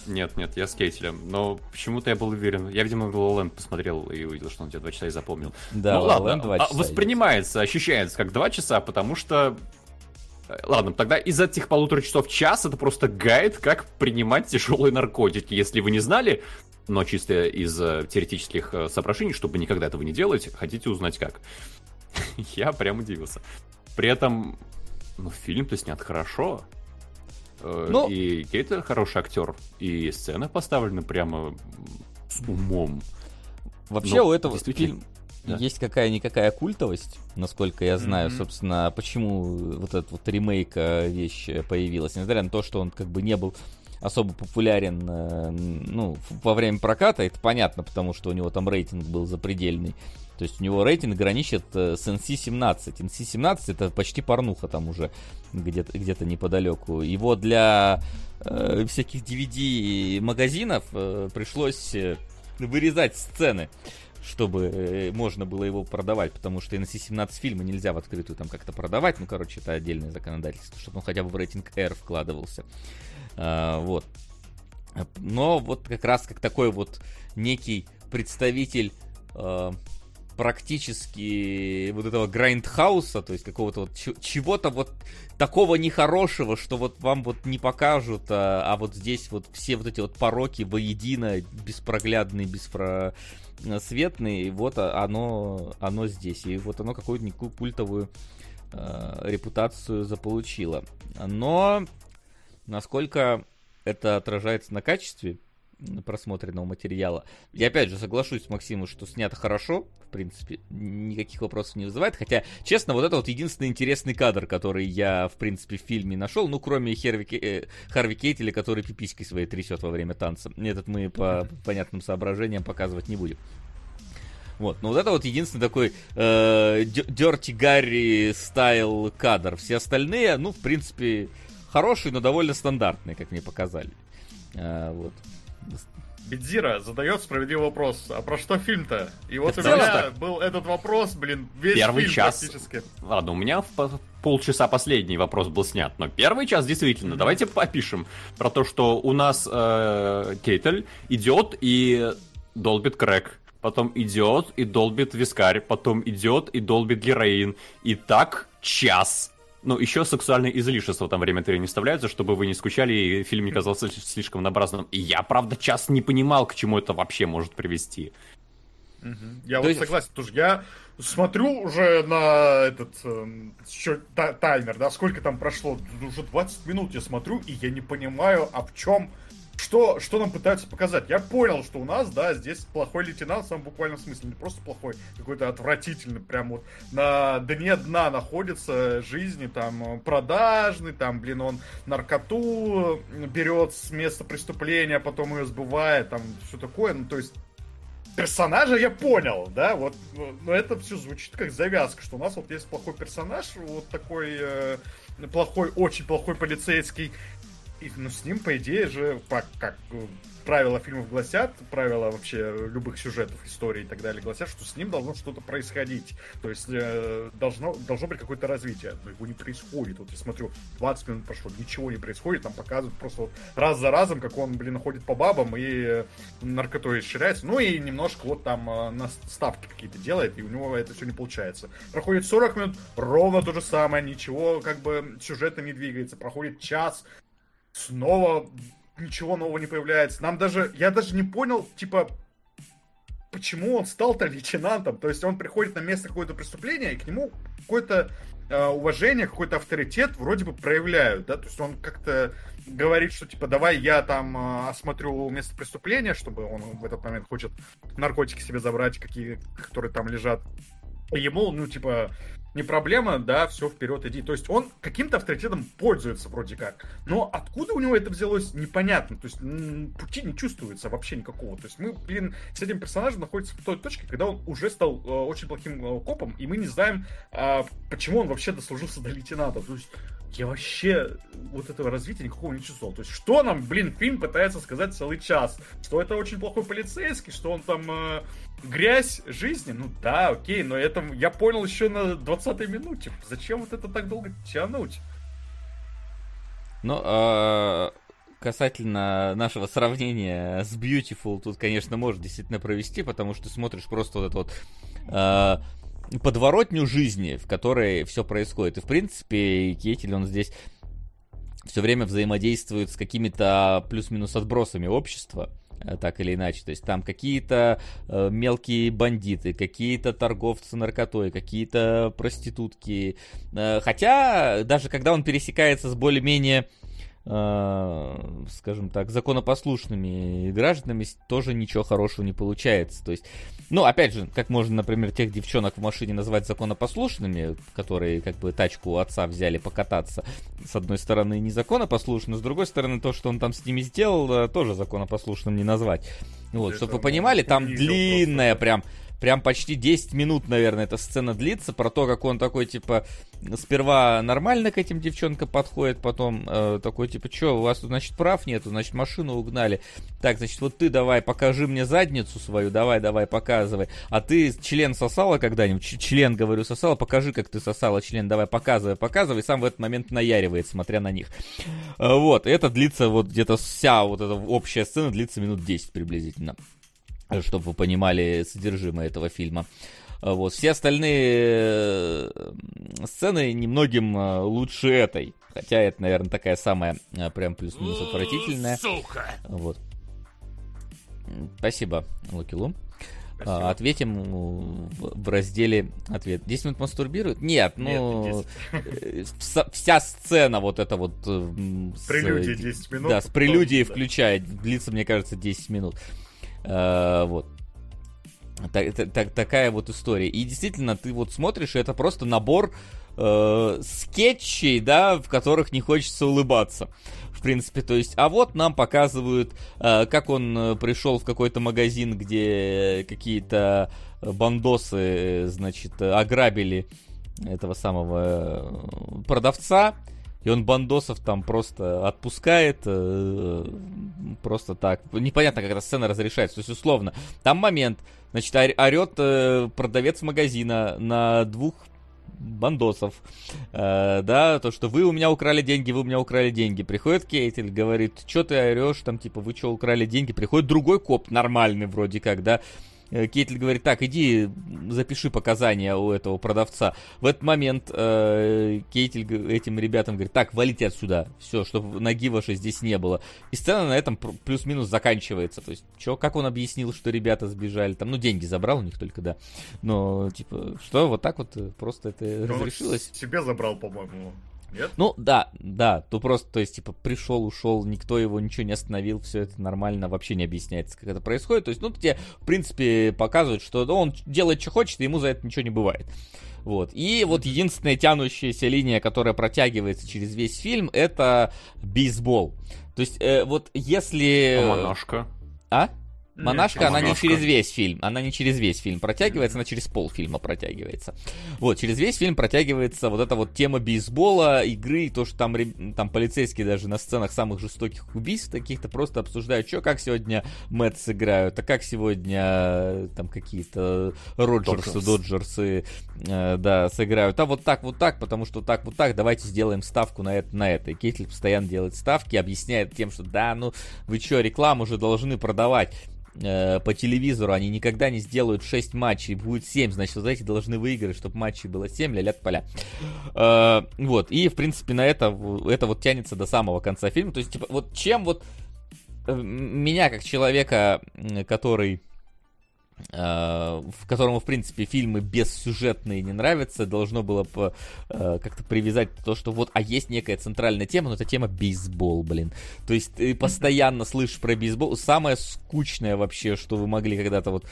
Нет, нет, я с Кейтелем. Но почему-то я был уверен. Я, видимо, Лолэнд посмотрел и увидел, что он тебе два часа и запомнил. Да, ну, ладно, 2 часа. А, воспринимается, ощущается как два часа, потому что э, Ладно, тогда из этих полутора часов час это просто гайд, как принимать тяжелые наркотики. Если вы не знали, но чисто из э, теоретических э, соображений, чтобы никогда этого не делать, хотите узнать как. Я прям удивился. При этом, ну, фильм-то снят хорошо. Э, ну, и Кейтер хороший актер, и сцена поставлена прямо с умом. Вообще Но, у этого фильма да. есть какая-никакая культовость, насколько я знаю, mm-hmm. собственно, почему вот этот вот ремейк э, вещь появилась, несмотря на то, что он как бы не был особо популярен, э, ну, во время проката, это понятно, потому что у него там рейтинг был запредельный. То есть у него рейтинг граничит э, с NC-17. NC-17 это почти порнуха там уже где-то где неподалеку. Его для э, всяких DVD-магазинов э, пришлось э, вырезать сцены чтобы можно было его продавать, потому что NC-17 фильмы нельзя в открытую там как-то продавать, ну, короче, это отдельное законодательство, чтобы он хотя бы в рейтинг R вкладывался. А, вот. Но вот как раз как такой вот некий представитель практически вот этого грайндхауса, то есть какого-то вот чего-то вот такого нехорошего, что вот вам вот не покажут, а, а вот здесь вот все вот эти вот пороки воедино, беспроглядные, беспросветные, вот оно, оно здесь. И вот оно какую-то культовую э, репутацию заполучило. Но насколько это отражается на качестве, просмотренного материала. Я опять же соглашусь с Максимом, что снято хорошо, в принципе, никаких вопросов не вызывает. Хотя, честно, вот это вот единственный интересный кадр, который я, в принципе, в фильме нашел, ну, кроме Херви, э, Харви Кейтеля, который пиписькой своей трясет во время танца. Этот мы по понятным соображениям показывать не будем. Вот, но вот это вот единственный такой э, Dirty Гарри стайл кадр. Все остальные, ну, в принципе, хорошие, но довольно стандартные, как мне показали. Э, вот. Бедзира задает справедливый вопрос. А про что фильм-то? И вот у меня был этот вопрос, блин, весь первый фильм час... практически. Ладно, у меня в полчаса последний вопрос был снят, но первый час действительно. Mm-hmm. Давайте попишем про то, что у нас э, Кейтель идет и долбит крэк. Потом идет и долбит вискарь, потом идет и долбит героин. И так час. Ну, еще сексуальные излишества там время от времени вставляются, чтобы вы не скучали и фильм не казался слишком набразным. И я, правда, час не понимал, к чему это вообще может привести. Угу. Я То вот есть... согласен, тоже я смотрю уже на этот э, та, таймер, да, сколько там прошло, уже 20 минут я смотрю, и я не понимаю, а в чем что, что нам пытаются показать? Я понял, что у нас, да, здесь плохой лейтенант в самом буквальном смысле. Не просто плохой, какой-то отвратительный, прям вот на дне дна находится жизни, там, продажный, там, блин, он наркоту берет с места преступления, потом ее сбывает, там, все такое. Ну, то есть, персонажа я понял, да, вот, но это все звучит как завязка, что у нас вот есть плохой персонаж, вот такой э, плохой, очень плохой полицейский, и, ну, с ним, по идее же, как, как э, правила фильмов гласят, правила вообще любых сюжетов, истории и так далее гласят, что с ним должно что-то происходить. То есть э, должно, должно быть какое-то развитие. Но его не происходит. Вот я смотрю, 20 минут прошло, ничего не происходит. Там показывают просто вот раз за разом, как он, блин, ходит по бабам и э, наркотой исчеряется. Ну и немножко вот там э, на ставки какие-то делает, и у него это все не получается. Проходит 40 минут, ровно то же самое, ничего как бы сюжета не двигается. Проходит час, снова ничего нового не появляется. Нам даже, я даже не понял, типа, почему он стал-то лейтенантом. То есть он приходит на место какое-то преступления, и к нему какое-то э, уважение, какой-то авторитет вроде бы проявляют, да, то есть он как-то говорит, что типа давай я там э, осмотрю место преступления, чтобы он в этот момент хочет наркотики себе забрать, какие, которые там лежат. Ему, ну, типа, не проблема, да, все вперед иди. То есть он каким-то авторитетом пользуется вроде как. Но откуда у него это взялось, непонятно. То есть пути не чувствуется вообще никакого. То есть мы, блин, с этим персонажем находимся в той точке, когда он уже стал э, очень плохим э, копом, и мы не знаем, э, почему он вообще дослужился до лейтенанта. То есть я вообще вот этого развития никакого не чувствовал. То есть, что нам, блин, фильм пытается сказать целый час? Что это очень плохой полицейский, что он там э, грязь жизни? Ну да, окей, но это я понял еще на 20-й минуте. Зачем вот это так долго тянуть? Ну, а, касательно нашего сравнения с Beautiful, тут, конечно, можно действительно провести, потому что смотришь просто вот это вот а, подворотню жизни, в которой все происходит. И, в принципе, Кетель, он здесь все время взаимодействует с какими-то плюс-минус отбросами общества э, так или иначе. То есть там какие-то э, мелкие бандиты, какие-то торговцы наркотой, какие-то проститутки. Э, хотя даже когда он пересекается с более-менее скажем так, законопослушными гражданами тоже ничего хорошего не получается. То есть, ну, опять же, как можно, например, тех девчонок в машине назвать законопослушными, которые как бы тачку у отца взяли покататься, с одной стороны, незаконопослушны, с другой стороны, то, что он там с ними сделал, э, тоже законопослушным не назвать. Вот, чтобы вы понимали, там длинная прям прям почти 10 минут, наверное, эта сцена длится, про то, как он такой, типа, сперва нормально к этим девчонкам подходит, потом э, такой, типа, что, у вас значит, прав нету, значит, машину угнали. Так, значит, вот ты давай, покажи мне задницу свою, давай, давай, показывай. А ты член сосала когда-нибудь? член, говорю, сосала, покажи, как ты сосала член, давай, показывай, показывай. Сам в этот момент наяривает, смотря на них. Э, вот, это длится вот где-то вся вот эта общая сцена длится минут 10 приблизительно чтобы вы понимали содержимое этого фильма. А Вот. Все остальные э, сцены немногим э, лучше этой. Хотя это, наверное, такая самая э, прям плюс-минус отвратительная. Сука! Вот. Спасибо, Луки Лу. Спасибо. А, Ответим м, в разделе ответ. 10 минут мастурбируют? Нет, Нет, ну... не 10. э, вся, сцена вот эта вот... с, Прелюдии э, 10 минут. Да, с прелюдией Да. включает. Длится, мне кажется, 10 минут. Э, Вот. Так- так- так- такая вот история. И действительно, ты вот смотришь, и это просто набор э, скетчей, да, в которых не хочется улыбаться. В принципе, то есть, а вот нам показывают, э, как он э, пришел в какой-то магазин, где какие-то бандосы, э, значит, ограбили этого самого продавца, и он бандосов там просто отпускает, э, просто так. Непонятно, как эта сцена разрешается. То есть, условно, там момент, значит, ор- орет э, продавец магазина на двух бандосов, Э, да, то, что вы у меня украли деньги, вы у меня украли деньги. Приходит Кейтель, говорит, что ты орешь, там, типа, вы что, украли деньги? Приходит другой коп, нормальный вроде как, да, Э, Кейтель говорит, так, иди запиши показания у этого продавца. В этот момент э, Кейтель этим ребятам говорит, так, валите отсюда, все, чтобы ноги вашей здесь не было. И сцена на этом плюс-минус заканчивается. То есть, чё, как он объяснил, что ребята сбежали? Там, ну, деньги забрал у них только, да. Но, типа, что, вот так вот э, просто это Ну, разрешилось? Себе забрал, по-моему. Нет? Ну, да, да, то просто, то есть, типа, пришел, ушел, никто его ничего не остановил, все это нормально, вообще не объясняется, как это происходит. То есть, ну, тебе, в принципе, показывают, что ну, он делает, что хочет, и ему за это ничего не бывает. Вот. И вот единственная тянущаяся линия, которая протягивается через весь фильм, это бейсбол. То есть, э, вот если... А монашка. А? Монашка, она не через весь фильм, она не через весь фильм протягивается, она через полфильма протягивается. Вот, через весь фильм протягивается вот эта вот тема бейсбола, игры, и то, что там, там полицейские даже на сценах самых жестоких убийств таких-то просто обсуждают, что, как сегодня Мэтт сыграют, а как сегодня э, там какие-то Роджерсы, Доджерс. Доджерсы, э, да, сыграют. А вот так, вот так, потому что так, вот так, давайте сделаем ставку на это, на это. И Кейтли постоянно делает ставки, объясняет тем, что да, ну вы что, рекламу же должны продавать э, по телевизору, они никогда не сделают 6 матчей, будет 7, значит, вот эти должны выиграть, чтобы матчей было 7, ля поля. Э, вот, и, в принципе, на это, это вот тянется до самого конца фильма. То есть, типа, вот чем вот э, меня, как человека, который в которому, в принципе, фильмы бессюжетные не нравятся, должно было бы э, как-то привязать то, что вот, а есть некая центральная тема, но это тема бейсбол, блин. То есть ты постоянно слышишь про бейсбол. Самое скучное вообще, что вы могли когда-то вот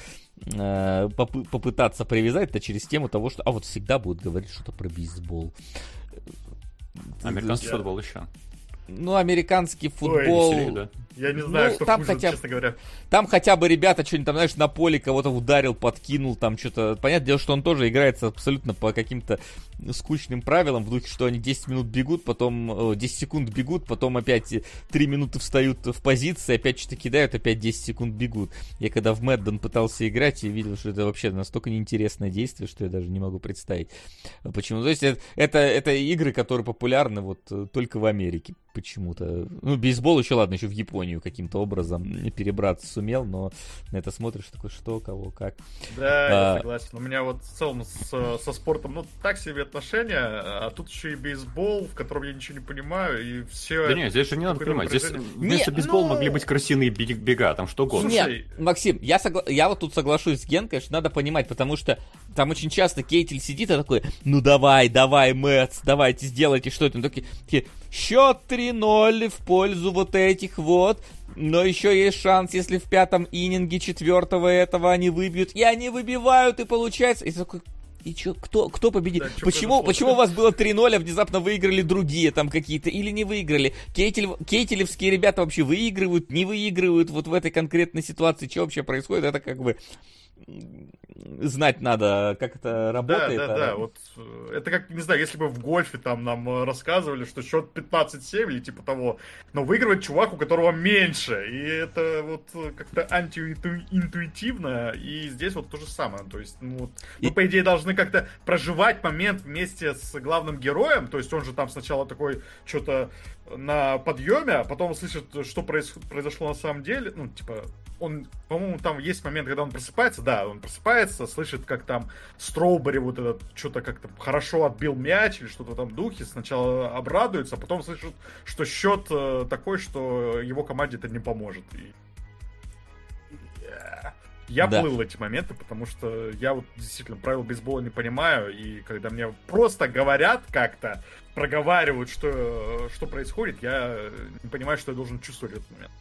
э, попы- попытаться привязать, это через тему того, что, а вот всегда будут говорить что-то про бейсбол. Американский футбол еще. Ну, американский футбол. Веселее, да. Я не знаю, Ну, что там хуже, хотя честно говоря. Там хотя бы ребята что-нибудь там, знаешь, на поле кого-то ударил, подкинул, там что-то. Понятное дело, что он тоже играется абсолютно по каким-то скучным правилам, в духе, что они 10 минут бегут, потом о, 10 секунд бегут, потом опять 3 минуты встают в позиции, опять что-то кидают, опять 10 секунд бегут. Я когда в Мэдден пытался играть, я видел, что это вообще настолько неинтересное действие, что я даже не могу представить. Почему? То есть это, это, это игры, которые популярны вот э, только в Америке почему-то. Ну, бейсбол еще, ладно, еще в Японию каким-то образом перебраться сумел, но на это смотришь, такой, что, кого, как. Да, А. я согласен. У меня вот в целом с- со спортом, ну, так себе отношения, а тут еще и бейсбол, в котором я ничего не понимаю, и все... Да нет, здесь же не надо понимать. Здесь вместо Не, бейсбола ну- могли быть крысиные бег- бега, там что угодно. Слушай, Нет, Максим, я, согла- я вот тут соглашусь с Генкой, что надо понимать, потому что там очень часто Кейтель сидит и такой, ну давай, давай, Мэтс, давайте сделайте что-то. Он такие, счет 3-0 в пользу вот этих вот, но еще есть шанс, если в пятом ининге четвертого этого они выбьют, и они выбивают, и получается, и такой, и чё, кто, кто победит? Да, почему, почему у вас было 3-0, а внезапно выиграли другие там какие-то, или не выиграли? Кейтель, кейтелевские ребята вообще выигрывают, не выигрывают вот в этой конкретной ситуации, что вообще происходит? Это как бы знать надо, как это Да, работает. да, а- да, вот э, это как, не знаю, если бы в гольфе там нам э, рассказывали, что счет 15-7 или типа того, но выигрывает чувак, у которого меньше, и это вот э, как-то антиинтуитивно, и здесь вот то же самое, то есть, ну вот, мы И- по идее должны как-то проживать момент вместе с главным героем, то есть он же там сначала такой что-то на подъеме, а потом слышит, что проис- произошло на самом деле, ну, типа, он, по-моему, там есть момент, когда он просыпается, да, он просыпается, слышит, как там Строубери вот этот что-то как-то хорошо отбил мяч или что-то там духе, сначала обрадуется, а потом слышит, что счет э, такой, что его команде это не поможет. И... Yeah. Я Да. плыл эти моменты, потому что я вот действительно правил бейсбола не понимаю, и когда мне просто говорят как-то, проговаривают, что, что происходит, я не понимаю, что я должен чувствовать в этот момент.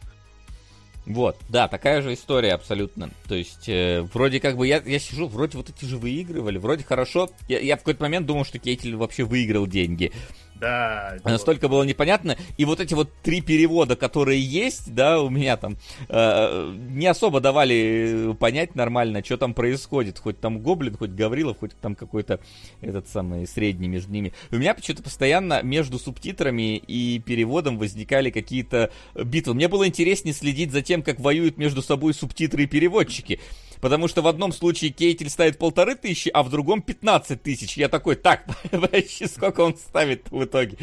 Вот, да, такая же история абсолютно. То есть, э, вроде как бы я, я сижу, вроде вот эти же выигрывали, вроде хорошо. Я, я в какой-то момент думал, что Кейтель вообще выиграл деньги. Да. Настолько было непонятно. И вот эти вот три перевода, которые есть, да, у меня там, э, не особо давали понять нормально, что там происходит. Хоть там Гоблин, хоть Гаврилов, хоть там какой-то этот самый средний между ними. У меня почему-то постоянно между субтитрами и переводом возникали какие-то битвы. Мне было интереснее следить за тем, как воюют между собой субтитры и переводчики. Потому что в одном случае Кейтель ставит полторы тысячи, а в другом 15 тысяч. Я такой, так, подожди, сколько он ставит в итоге?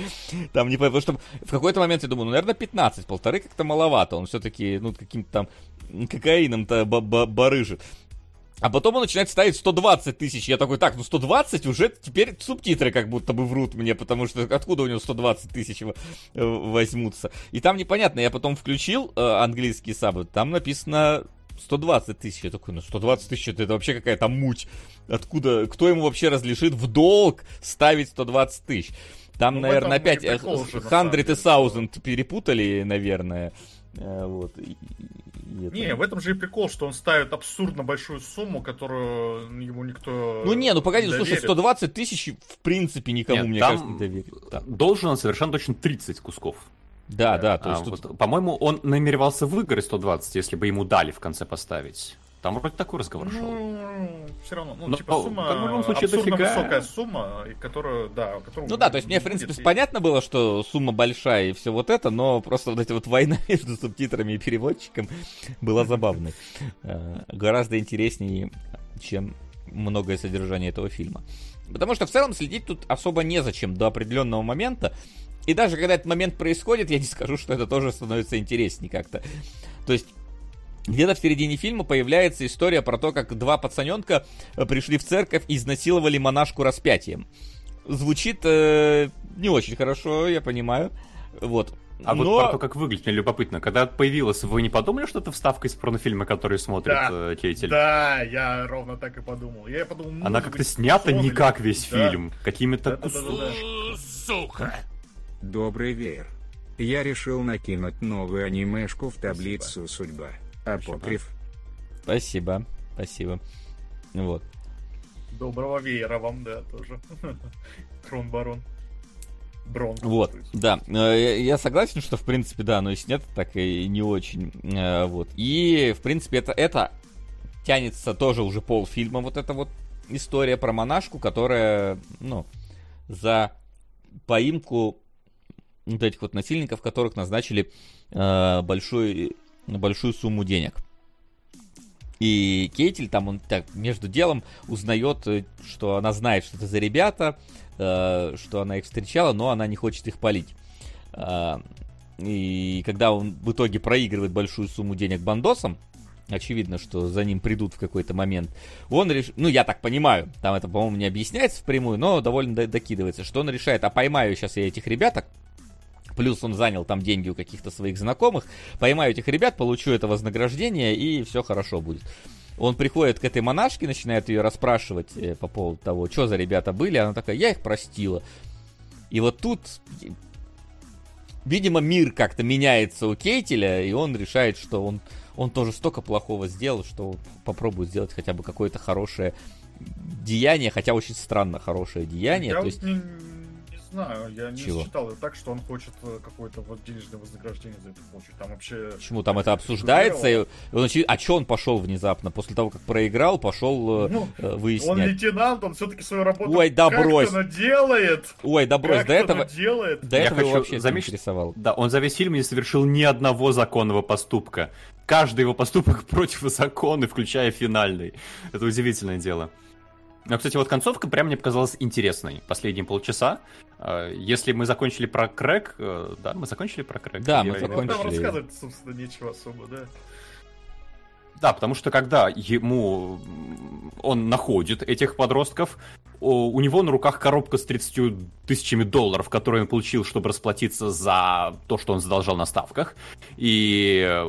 Там не потому что в какой-то момент я думаю, ну, наверное, 15, полторы как-то маловато. Он все-таки, ну, каким-то там кокаином-то ба- ба- барыжит. А потом он начинает ставить 120 тысяч. Я такой, так, ну 120 уже теперь субтитры как будто бы врут мне, потому что откуда у него 120 тысяч э, возьмутся. И там непонятно, я потом включил э, английский саб, там написано 120 тысяч. Я такой, ну 120 тысяч, это, вообще какая-то муть. Откуда, кто ему вообще разрешит в долг ставить 120 тысяч? Там, Ну, наверное, опять э, прикол же, на самом 100 и деле, 1000 перепутали, наверное. Э, Вот. и- и- и это- Не, в этом же и прикол, что он ставит абсурдно большую сумму, которую ему никто Ну не, ну погоди, не слушай, доверит. 120 тысяч в принципе никому, Нет, мне там кажется, не доверит. Да, Должен он совершенно точно 30 кусков. Да, да, то А, есть тут... вот, По-моему, он намеревался выиграть 120, если бы ему дали в конце поставить. Там вроде такой разговор шел. Ну, все равно, ну, Ну, типа сумма, в любом случае, абсурдно дофига. высокая сумма, и которую, да, которую Ну да, то есть мне, в принципе, и- понятно было, что сумма большая и все вот это, но просто вот эта вот война между субтитрами и переводчиком была забавной. Э, Гораздо интереснее, чем многое содержание этого фильма. Потому что в целом следить тут особо незачем до определенного момента. И даже когда этот момент происходит, я не скажу, что это тоже становится интереснее как-то. То есть Где-то в середине фильма появляется история про то, как два пацаненка э, пришли в церковь и изнасиловали монашку распятием. Звучит э, не очень хорошо, я понимаю. Вот. А Но- вот про то, как выглядит, мне любопытно. Когда это появилось, вы не подумали, что это вставка из порнофильма, который смотрит Да. э, Кейтель? Да, я ровно так и подумал. Я подумал, Она может как-то снята сон не или- как весь Да. фильм. Какими-то Да-да-да-да-да. кусочками. Добрый веер. Я решил накинуть новую анимешку в таблицу судьба. Апокриф. Спасибо, спасибо. Вот. Доброго веера вам, да, тоже. Кронбарон. Брон. Вот, да. Э, Я согласен, что, в принципе, да, но и снято так и не очень. Э, Вот. И, в принципе, это, это тянется тоже уже полфильма, вот эта вот история про монашку, которая, ну, за поимку вот этих вот насильников, которых назначили э, большой, большую сумму денег. И Кейтель там, он так, между делом узнает, э, что она знает, что это за ребята, э, что она их встречала, но она не хочет их палить. А, И когда он в итоге проигрывает большую сумму денег бандосам, очевидно, что за ним придут в какой-то момент, он решит, ну я так понимаю, там это, по-моему, не объясняется впрямую, но довольно до- докидывается, что он решает, а поймаю сейчас я этих ребяток, Плюс он занял там деньги у каких-то своих знакомых. Поймаю этих ребят, получу это вознаграждение, и все хорошо будет. Он приходит к этой монашке, начинает ее расспрашивать э, по поводу того, что за ребята были. Она такая, я их простила. И вот тут, видимо, мир как-то меняется у Кейтеля, и он решает, что он, он тоже столько плохого сделал, что попробует сделать хотя бы какое-то хорошее деяние, хотя очень странно хорошее деяние. Я то вот есть, не знаю, я не Чего? считал так, что он хочет э, какое-то вот денежное вознаграждение за это получить. Там вообще... Почему там это обсуждается? И он очевид- А что он пошел внезапно? После того, как проиграл, пошел э, Ну, э, Он выяснять. лейтенант, он все-таки свою работу Ой, да брось. но делает. Ой, да брось, как-то до этого, делает. до Я этого хочу вообще заметить- интересовало. Да, он за весь фильм не совершил ни одного законного поступка. Каждый его поступок против закона, включая финальный. Это удивительное дело. Но, кстати, вот концовка прям мне показалась интересной. Последние полчаса. Э, Если мы закончили про крэк, э, да, мы закончили про крэк. Да, мы закончили. Ну, там рассказывать, собственно, нечего особо, да. Да, потому что когда ему он находит этих подростков, у него на руках коробка с 30 тысячами долларов, которые он получил, чтобы расплатиться за то, что он задолжал на ставках. И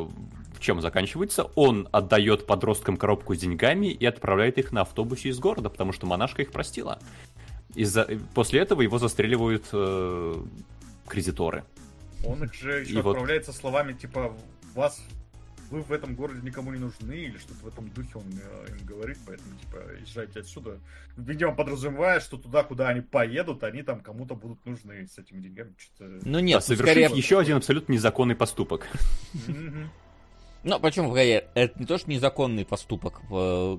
чем заканчивается? Он отдает подросткам коробку с деньгами и отправляет их на автобусе из города, потому что монашка их простила. Из-за... После этого его застреливают э, кредиторы. Он их же еще И вот- отправляет со словами типа вас вы в этом городе никому не нужны, или что-то в этом духе он э, им говорит, поэтому, типа, езжайте отсюда. Видимо, подразумевая, что туда, куда они поедут, они там кому-то будут нужны с этими деньгами. Что-то... Ну Да, нет, ну, совершив скорее... еще один абсолютно незаконный поступок. Мгм. Ну, почему, это не то, что незаконный поступок.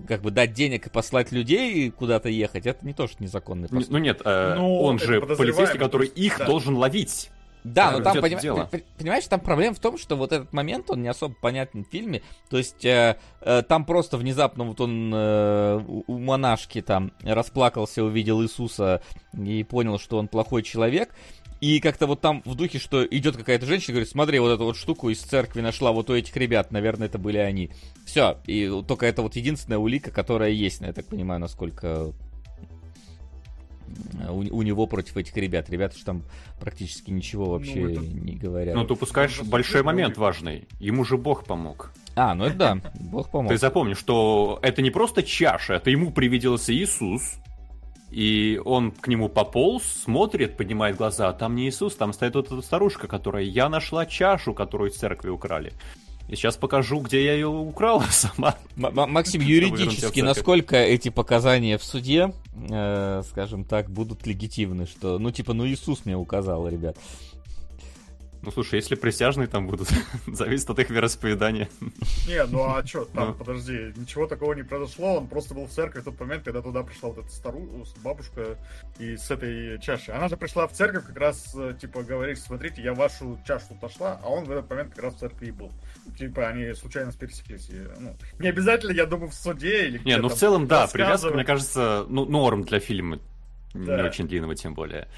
Как бы дать денег и послать людей куда-то ехать, это не то, что незаконный поступок. Ну нет, э, Ну, он же полицейский, который их да. должен ловить. Да, Да, но там, поним- дело. понимаешь, там проблема в том, что вот этот момент, он не особо понятен в фильме. То есть э, э, там просто внезапно вот он э, у монашки там расплакался, увидел Иисуса и понял, что он плохой человек. И как-то вот там в духе, что идет какая-то женщина, говорит, смотри, вот эту вот штуку из церкви нашла вот у этих ребят, наверное, это были они. Все, и только это вот единственная улика, которая есть, я так понимаю, насколько у, у него против этих ребят. Ребята же там практически ничего вообще это- не говорят. Ну, ты упускаешь Он большой момент и- важный. Ему же Бог помог. А, ну это да, Бог помог. Ты запомни, что это не просто чаша, это ему привиделся Иисус. И он к нему пополз, смотрит, поднимает глаза, а там не Иисус, там стоит вот эта старушка, которая я нашла чашу, которую из церкви украли. И сейчас покажу, где я ее украла сама. М- Максим, юридически, насколько эти показания в суде, э, скажем так, будут легитимны, что, ну, типа, ну, Иисус мне указал, ребят. Ну слушай, если присяжные там будут, зависит от их вероисповедания. Не, ну а чё, там, Ну. подожди, ничего такого не произошло, он просто был в церкви в тот момент, когда туда пришла вот эта стару, бабушка и с этой чашей. Она же пришла в церковь как раз, э, типа, говорит, смотрите, я вашу чашу отошла, а он в этот момент как раз в церкви и был. Типа, они случайно пересеклись. и, ну, не обязательно, я думаю, в суде или Не, ну в целом, да, привязка, мне кажется, ну, норм для фильма. Не Да. очень длинного, тем более.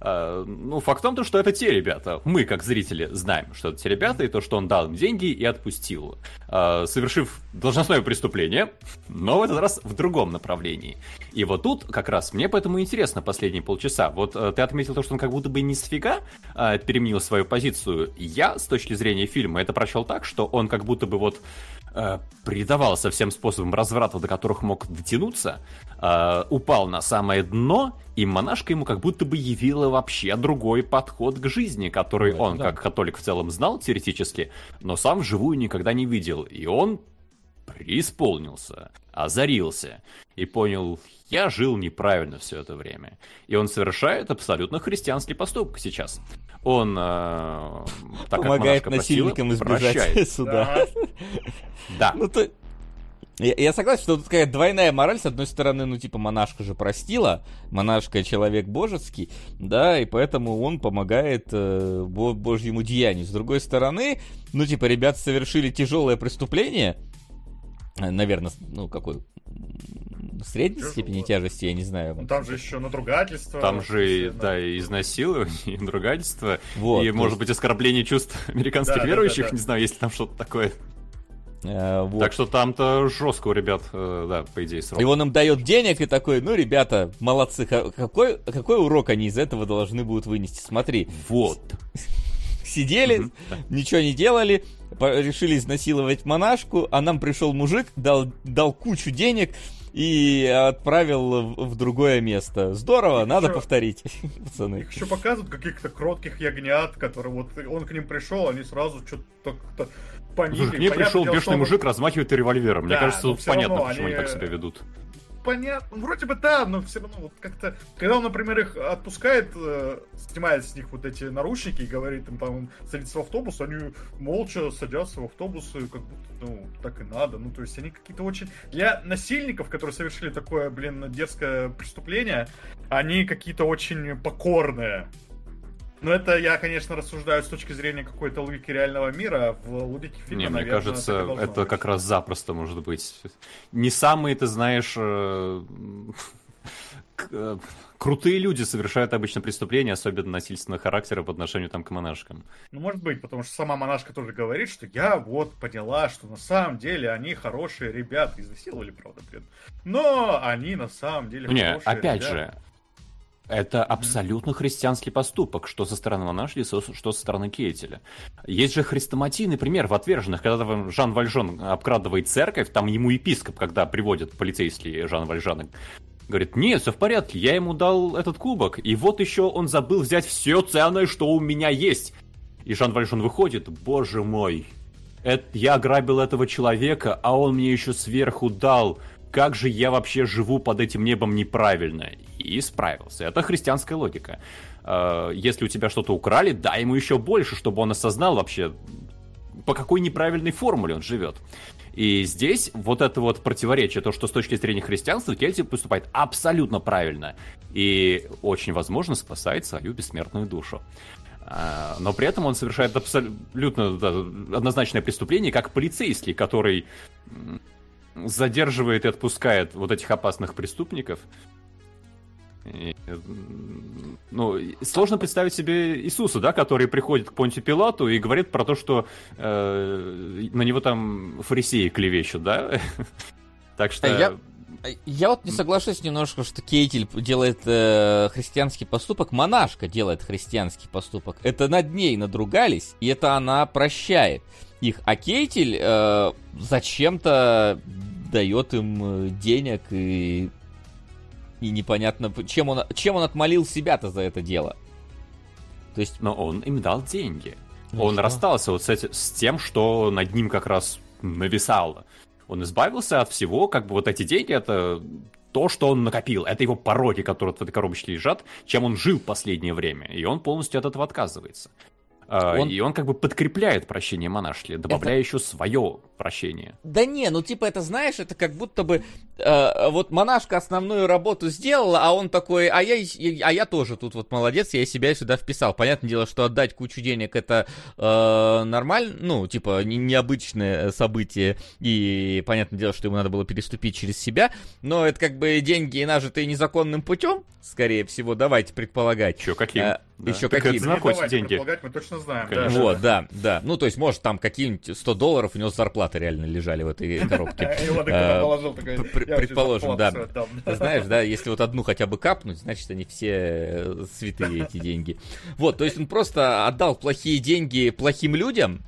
А, ну, факт в том, то, что это те ребята. Мы, как зрители, знаем, что это те ребята, и то, что он дал им деньги и отпустил. А, совершив должностное преступление, но в этот раз в другом направлении. И вот тут как раз мне поэтому интересно последние полчаса. Вот э, ты отметил то, что он как будто бы не сфига переменил свою позицию. Я, с точки зрения фильма, это прочел так, что он как будто бы вот э, предавался всем способам разврата, до которых мог дотянуться, э, упал на самое дно, и монашка ему как будто бы явила вообще другой подход к жизни, который Да, он, да. как католик, в целом знал теоретически, но сам вживую никогда не видел. И он преисполнился, озарился и понял, я жил неправильно все это время. И он совершает абсолютно христианский поступок сейчас. Он, э, так Помогает монашка просила, насильникам избежать прощает. суда. Да. Ну, то... Я, я согласен, что тут какая двойная мораль. С одной стороны, ну, типа, монашка же простила, монашка человек божеский, да, и поэтому он помогает э, бо- божьему деянию. С другой стороны, ну, типа, ребята совершили тяжелое преступление, наверное, ну, какой средней Тяжелое. степени тяжести, я не знаю. Ну, там же еще надругательство. Там же, Да. да, и изнасилование, и надругательство, Вот, и, может есть, быть, оскорбление чувств американских Да, да, верующих, да, да. не знаю, есть ли там что-то такое. э, вот. Так что там-то жестко у ребят, э, да, по идее, срок. И он им дает денег и такой, ну, ребята, молодцы, ка- какой, какой урок они из этого должны будут вынести? Смотри, Вот. сидели, ничего не делали, решили изнасиловать монашку, а нам пришел мужик, дал, дал кучу денег и отправил в, другое место. Здорово, И надо чё? повторить, пацаны. Их еще показывают каких-то кротких ягнят, которые вот он к ним пришел, они сразу что-то как-то поникли. Слушай, к Понятное пришел дело, бешеный он- мужик, размахивает револьвером. Мне Да, кажется, но тут понятно, равно почему они они- так себя ведут. Понятно, вроде бы да, но все равно вот как-то, когда он, например, их отпускает, э, снимает с них вот эти наручники и говорит им там садиться в автобус, они молча садятся в автобус, и как будто, ну, так и надо. Ну, то есть они какие-то очень... Для насильников, которые совершили такое, блин, дерзкое преступление, они какие-то очень покорные. Но это я, конечно, рассуждаю с точки зрения какой-то логики реального мира. а В логике фильма, Не, мне наверное, кажется, и должно это быть. как раз запросто может быть. Не самые, ты знаешь, э, э, крутые люди совершают обычно преступления, особенно насильственного характера по отношению там к монашкам. Ну, может быть, потому что сама монашка тоже говорит, что я вот поняла, что на самом деле они хорошие ребята. Изнасиловали, правда, блин. Но они на самом деле Не, опять ребята. же, это абсолютно христианский поступок, что со стороны монашки, со- что со стороны Кейтеля. Есть же хрестоматийный пример в «Отверженных», когда Жан Вальжон обкрадывает церковь, там ему епископ, когда приводят полицейский Жан Вальжана, говорит, нет, все в порядке, я ему дал этот кубок, и вот еще он забыл взять все ценное, что у меня есть. И Жан Вальжон выходит, боже мой, это, я ограбил этого человека, а он мне еще сверху дал. Как же я вообще живу под этим небом неправильно? И справился. Это христианская логика. Э, Если у тебя что-то украли, дай ему еще больше, чтобы он осознал вообще, по какой неправильной формуле он живет. И здесь вот это вот противоречие, то, что с точки зрения христианства Кельти поступает абсолютно правильно. И очень возможно спасает свою бессмертную душу. А, Но при этом он совершает абсолютно да, однозначное преступление, как полицейский, который задерживает и отпускает вот этих опасных преступников. И, ну, сложно представить себе Иисуса, да, который приходит к Понтию Пилату и говорит про то, что э, на него там фарисеи клевещут, да? Так что... Я- Я вот не соглашусь немножко, что Кейтель делает э, христианский поступок, монашка делает христианский поступок. Это над ней надругались, и это она прощает их. А Кейтель э, зачем-то дает им э, денег и, и непонятно, чем он, чем он отмолил себя-то за это дело. То есть, Но он им дал деньги. Ну он что? расстался вот с, эти- с тем, что над ним как раз нависало. Он избавился от всего, как бы вот эти деньги, это то, что он накопил. Это его пороки, которые в этой коробочке лежат, чем он жил последнее время. И он полностью от этого отказывается. А, Он- И он как бы подкрепляет прощение монашки, добавляя еще свое прощение. Да не, ну типа это знаешь, это как будто бы э, вот монашка основную работу сделала, а он такой, а я, и- а я тоже тут вот молодец, я себя сюда вписал. Понятное дело, что отдать кучу денег это э, нормально, ну типа не- необычное событие, и понятное дело, что ему надо было переступить через себя, но это как бы деньги нажитые незаконным путем, скорее всего, давайте предполагать. Еще каким? Э, Да. еще Так каким? это Ну, на какие давайте деньги? предполагать, мы точно знаем. да. Конечно. Вот, да, да. Ну, то есть, может, там какие-нибудь 100 долларов у него зарплаты реально лежали в этой коробке. «Я предположим, да. зарплату всю отдам». Ты знаешь, да, если вот одну хотя бы капнуть, значит, они все э, святые, эти деньги. Вот, то есть он просто отдал плохие деньги плохим людям,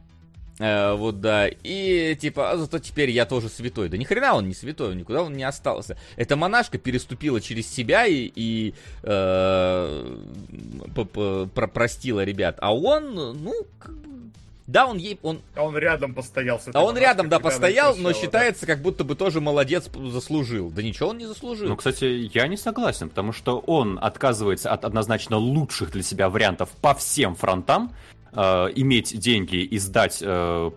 Э, вот да, и типа, а зато теперь я тоже святой. Да ни хрена он не святой, никуда он не остался. Эта монашка переступила через себя и, и э, про- простила ребят. А он, ну, как бы, да, он ей, он, А он рядом постоял. с этой а он рядом, да, постоял, но считается, как будто бы тоже молодец заслужил. Да ничего он не заслужил. Ну, кстати, я не согласен, потому что он отказывается от однозначно лучших для себя вариантов по всем фронтам, э, иметь деньги и сдать э,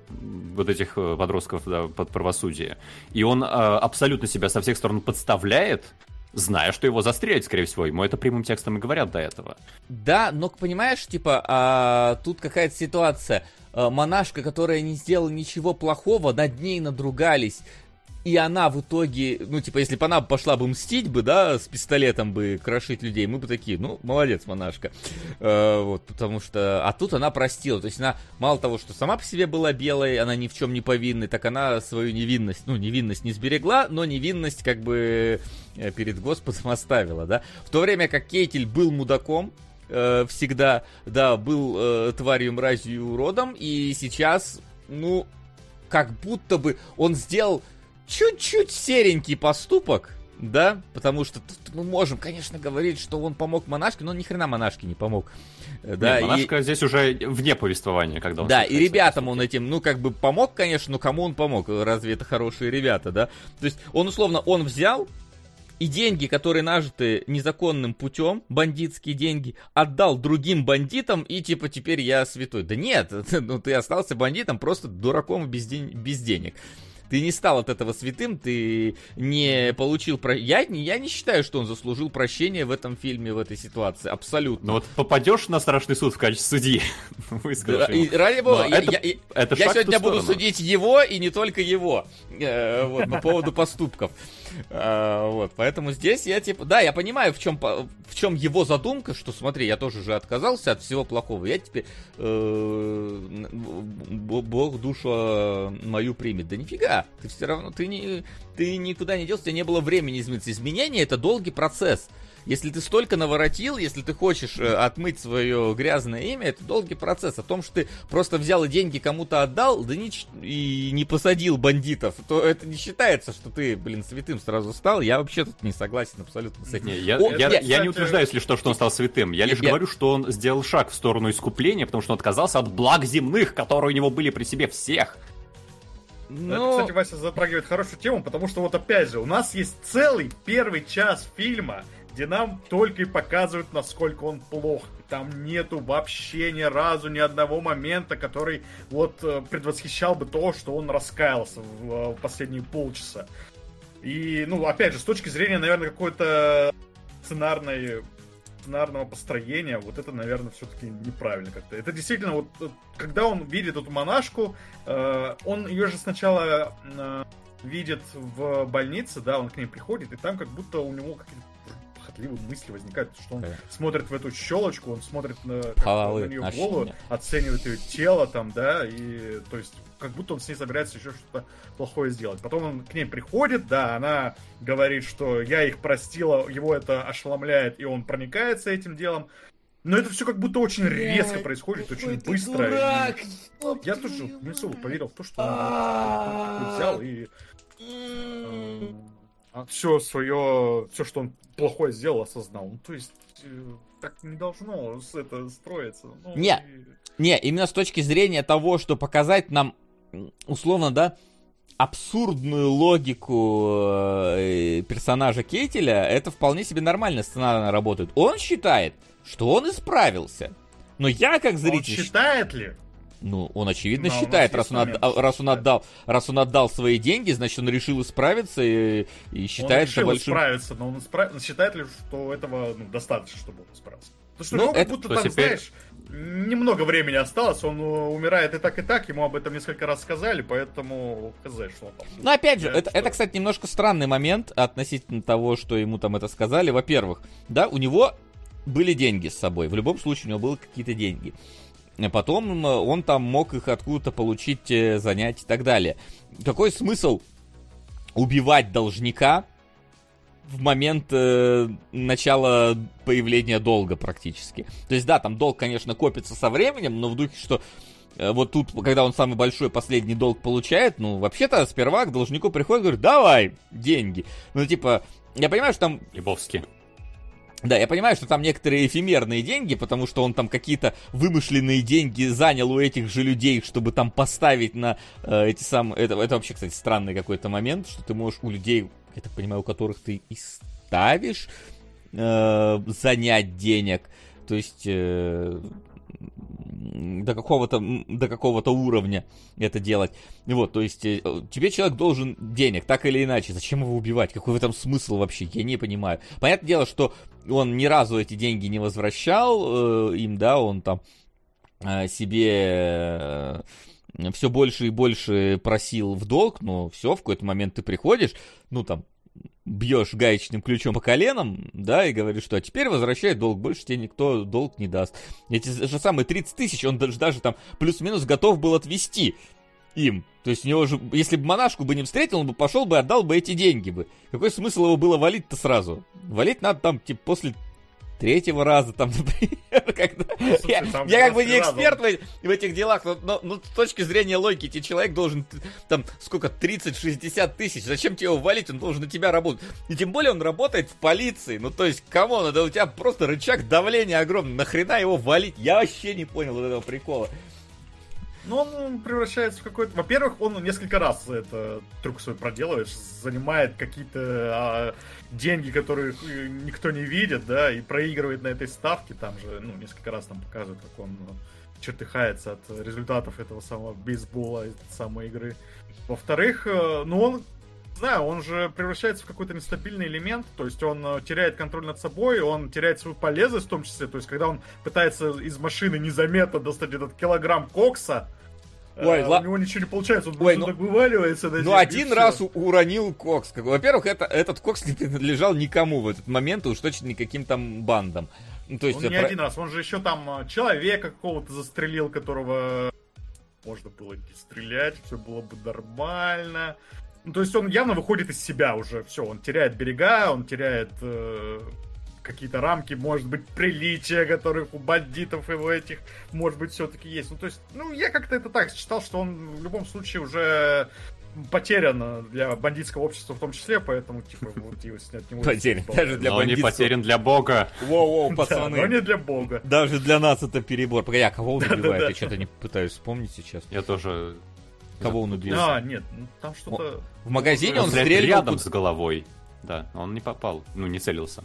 вот этих э, подростков да, под правосудие. И он э, абсолютно себя со всех сторон подставляет, зная, что его застрелят, скорее всего. Ему это прямым текстом и говорят до этого. Да, но понимаешь, типа, а, тут какая-то ситуация. А, монашка, которая не сделала ничего плохого, над ней надругались. И она в итоге, ну, типа, если бы она пошла бы мстить бы, да, с пистолетом бы крошить людей, мы бы такие, ну, молодец, монашка. Э, вот, потому что... А тут она простила. То есть она, мало того, что сама по себе была белой, она ни в чем не повинной, так она свою невинность, ну, невинность не сберегла, но невинность как бы э, перед Господом оставила, да. В то время как Кейтель был мудаком, э, всегда, да, был э, тварью, мразью и уродом, и сейчас, ну, как будто бы он сделал чуть-чуть серенький поступок, да, потому что тут мы можем, конечно, говорить, что он помог монашке, но ни хрена монашке не помог. Э, Да, Нет, и- монашка здесь уже вне повествования, когда он да, и ребятам он этим, ну, как бы помог, конечно, но кому он помог? Разве это хорошие ребята, да? То есть он, условно, он взял и деньги, которые нажиты незаконным путем, бандитские деньги, отдал другим бандитам, и типа теперь я святой. Да нет, ну ты остался бандитом, просто дураком и без, ден- без денег. Ты не стал от этого святым, ты не получил... Про... Я, не- я не считаю, что он заслужил прощения в этом фильме, в этой ситуации. Абсолютно. Ну вот попадешь на страшный суд в качестве судьи, и ради бога, я, это- я- это сегодня буду судить его и не только его. Э, вот, по поводу поступков. А, вот, поэтому здесь я типа, да, я понимаю, в чем, в чем его задумка, что смотри, я тоже же отказался от всего плохого, я теперь э, Бог душу э, мою примет. Да нифига, ты все равно, ты, не, ты никуда не делся, у тебя не было времени измениться. Изменение это долгий процесс. Если ты столько наворотил, если ты хочешь э, отмыть свое грязное имя, это долгий процесс. О том, что ты просто взял и деньги кому-то отдал, да не, и не посадил бандитов, то это не считается, что ты, блин, святым сразу стал. Я вообще тут не согласен абсолютно с этим. Не, я, О, я- нет, я не утверждаю, если что, что он стал святым. Я лишь Я- говорю, что он сделал шаг в сторону искупления, потому что он отказался от благ земных, которые у него были при себе всех. Ну, Это, кстати, Вася затрагивает хорошую тему, потому что вот опять же, у нас есть целый первый час фильма, где нам только и показывают, насколько он плох. Там нету вообще ни разу ни одного момента, который вот э, предвосхищал бы то, что он раскаялся в, э, в последние полчаса. И, ну, опять же, с точки зрения, наверное, какой-то сценарной сценарного построения, вот это, наверное, все-таки неправильно как-то. Это действительно, вот, э, когда он видит эту монашку, э, он ее же сначала э, видит в больнице, да, он к ней приходит, и там как будто у него какие-то похотливые мысли возникают, что он Да. смотрит в эту щелочку, он смотрит на, как на нее голову, оценивает ее тело там, да, и то есть как будто он с ней собирается еще что-то плохое сделать. Потом он к ней приходит, да, она говорит, что я их простила, его это ошеломляет, и он проникается этим делом. Но это все как будто очень резко происходит, очень быстро. и Я тоже не особо поверил в то, что он взял и все свое, все, что он плохое сделал, осознал. Ну, то есть, э, так не должно с- это строиться. Ну, Не. и- Не, именно с точки зрения того, что показать нам, условно, да, абсурдную логику э, персонажа Кетеля, это вполне себе нормально сценарно работает. Он считает, что он исправился. Но я как Он зритель... считает ли? Ну, он очевидно Да, у нас считает, раз он, отда- раз, он отдал, раз он отдал свои деньги, значит, он решил исправиться и, и он считает это решил большим... исправиться, но он испра- считает ли, что этого ну, достаточно, чтобы он исправился? Потому что Ну, это- как будто то там, теперь- знаешь, немного времени осталось, он э, умирает и так, и так, ему об этом несколько раз сказали, поэтому сказать, что там... Ну, опять же, Я это, что? это, кстати, немножко странный момент относительно того, что ему там это сказали. Во-первых, да, у него были деньги с собой. В любом случае, у него были какие-то деньги. Потом он там мог их откуда-то получить, э, занять и так далее. Какой смысл убивать должника в момент э, начала появления долга практически? То есть, да, там долг, конечно, копится со временем, но в духе, что Э, вот тут, когда он самый большой последний долг получает, ну, вообще-то сперва к должнику приходит и говорит, давай, деньги. Ну, типа, я понимаю, что там Лебовский. да, я понимаю, что там некоторые эфемерные деньги, потому что он там какие-то вымышленные деньги занял у этих же людей, чтобы там поставить на э, эти самые... Это, это вообще, кстати, странный какой-то момент, что ты можешь у людей, я так понимаю, у которых ты и ставишь, э, занять денег. То есть... э, до какого-то до какого-то уровня это делать. Вот, то есть э, тебе человек должен денег, так или иначе. Зачем его убивать? Какой в этом смысл вообще? Я не понимаю. Понятное дело, что он ни разу эти деньги не возвращал э, им, да, он там э, себе все больше и больше просил в долг, но все, в какой-то момент ты приходишь, ну там, бьешь гаечным ключом по коленам, да, и говоришь, что а теперь возвращай долг, больше тебе никто долг не даст. Эти же самые 30 тысяч он даже, даже там плюс-минус готов был отвести им. То есть у него же, если бы монашку бы не встретил, он бы пошел бы отдал бы эти деньги бы. Какой смысл его было валить-то сразу? Валить надо там, типа, после третьего раза, там, например, когда... слушай, я, там я как бы не 23 раза эксперт в, в этих делах, но, но, но с точки зрения логики, тебе человек должен, там, сколько, 30-60 тысяч, зачем тебе его валить, он должен на тебя работать. И тем более он работает в полиции, ну, то есть, come on, это у тебя просто рычаг давления огромный, нахрена его валить? Я вообще не понял вот этого прикола. Ну, он превращается в какой-то... Во-первых, он несколько раз это трюк свой проделывает, занимает какие-то а, деньги, которые э, никто не видит, да, и проигрывает на этой ставке. Там же, ну, несколько раз там показывают, как он ну, чертыхается от результатов этого самого бейсбола, самой игры. Во-вторых, э, ну, он знаю, он же превращается в какой-то нестабильный элемент, то есть он э, теряет контроль над собой, он теряет свою полезность в том числе, то есть когда он пытается из машины незаметно достать этот килограмм кокса, э, Ой, а, ла- у него ничего не получается, он Ой, ну- так вываливается. Ну, один раз уронил кокс. Во-первых, это, этот кокс не принадлежал никому в этот момент, уж точно никаким там бандам. Ну, то есть, Он не про- один раз, он же еще там э, человека какого-то застрелил, которого можно было не стрелять, все было бы нормально. Ну, то есть он явно выходит из себя уже, все, он теряет берега, он теряет э, какие-то рамки, может быть, приличия, которых у бандитов и у этих, может быть, все-таки есть. Ну, то есть, ну, я как-то это так считал, что он в любом случае уже потерян для бандитского общества в том числе, поэтому, типа, вот его снять не Потерян. Даже для Но не потерян для бога. Воу-воу, Да, пацаны. но не для бога. Даже для нас это перебор. Погоди, а кого убивает? Я что-то не пытаюсь вспомнить сейчас. Я тоже... Кого он убил? А, нет, ну, там что-то... В магазине Он он стрельнул... рядом куда- с головой. Да, он не попал. Ну, не целился.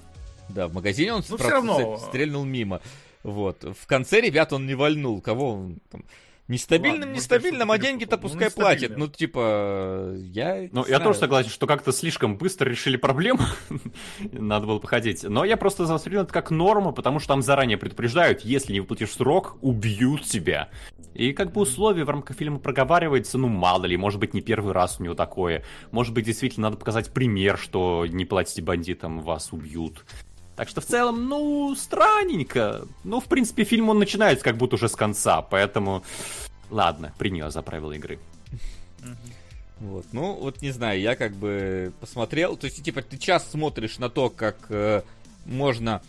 Да, в магазине он Ну, всё равно. стрельнул мимо. Вот. В конце, ребят, он не вальнул. Кого он там... Нестабильным, Ладно, может, нестабильным, а деньги-то. Ну, пускай платит. нестабильным. Ну, типа, я... Ну, я тоже согласен, что как-то слишком быстро решили проблему. Надо было походить. Но я просто воспринял это как норму, потому что там заранее предупреждают, если не выплатишь срок, убьют тебя. И как бы условие в рамках фильма проговаривается, ну мало ли, может быть не первый раз у него такое. Может быть действительно надо показать пример, что не платите бандитам, вас убьют. Так что в целом, ну, странненько. Ну, в принципе, фильм он начинается как будто уже с конца, поэтому... Ладно, принял за правила игры. Вот, ну, вот не знаю, я как бы посмотрел, то есть, типа, ты час смотришь на то, как э, можно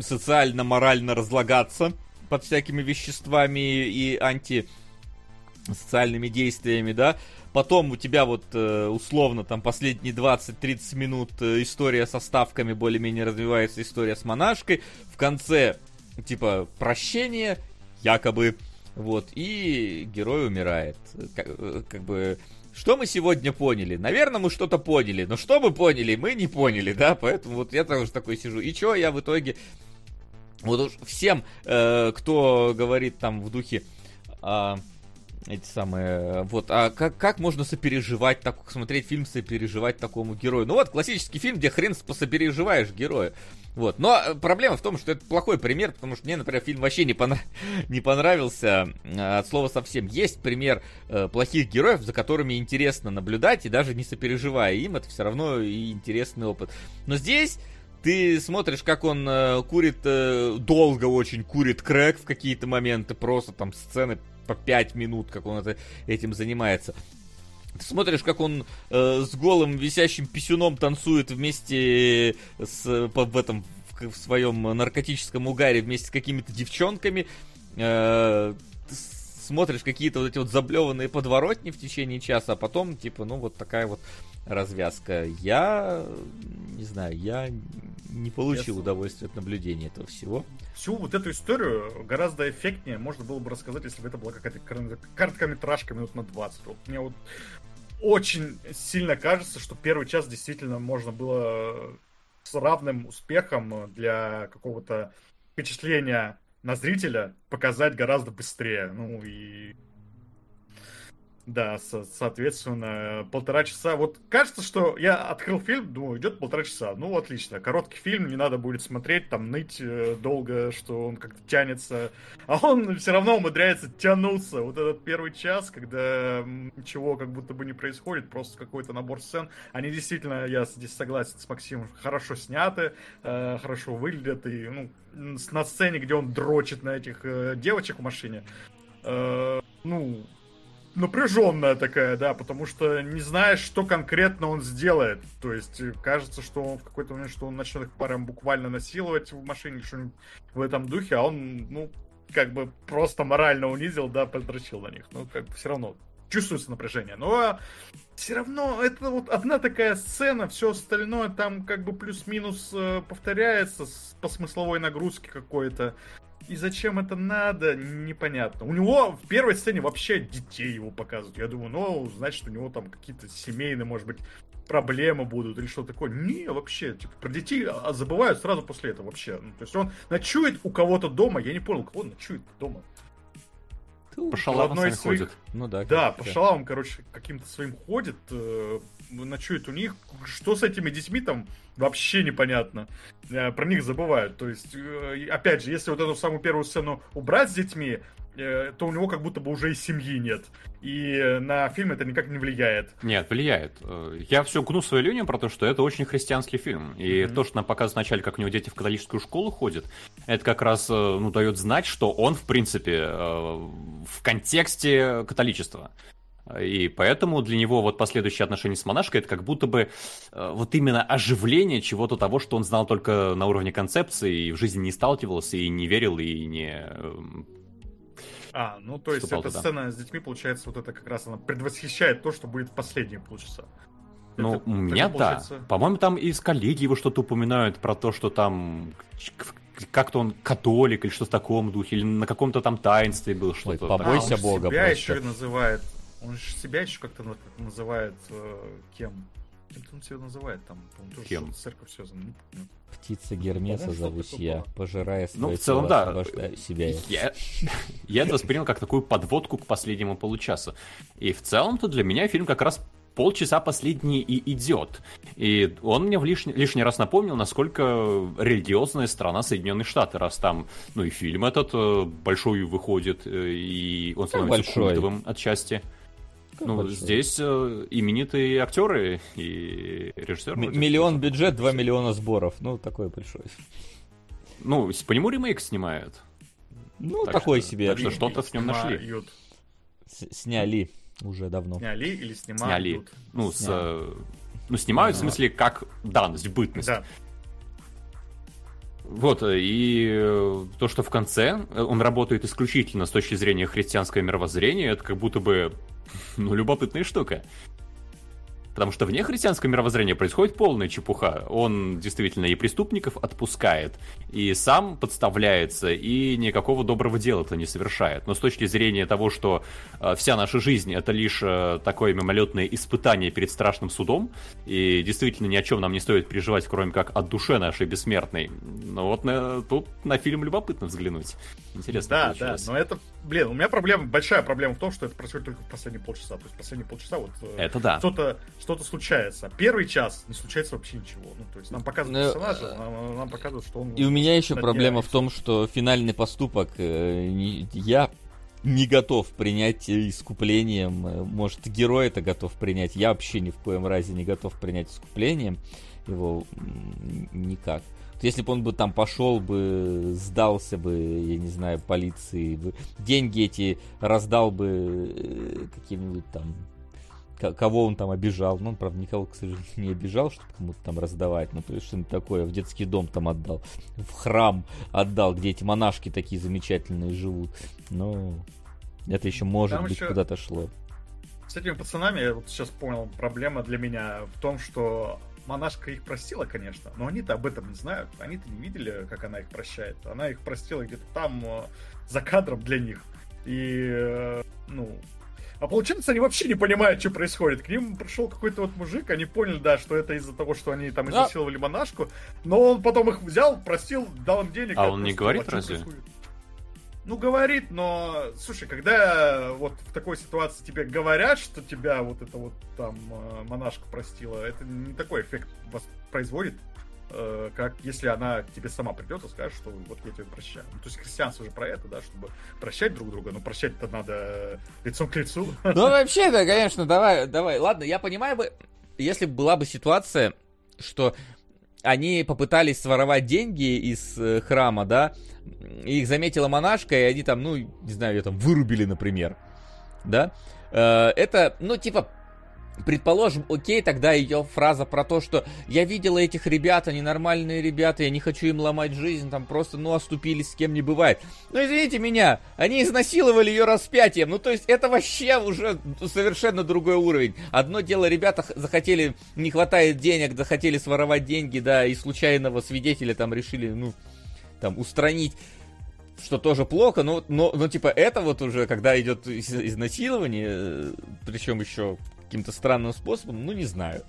социально-морально разлагаться под всякими веществами и антисоциальными действиями, да, потом у тебя вот э, условно там последние 20-30 минут э, история со ставками более-менее развивается, история с монашкой, в конце, типа, прощение, якобы, вот, и герой умирает. Как, э, как бы, что мы сегодня поняли? Наверное, мы что-то поняли, но что мы поняли, мы не поняли, да, поэтому вот я тоже такой сижу. И что я в итоге... Вот уж всем, э, кто говорит там в духе... а, эти самые, вот, а как, как можно сопереживать, так, смотреть фильм, сопереживать такому герою? Ну вот, классический фильм, где хрен посопереживаешь героя. Вот, но э, проблема в том, что это плохой пример, потому что мне, например, фильм вообще не, пона- не понравился э, от слова совсем. Есть пример э, плохих героев, за которыми интересно наблюдать, и даже не сопереживая им, это все равно и интересный опыт. Но здесь ты смотришь, как он э, курит, э, долго очень курит крэк в какие-то моменты, просто там сцены по 5 минут, как он это, этим занимается. Ты смотришь, как он э, с голым висящим писюном танцует вместе с, по- в этом в, в своем наркотическом угаре вместе с какими-то девчонками. Э, смотришь какие-то вот эти вот заблеванные подворотни в течение часа, а потом, типа, ну, вот такая вот развязка. Я не знаю, я не получил удовольствия от наблюдения этого всего. Всю вот эту историю гораздо эффектнее можно было бы рассказать, если бы это была какая-то кор- короткометражка минут на 20. Вот мне вот очень сильно кажется, что первый час действительно можно было с равным успехом для какого-то впечатления на зрителя показать гораздо быстрее. Ну и да, со- соответственно, полтора часа. Вот кажется, что я открыл фильм, думаю, идет полтора часа. Ну, отлично. Короткий фильм, не надо будет смотреть, там, ныть э, долго, что он как-то тянется. А он все равно умудряется тянуться. Вот этот первый час, когда ничего как будто бы не происходит, просто какой-то набор сцен. Они действительно, я здесь согласен с Максимом, хорошо сняты, э, хорошо выглядят. И, ну, на сцене, где он дрочит на этих э, девочек в машине, ну, напряженная такая, да, потому что не знаешь, что конкретно он сделает. То есть э, кажется, что он в какой-то момент, что он начнет их прям буквально насиловать в машине, что-нибудь в этом духе, а он, ну, как бы просто морально унизил, да, подрочил на них. Ну, как бы все равно чувствуется напряжение. Но все равно это вот одна такая сцена, все остальное там как бы плюс-минус э, повторяется по смысловой нагрузке какой-то. И зачем это надо, непонятно. У него в первой сцене вообще детей его показывают. Я думаю, ну, значит, у него там какие-то семейные, может быть, проблемы будут или что такое. Не, вообще, типа, про детей а, забывают сразу после этого вообще. Ну, то есть он ночует у кого-то дома, я не понял, кого он ночует дома. По одной из своих- ходят. Ну да. Да, по шалавам, короче, каким-то своим ходит, э, ночует у них. Что с этими детьми там, вообще непонятно. Э, Про них забывают. То есть, э, опять же, если вот эту самую первую сцену убрать с детьми, э, то у него как будто бы уже и семьи нет. И на фильм это никак не влияет. Нет, влияет. Я все гну свою линию про то, что это очень христианский фильм. И Мгм. то, что нам показывают вначале, как у него дети в католическую школу ходят, это как раз ну, дает знать, что он, в принципе, в контексте католичества. И поэтому для него вот последующие отношения с монашкой это как будто бы э, вот именно оживление чего-то того, что он знал только на уровне концепции и в жизни не сталкивался и не верил и не А, ну то есть эта туда. сцена с детьми, получается, вот это как раз она предвосхищает то, что будет в последние полчаса. Ну, Это- у меня да. получается- По-моему, там из коллеги его что-то упоминают про то, что там как-то он католик или что в таком духе, или на каком-то там таинстве был что-то. побойся А, Бога себя просто. еще называет. Он же себя еще как-то как называет э, кем? Кем он себя называет там? по-моему, тоже Кем? церковь. Не помню. Птица Гермеса По-моему, зовусь я, было. пожирая Ну, свои в целом, тела, да. себя. я. Я, это воспринял как такую подводку к последнему получасу. И в целом-то для меня фильм как раз полчаса последний и идет. И он мне в лишний, лишний раз напомнил, насколько религиозная страна Соединенные Штаты, раз там, ну и фильм этот э, большой выходит, э, и он становится большой? культовым отчасти. Как ну, большой? здесь э, именитые актеры и режиссеры. М- Миллион бюджет, 2 миллиона сборов. Ну, такой большой. Ну, с- по нему ремейк снимают. Ну, Так такой что- себе. так что что-то в нем нашли. С- Сняли уже давно. Сняли или снимают? Сняли. Ну, с, э, ну, снимают, в Ну. смысле, как данность, бытность. Да. Вот, э, и э, то, что в конце э, он работает исключительно с точки зрения христианского мировоззрения, это как будто бы, ну, любопытная штука. Потому что вне христианского мировоззрения происходит полная чепуха. Он действительно и преступников отпускает, и сам подставляется, и никакого доброго дела-то не совершает. Но с точки зрения того, что э, вся наша жизнь это лишь э, такое мимолетное испытание перед страшным судом, и действительно ни о чем нам не стоит переживать, кроме как о душе нашей бессмертной. Ну вот на- тут на фильм любопытно взглянуть. Интересно Да, да, получилось. но это, блин, у меня проблема, большая проблема в том, что это происходит только в последние полчаса. То есть последние полчаса вот э, Это да. Что-то что случается. Первый час не случается вообще ничего. Ну, то есть нам показывают Ну, персонажа, нам, нам показывают, что он... И у меня еще проблема в том, что финальный поступок э, не- я не готов принять э, искуплением. Э, Может, герой это готов принять. Я вообще ни в коем разе не готов принять искуплением его никак. Если бы он бы там пошел бы, сдался бы, я не знаю, полиции, бы, деньги эти раздал бы э, каким-нибудь там кого он там обижал. Ну, он, правда, никого, к сожалению, не обижал, чтобы кому-то там раздавать. Ну, то есть что-нибудь такое. В детский дом там отдал. В храм отдал, где эти монашки такие замечательные живут. Ну, это еще, может Там быть, еще- куда-то шло. С этими пацанами, я вот сейчас понял, проблема для меня в том, что монашка их простила, конечно, но они-то об этом не знают. Они-то не видели, как она их прощает. Она их простила где-то там, э, за кадром для них. И, э, ну... А получается, они вообще не понимают, что происходит. К ним пришел какой-то вот мужик, они поняли, да, что это из-за того, что они там Да. изнасиловали монашку, но он потом их взял, простил, дал им денег. А он не говорит разве? происходит? Ну, говорит, но, слушай, когда вот в такой ситуации тебе говорят, что тебя вот это вот там э, монашка простила, это не такой эффект воспроизводит, э, как если она к тебе сама придет и скажет, что вот я тебя прощаю. Ну, то есть христианство же про это, да, чтобы прощать друг друга, но прощать-то надо э, лицом к лицу. Ну, вообще, да, конечно, давай, давай. Ладно, я понимаю бы, если бы была бы ситуация, что они попытались своровать деньги из э, храма, да, и их заметила монашка, и они там, ну, не знаю, ее там вырубили, например, да. Э, это, ну, типа, Предположим, окей, тогда ее фраза про то, что я видела этих ребят, они нормальные ребята, я не хочу им ломать жизнь, там просто, ну, оступились, с кем не бывает. Ну, извините меня, они изнасиловали ее распятием, ну, то есть это вообще уже совершенно другой уровень. Одно дело, ребята захотели, не хватает денег, захотели своровать деньги, да, и случайного свидетеля там решили, ну, там, устранить. что тоже плохо, но, но, но типа это вот уже, когда идет из- изнасилование, э, причем еще каким-то странным способом, ну не знаю.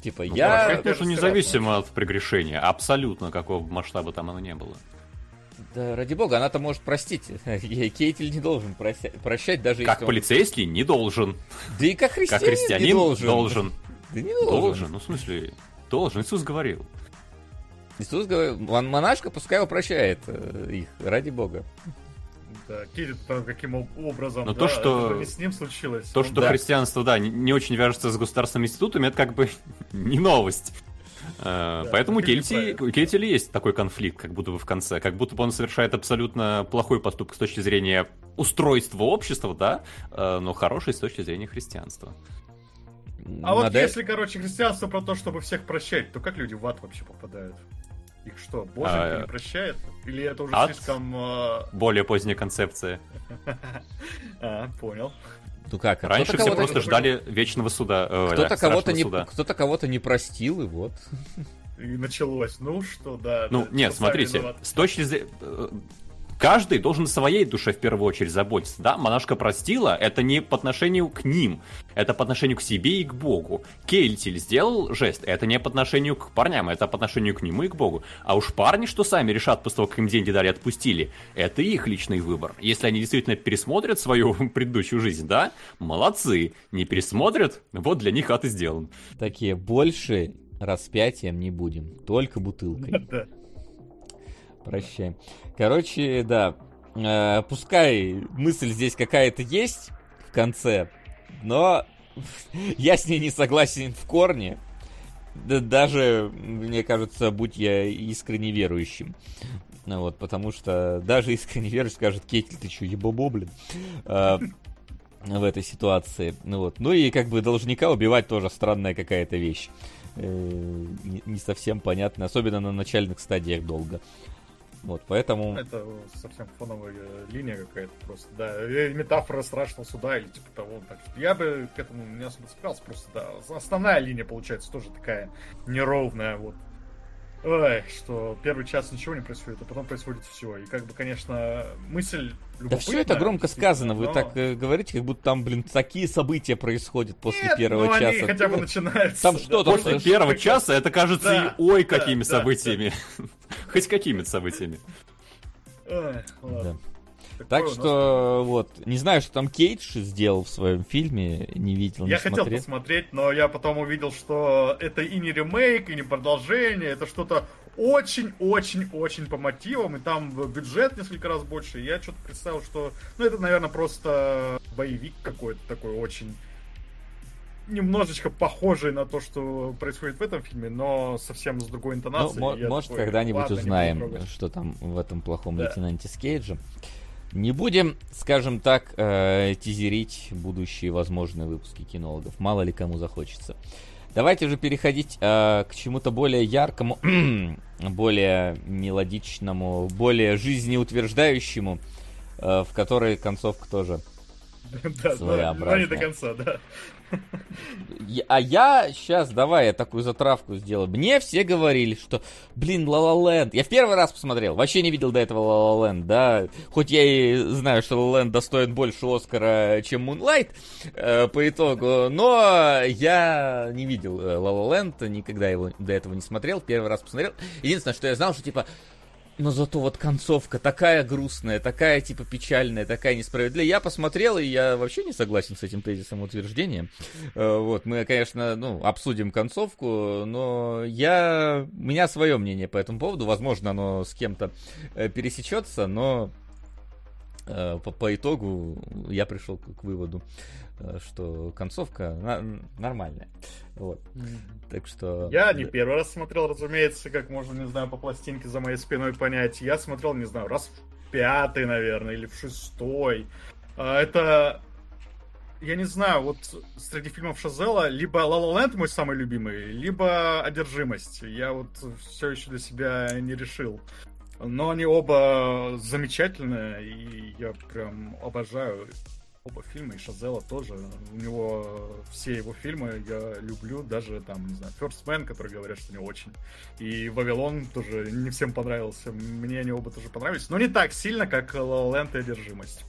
Типа Ну, я... прощать нужно независимо от прегрешения, абсолютно какого масштаба там оно не было. Да, ради бога, она-то может простить. Кейтель не должен прося- прощать, даже Как если он- полицейский не должен, Да и как как христианин, христианин не должен. должен. Да не должен. Должен, ну в смысле, должен, Иисус говорил. Иисус говорил, «Мон- монашка пускай его прощает э, их, ради бога. Да, Кирит там каким об- образом, Но да, то, что- это с ним случилось. То, Он- что Да. христианство, да, не, не очень вяжется с государственными институтами, это как бы не новость. Э, Поэтому у Кельти, у Кельтиля есть такой конфликт, как будто бы в конце, как будто бы он совершает абсолютно плохой поступок с точки зрения устройства общества, да, э, но хороший с точки зрения христианства. А вот Модель- если, короче, христианство про то, чтобы всех прощать, то как люди в ад вообще попадают? Их что, боженька А, не прощает? Или это уже ад? слишком... э, Более поздняя концепция. А, понял. Ну как, а Раньше все просто ждали вечного суда. э, да, кто-то кого-то не, кто-то кого-то не простил, и вот. И началось. Ну что, да. Ну, нет, смотрите, с точки зрения... Каждый должен своей душе в первую очередь заботиться, да? Монашка простила, это не по отношению к ним, это по отношению к себе и к Богу. Кельтиль сделал жест, это не по отношению к парням, это по отношению к нему и к Богу. А уж парни, что сами решат после того, как им деньги дали, отпустили, это их личный выбор. Если они действительно пересмотрят свою предыдущую жизнь, да, молодцы. Не пересмотрят, вот для них ад и сделан. Такие, больше распятием не будем, только бутылкой. Да. Прощаем. Короче, да, э, пускай мысль здесь какая-то есть в конце, но я с ней не согласен в корне. Да, даже, мне кажется, будь я искренне верующим. Ну Вот, потому что даже искренне верующий скажет, Кетель, ты что, ебобо, блин? А, в этой ситуации. Ну вот. Ну и как бы должника убивать тоже странная какая-то вещь. Э, Не совсем понятно, особенно на начальных стадиях долго. Вот, поэтому... Это совсем фоновая э, линия какая-то просто, да. Э, Метафора страшного суда или типа того. Так что я бы к этому не особо цеплялся, просто, да. Основная линия, получается, тоже такая неровная, вот. Ой, что первый час ничего не происходит, а потом происходит все. И как бы, конечно, мысль Да все это громко сказано, вы но- так э, говорите, как будто там, блин, такие события происходят после Нет, первого ну, они часа. хотя бы начинаются. Там да. что там? После первого часа это кажется Да, и ой да, какими да, событиями. Хоть какими-то событиями. Да. Так нас что, вот, не знаю, что там Кейдж сделал в своем фильме, не видел, не Я хотел посмотреть, но я потом увидел, что это и не ремейк, и не продолжение, это что-то очень-очень-очень по мотивам, и там бюджет несколько раз больше. и Я что-то представил, что, ну, это, наверное, просто боевик какой-то такой очень немножечко похожий на то, что происходит в этом фильме, но совсем с другой Ну, интонацией. Я может, такой, когда-нибудь ладно, узнаем, что там в этом плохом Да. лейтенанте с Кейджем. Не будем, скажем так, э, тизерить будущие возможные выпуски кинологов. Мало ли кому захочется. Давайте же переходить э, к чему-то более яркому, более мелодичному, более жизнеутверждающему, э, в которой концовка тоже Да, да, но не своеобразная. до конца, да. А я сейчас, давай я такую затравку сделаю. Мне все говорили, что, блин, Land. Я в первый раз посмотрел, вообще не видел до этого Land, да. Хоть я и знаю, что Land достоин больше Оскара, чем Moonlight э, по итогу, но я не видел э, La Land, никогда его до этого не смотрел, первый раз посмотрел. Единственное, что я знал, что типа но зато вот концовка такая грустная, такая типа печальная, такая несправедливая. Я посмотрел, и я вообще не согласен с этим тезисом утверждением. Э, Вот, мы, конечно, ну, обсудим концовку, но я... У меня свое мнение по этому поводу. Возможно, оно с кем-то э, пересечется, но э, по, по итогу я пришел к, выводу, что концовка на- нормальная. Вот. Так что... Я не первый раз смотрел, разумеется, как можно, не знаю, по пластинке за моей спиной понять. Я смотрел, не знаю, раз в пятый, наверное, или в шестой. А, Это, я не знаю, вот среди фильмов Шазела либо La La Land мой самый любимый, либо Одержимость. Я вот все еще для себя не решил. Но они оба замечательные, и я прям обожаю оба фильма, и Шазела тоже. У него все его фильмы я люблю, даже там, не знаю, First Man, который говорят, что не очень. И Вавилон тоже не всем понравился. Мне они оба тоже понравились, но не так сильно, как La La Land и Одержимость.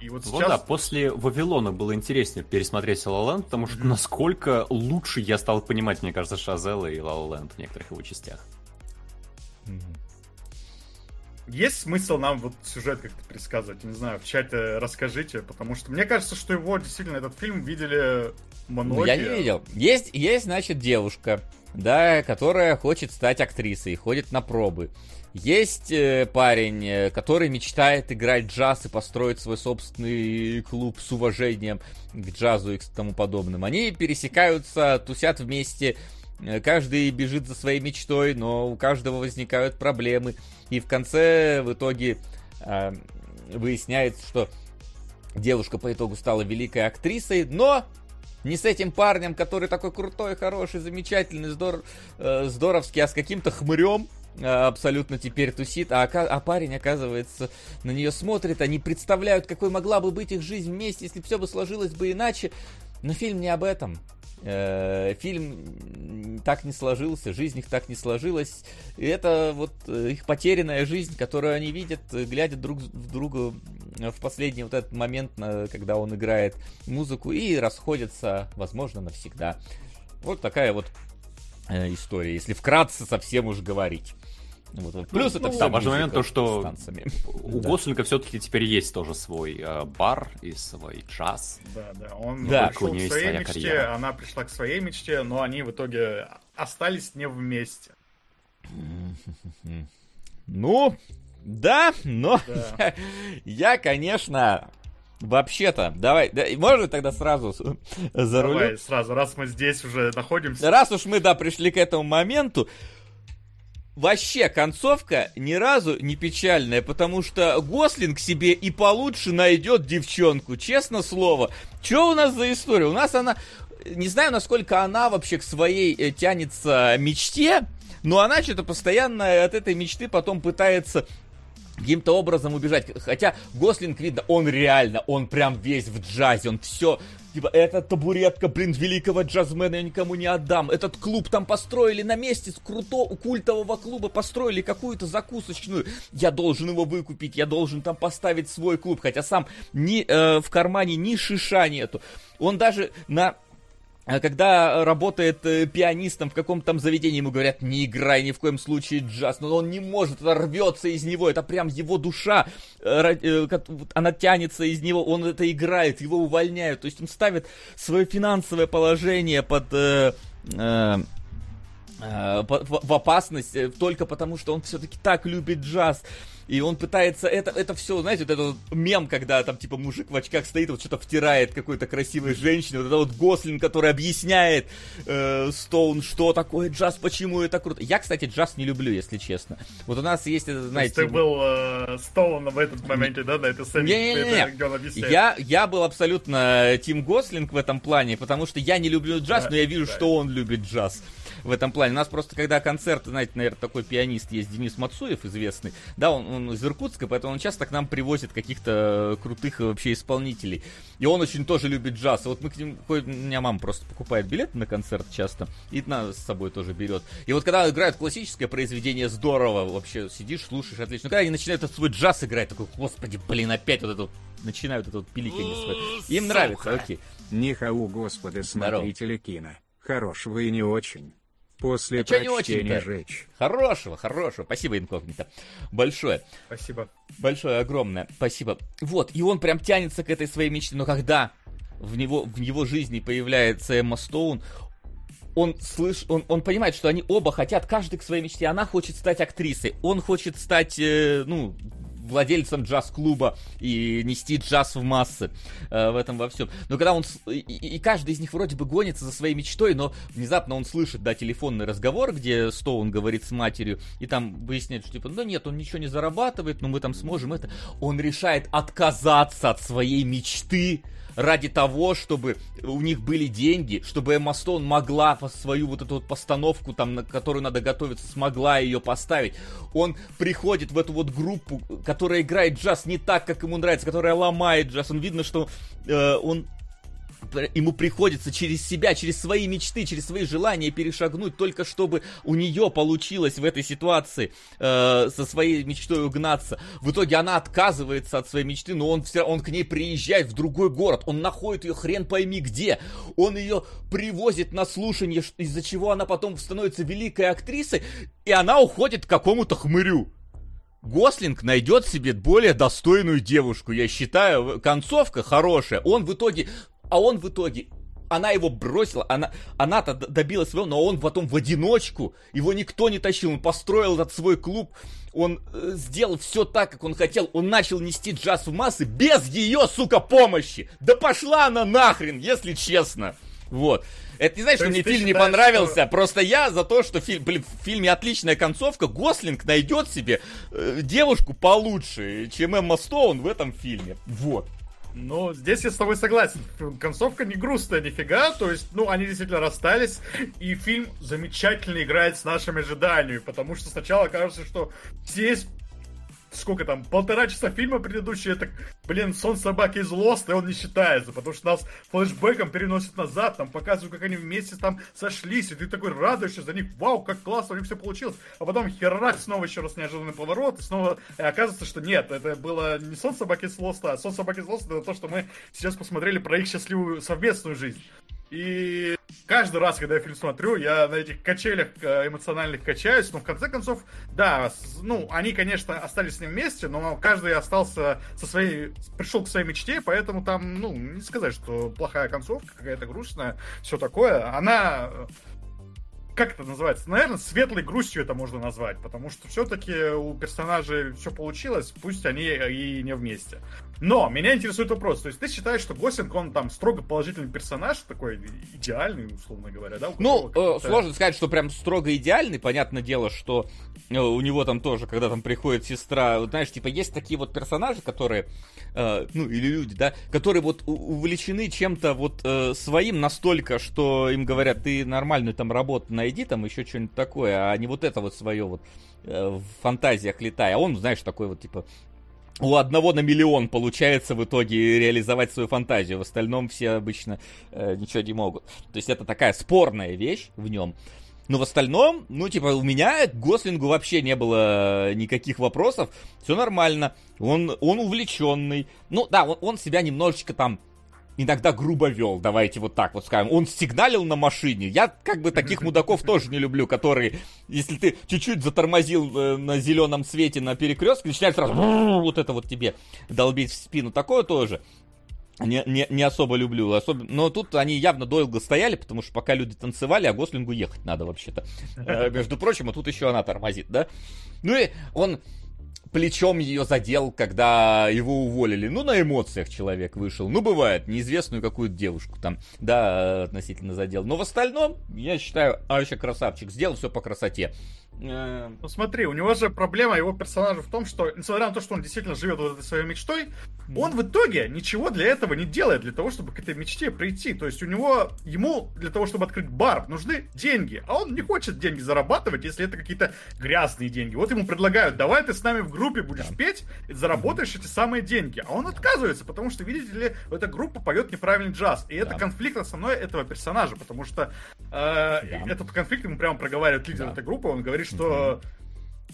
И вот сейчас... Вот да, после Вавилона было интереснее пересмотреть La La потому что насколько лучше я стал понимать, мне кажется, Шазела и La La в некоторых его частях. Есть смысл нам вот сюжет как-то пересказывать? Не знаю, в чате расскажите, потому что мне кажется, что его действительно этот фильм видели многие. Ну, я не видел. Есть, есть, значит, девушка, да, которая хочет стать актрисой, ходит на пробы. Есть э, парень, э, который мечтает играть джаз и построить свой собственный клуб с уважением к джазу и к тому подобным. Они пересекаются, тусят вместе, каждый бежит за своей мечтой, но у каждого возникают проблемы. И в конце, в итоге, э, выясняется, что девушка по итогу стала великой актрисой, но не с этим парнем, который такой крутой, хороший, замечательный, здор, э, здоровский, а с каким-то хмырем, э, абсолютно теперь тусит, а, а парень, оказывается, на нее смотрит, они представляют, какой могла бы быть их жизнь вместе, если все бы сложилось бы иначе. Но фильм не об этом. Э, фильм так не сложился, жизнь их так не сложилась. И это вот э, их потерянная жизнь, которую они видят, э, глядя друг в друга в последний вот этот момент, когда он играет музыку, и расходятся, возможно, навсегда. Вот такая вот история, если вкратце совсем уж говорить. Вот. Плюс ну, это ну, важный момент то, что у да. Гослинга все-таки теперь есть тоже свой э, бар и свой джаз. Да, да. Он да. пришел к своей мечте, карьера. она пришла к своей мечте, но они в итоге остались не вместе. Ну, да, но да. Я, я, конечно, Вообще-то, давай, да, можно тогда сразу за рулем? Давай, сразу, раз мы здесь уже находимся. Раз уж мы, да, пришли к этому моменту, вообще концовка ни разу не печальная, потому что Гослинг себе и получше найдет девчонку, честно слово. Что у нас за история? У нас она, не знаю, насколько она вообще к своей э, тянется мечте, но она что-то постоянно от этой мечты потом пытается каким-то образом убежать. Хотя Гослинг, видно, он реально, он прям весь в джазе, он все Типа, эта табуретка, блин, великого джазмена я никому не отдам. Этот клуб там построили на месте, с круто, культового клуба построили какую-то закусочную. Я должен его выкупить, я должен там поставить свой клуб. Хотя сам ни э, в кармане ни шиша нету. Он даже на когда работает э, пианистом в каком-то там заведении, ему говорят, не играй ни в коем случае джаз, но он не может, это рвется из него, это прям его душа, э, э, она тянется из него, он это играет, его увольняют, то есть он ставит свое финансовое положение под... Э, э, в опасность только потому, что он все-таки так любит джаз и он пытается это, это все, знаете, вот этот мем, когда там типа мужик в очках стоит, вот что-то втирает какой-то красивой женщине, вот это вот Гослин, который объясняет э, Стоун, что такое джаз, почему это круто. Я, кстати, джаз не люблю, если честно. Вот у нас есть, знаете... ты был э, Стоун в этот моменте, да, на этой сцене, не, не, не, где он объясняет? Я, я был абсолютно Тим Гослинг в этом плане, потому что я не люблю джаз, да, но я вижу, да. что он любит джаз в этом плане. У нас просто, когда концерт, знаете, наверное, такой пианист есть, Денис Мацуев, известный, да, он, он из Иркутска, поэтому он часто к нам привозит каких-то крутых вообще исполнителей. И он очень тоже любит джаз. И вот мы к ним, у меня мама просто покупает билеты на концерт часто, и нас с собой тоже берет. И вот когда играют классическое произведение, здорово, вообще сидишь, слушаешь, отлично. Но когда они начинают этот свой джаз играть, такой, господи, блин, опять вот это вот, начинают это вот пиликанье свое. Им нравится, окей. Нихау, господи, смотрители кино. Хорошего и не очень. После а прочтения не жечь. Хорошего, хорошего. Спасибо, инкогнито. Большое. Спасибо. Большое, огромное. Спасибо. Вот, и он прям тянется к этой своей мечте. Но когда в него, в его жизни появляется Эмма Стоун, он слыш, он, он понимает, что они оба хотят, каждый к своей мечте. Она хочет стать актрисой, он хочет стать, э, ну, владельцем джаз-клуба и нести джаз в массы э, в этом во всем. Но когда он... И, и каждый из них вроде бы гонится за своей мечтой, но внезапно он слышит, да, телефонный разговор, где Стоун говорит с матерью, и там выясняет, что типа, ну нет, он ничего не зарабатывает, но мы там сможем это. Он решает отказаться от своей мечты, ради того, чтобы у них были деньги, чтобы Эмма Стоун могла свою вот эту вот постановку, там, на которую надо готовиться, смогла ее поставить. Он приходит в эту вот группу, которая играет джаз не так, как ему нравится, которая ломает джаз. Он видно, что э, он ему приходится через себя, через свои мечты, через свои желания перешагнуть, только чтобы у нее получилось в этой ситуации э, со своей мечтой угнаться. В итоге она отказывается от своей мечты, но он, все, он к ней приезжает в другой город, он находит ее хрен пойми где, он ее привозит на слушание, из-за чего она потом становится великой актрисой, и она уходит к какому-то хмырю. Гослинг найдет себе более достойную девушку, я считаю, концовка хорошая. Он в итоге а он в итоге она его бросила, она, она-то добилась своего, но он потом в одиночку, его никто не тащил, он построил этот свой клуб, он э, сделал все так, как он хотел, он начал нести джаз в массы без ее, сука, помощи. Да пошла она нахрен, если честно. Вот. Это не значит, что мне фильм не понравился, что... просто я за то, что фильм, блин, в фильме отличная концовка, Гослинг найдет себе э, девушку получше, чем Эмма Стоун в этом фильме. Вот. Ну, здесь я с тобой согласен. Концовка не грустная нифига, то есть, ну, они действительно расстались, и фильм замечательно играет с нашими ожиданиями, потому что сначала кажется, что здесь сколько там, полтора часа фильма предыдущий, это, блин, сон собаки из Лост, и он не считается, потому что нас флешбеком переносит назад, там показывают, как они вместе там сошлись, и ты такой радуешься за них, вау, как классно у них все получилось, а потом херак, снова еще раз неожиданный поворот, и снова и оказывается, что нет, это было не сон собаки из Лоста, а сон собаки из Лоста, это то, что мы сейчас посмотрели про их счастливую совместную жизнь. И каждый раз, когда я фильм смотрю, я на этих качелях э, эмоциональных качаюсь, но в конце концов, да, ну, они, конечно, остались с ним вместе, но каждый остался со своей, пришел к своей мечте, поэтому там, ну, не сказать, что плохая концовка, какая-то грустная, все такое. Она как это называется? Наверное, светлой грустью это можно назвать, потому что все-таки у персонажей все получилось, пусть они и не вместе. Но меня интересует вопрос, то есть ты считаешь, что Гослинг, он там строго положительный персонаж, такой идеальный, условно говоря, да? Ну, э, сложно сказать, что прям строго идеальный, понятное дело, что э, у него там тоже, когда там приходит сестра, вот, знаешь, типа есть такие вот персонажи, которые, э, ну, или люди, да, которые вот увлечены чем-то вот э, своим настолько, что им говорят, ты нормальную там работу найди, там еще что-нибудь такое, а не вот это вот свое вот э, в фантазиях летая. А он, знаешь, такой вот типа у одного на миллион получается в итоге реализовать свою фантазию. В остальном все обычно э, ничего не могут. То есть это такая спорная вещь в нем. Но в остальном, ну, типа, у меня к Гослингу вообще не было никаких вопросов. Все нормально. Он, он увлеченный. Ну, да, он, он себя немножечко там иногда грубо вел, давайте вот так вот скажем. Он сигналил на машине. Я как бы таких мудаков тоже не люблю, которые, если ты чуть-чуть затормозил э, на зеленом свете на перекрестке, начинает сразу вот это вот тебе долбить в спину. Такое тоже не, не, не особо люблю. Особенно, но тут они явно долго стояли, потому что пока люди танцевали, а Гослингу ехать надо вообще-то. Э, между прочим, а тут еще она тормозит, да? Ну и он плечом ее задел, когда его уволили. Ну, на эмоциях человек вышел. Ну, бывает, неизвестную какую-то девушку там, да, относительно задел. Но в остальном, я считаю, а вообще красавчик. Сделал все по красоте. Э, ну смотри, у него же проблема его персонажа в том, что, несмотря на то, что он действительно живет вот этой своей мечтой, он в итоге ничего для этого не делает, для того, чтобы к этой мечте прийти. То есть у него, ему для того, чтобы открыть бар, нужны деньги. А он не хочет деньги зарабатывать, если это какие-то грязные деньги. Вот ему предлагают, давай ты с нами в группе будешь да. петь, и заработаешь эти самые деньги. А он отказывается, потому что, видите ли, эта группа поет неправильный джаз. И это конфликт основной этого персонажа, потому что э, да. этот конфликт ему прямо проговаривает лидер этой группы, он говорит, что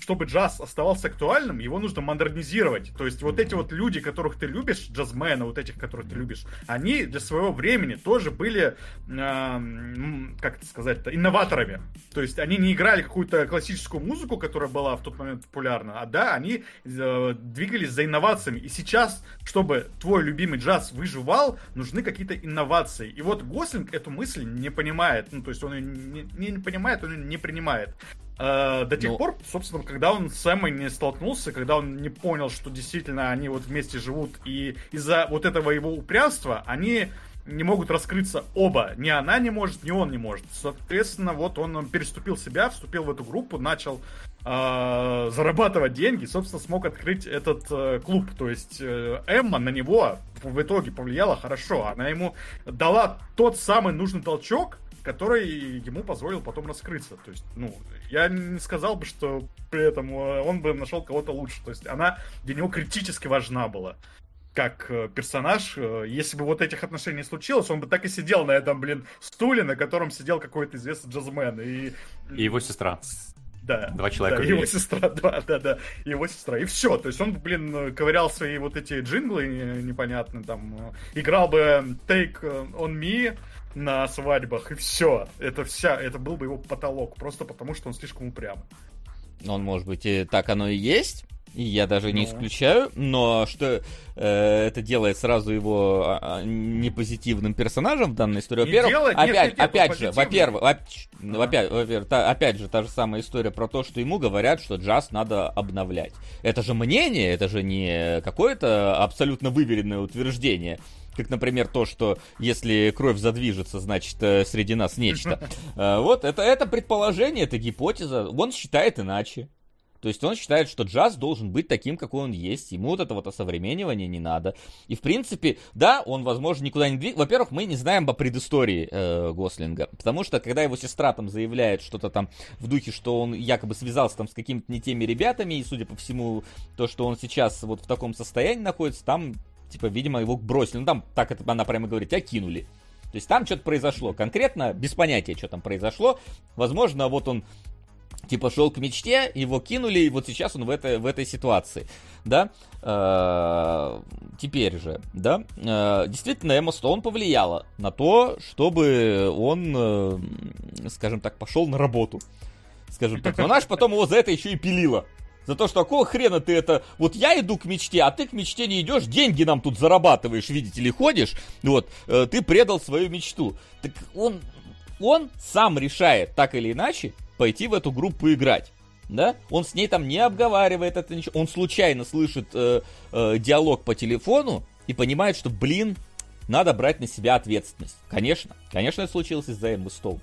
чтобы джаз оставался актуальным, его нужно модернизировать. То есть вот эти вот люди, которых ты любишь, джазмены, вот этих, которых ты любишь, они для своего времени тоже были, э, как это сказать-то, инноваторами. То есть они не играли какую-то классическую музыку, которая была в тот момент популярна, а да, они э, двигались за инновациями. И сейчас, чтобы твой любимый джаз выживал, нужны какие-то инновации. И вот Гослинг эту мысль не понимает. Ну, то есть он ее не, не понимает, он ее не принимает. Э, до тех Но... пор, собственно, когда он с Эммой не столкнулся, когда он не понял, что действительно они вот вместе живут, и из-за вот этого его упрямства они не могут раскрыться оба. Ни она не может, ни он не может. Соответственно, вот он переступил себя, вступил в эту группу, начал э, зарабатывать деньги, собственно, смог открыть этот э, клуб. То есть э, Эмма на него в итоге повлияла хорошо. Она ему дала тот самый нужный толчок, который ему позволил потом раскрыться. То есть, ну, я не сказал бы, что при этом э, он бы нашел кого-то лучше. То есть она для него критически важна была как э, персонаж, э, если бы вот этих отношений случилось, он бы так и сидел на этом, блин, стуле, на котором сидел какой-то известный джазмен. И, и его сестра. Да. Два человека. Да, его сестра, да, да, да. Его сестра. И все. То есть он, блин, ковырял свои вот эти джинглы непонятные, там, играл бы Take on Me, на свадьбах, и все. Это вся, это был бы его потолок, просто потому что он слишком упрям. Он, может быть, и так оно и есть. Я даже не ну. исключаю, но что э, это делает сразу его а, а не позитивным персонажем в данной истории. Во-первых, делать, опять, нет, опять же, во-первых, во опять, во-первых, та, опять же, та же самая история про то, что ему говорят, что джаз надо обновлять. Это же мнение, это же не какое-то абсолютно выверенное утверждение. Как, например, то, что если кровь задвижется, значит, э, среди нас нечто. Э, вот, это, это предположение, это гипотеза. Он считает иначе. То есть он считает, что джаз должен быть таким, какой он есть. Ему вот это вот осовременивание не надо. И в принципе, да, он, возможно, никуда не двигается. Во-первых, мы не знаем о предыстории э, Гослинга. Потому что, когда его сестра там заявляет что-то там в духе, что он якобы связался там с какими-то не теми ребятами, и, судя по всему, то, что он сейчас вот в таком состоянии находится, там типа, видимо, его бросили. Ну, там, так это она прямо говорит, тебя кинули. То есть там что-то произошло. Конкретно, без понятия, что там произошло. Возможно, вот он типа шел к мечте, его кинули, и вот сейчас он в этой, в этой ситуации, да, э, теперь же, да, э, действительно, Эмма Стоун повлияла на то, чтобы он, э, скажем так, пошел на работу, скажем так, но же потом его за это еще и пилила, за то, что какого хрена ты это... Вот я иду к мечте, а ты к мечте не идешь, деньги нам тут зарабатываешь, видите ли, ходишь. Вот, э, ты предал свою мечту. Так он, он сам решает, так или иначе, пойти в эту группу играть. Да? Он с ней там не обговаривает это ничего. Он случайно слышит э, э, диалог по телефону и понимает, что, блин, надо брать на себя ответственность. Конечно, конечно, это случилось из-за Эммы Стоун.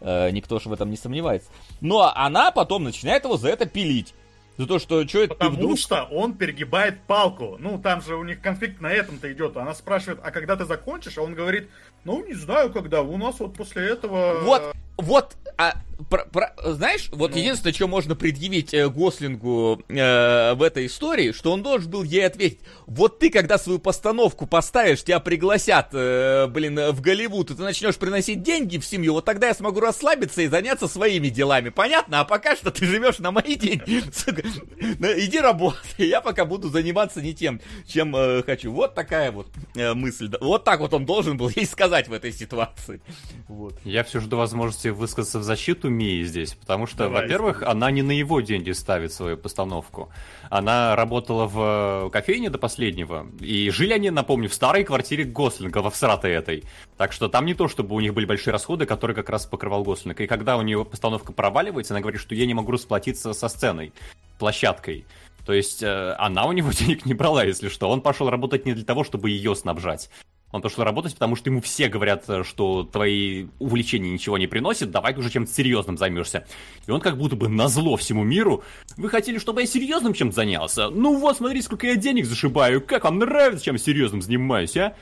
Э, никто же в этом не сомневается. Но она потом начинает его за это пилить. За то, что что это Потому вдруг... что он перегибает палку. Ну, там же у них конфликт на этом-то идет. Она спрашивает, а когда ты закончишь? А он говорит, ну, не знаю, когда. У нас вот после этого... Вот, вот, а, про, про, знаешь, вот ну. единственное, что можно предъявить э, Гослингу э, в этой истории, что он должен был ей ответить, вот ты, когда свою постановку поставишь, тебя пригласят, э, блин, в Голливуд, и ты начнешь приносить деньги в семью, вот тогда я смогу расслабиться и заняться своими делами, понятно? А пока что ты живешь на мои деньги, иди работай, я пока буду заниматься не тем, чем э, хочу. Вот такая вот э, мысль, вот так вот он должен был ей сказать в этой ситуации. Вот. Я все жду возможности высказаться в защиту Мии здесь, потому что, во-первых, она не на его деньги ставит свою постановку. Она работала в кофейне до последнего, и жили они, напомню, в старой квартире Гослинга, во всратой этой. Так что там не то, чтобы у них были большие расходы, которые как раз покрывал Гослинг. И когда у нее постановка проваливается, она говорит, что я не могу расплатиться со сценой, площадкой. То есть э, она у него денег не брала, если что. Он пошел работать не для того, чтобы ее снабжать. Он пошел работать, потому что ему все говорят, э, что твои увлечения ничего не приносят, давай уже чем-то серьезным займешься. И он как будто бы назло всему миру. Вы хотели, чтобы я серьезным чем-то занялся? Ну вот, смотри, сколько я денег зашибаю, как вам нравится, чем серьезным занимаюсь, а?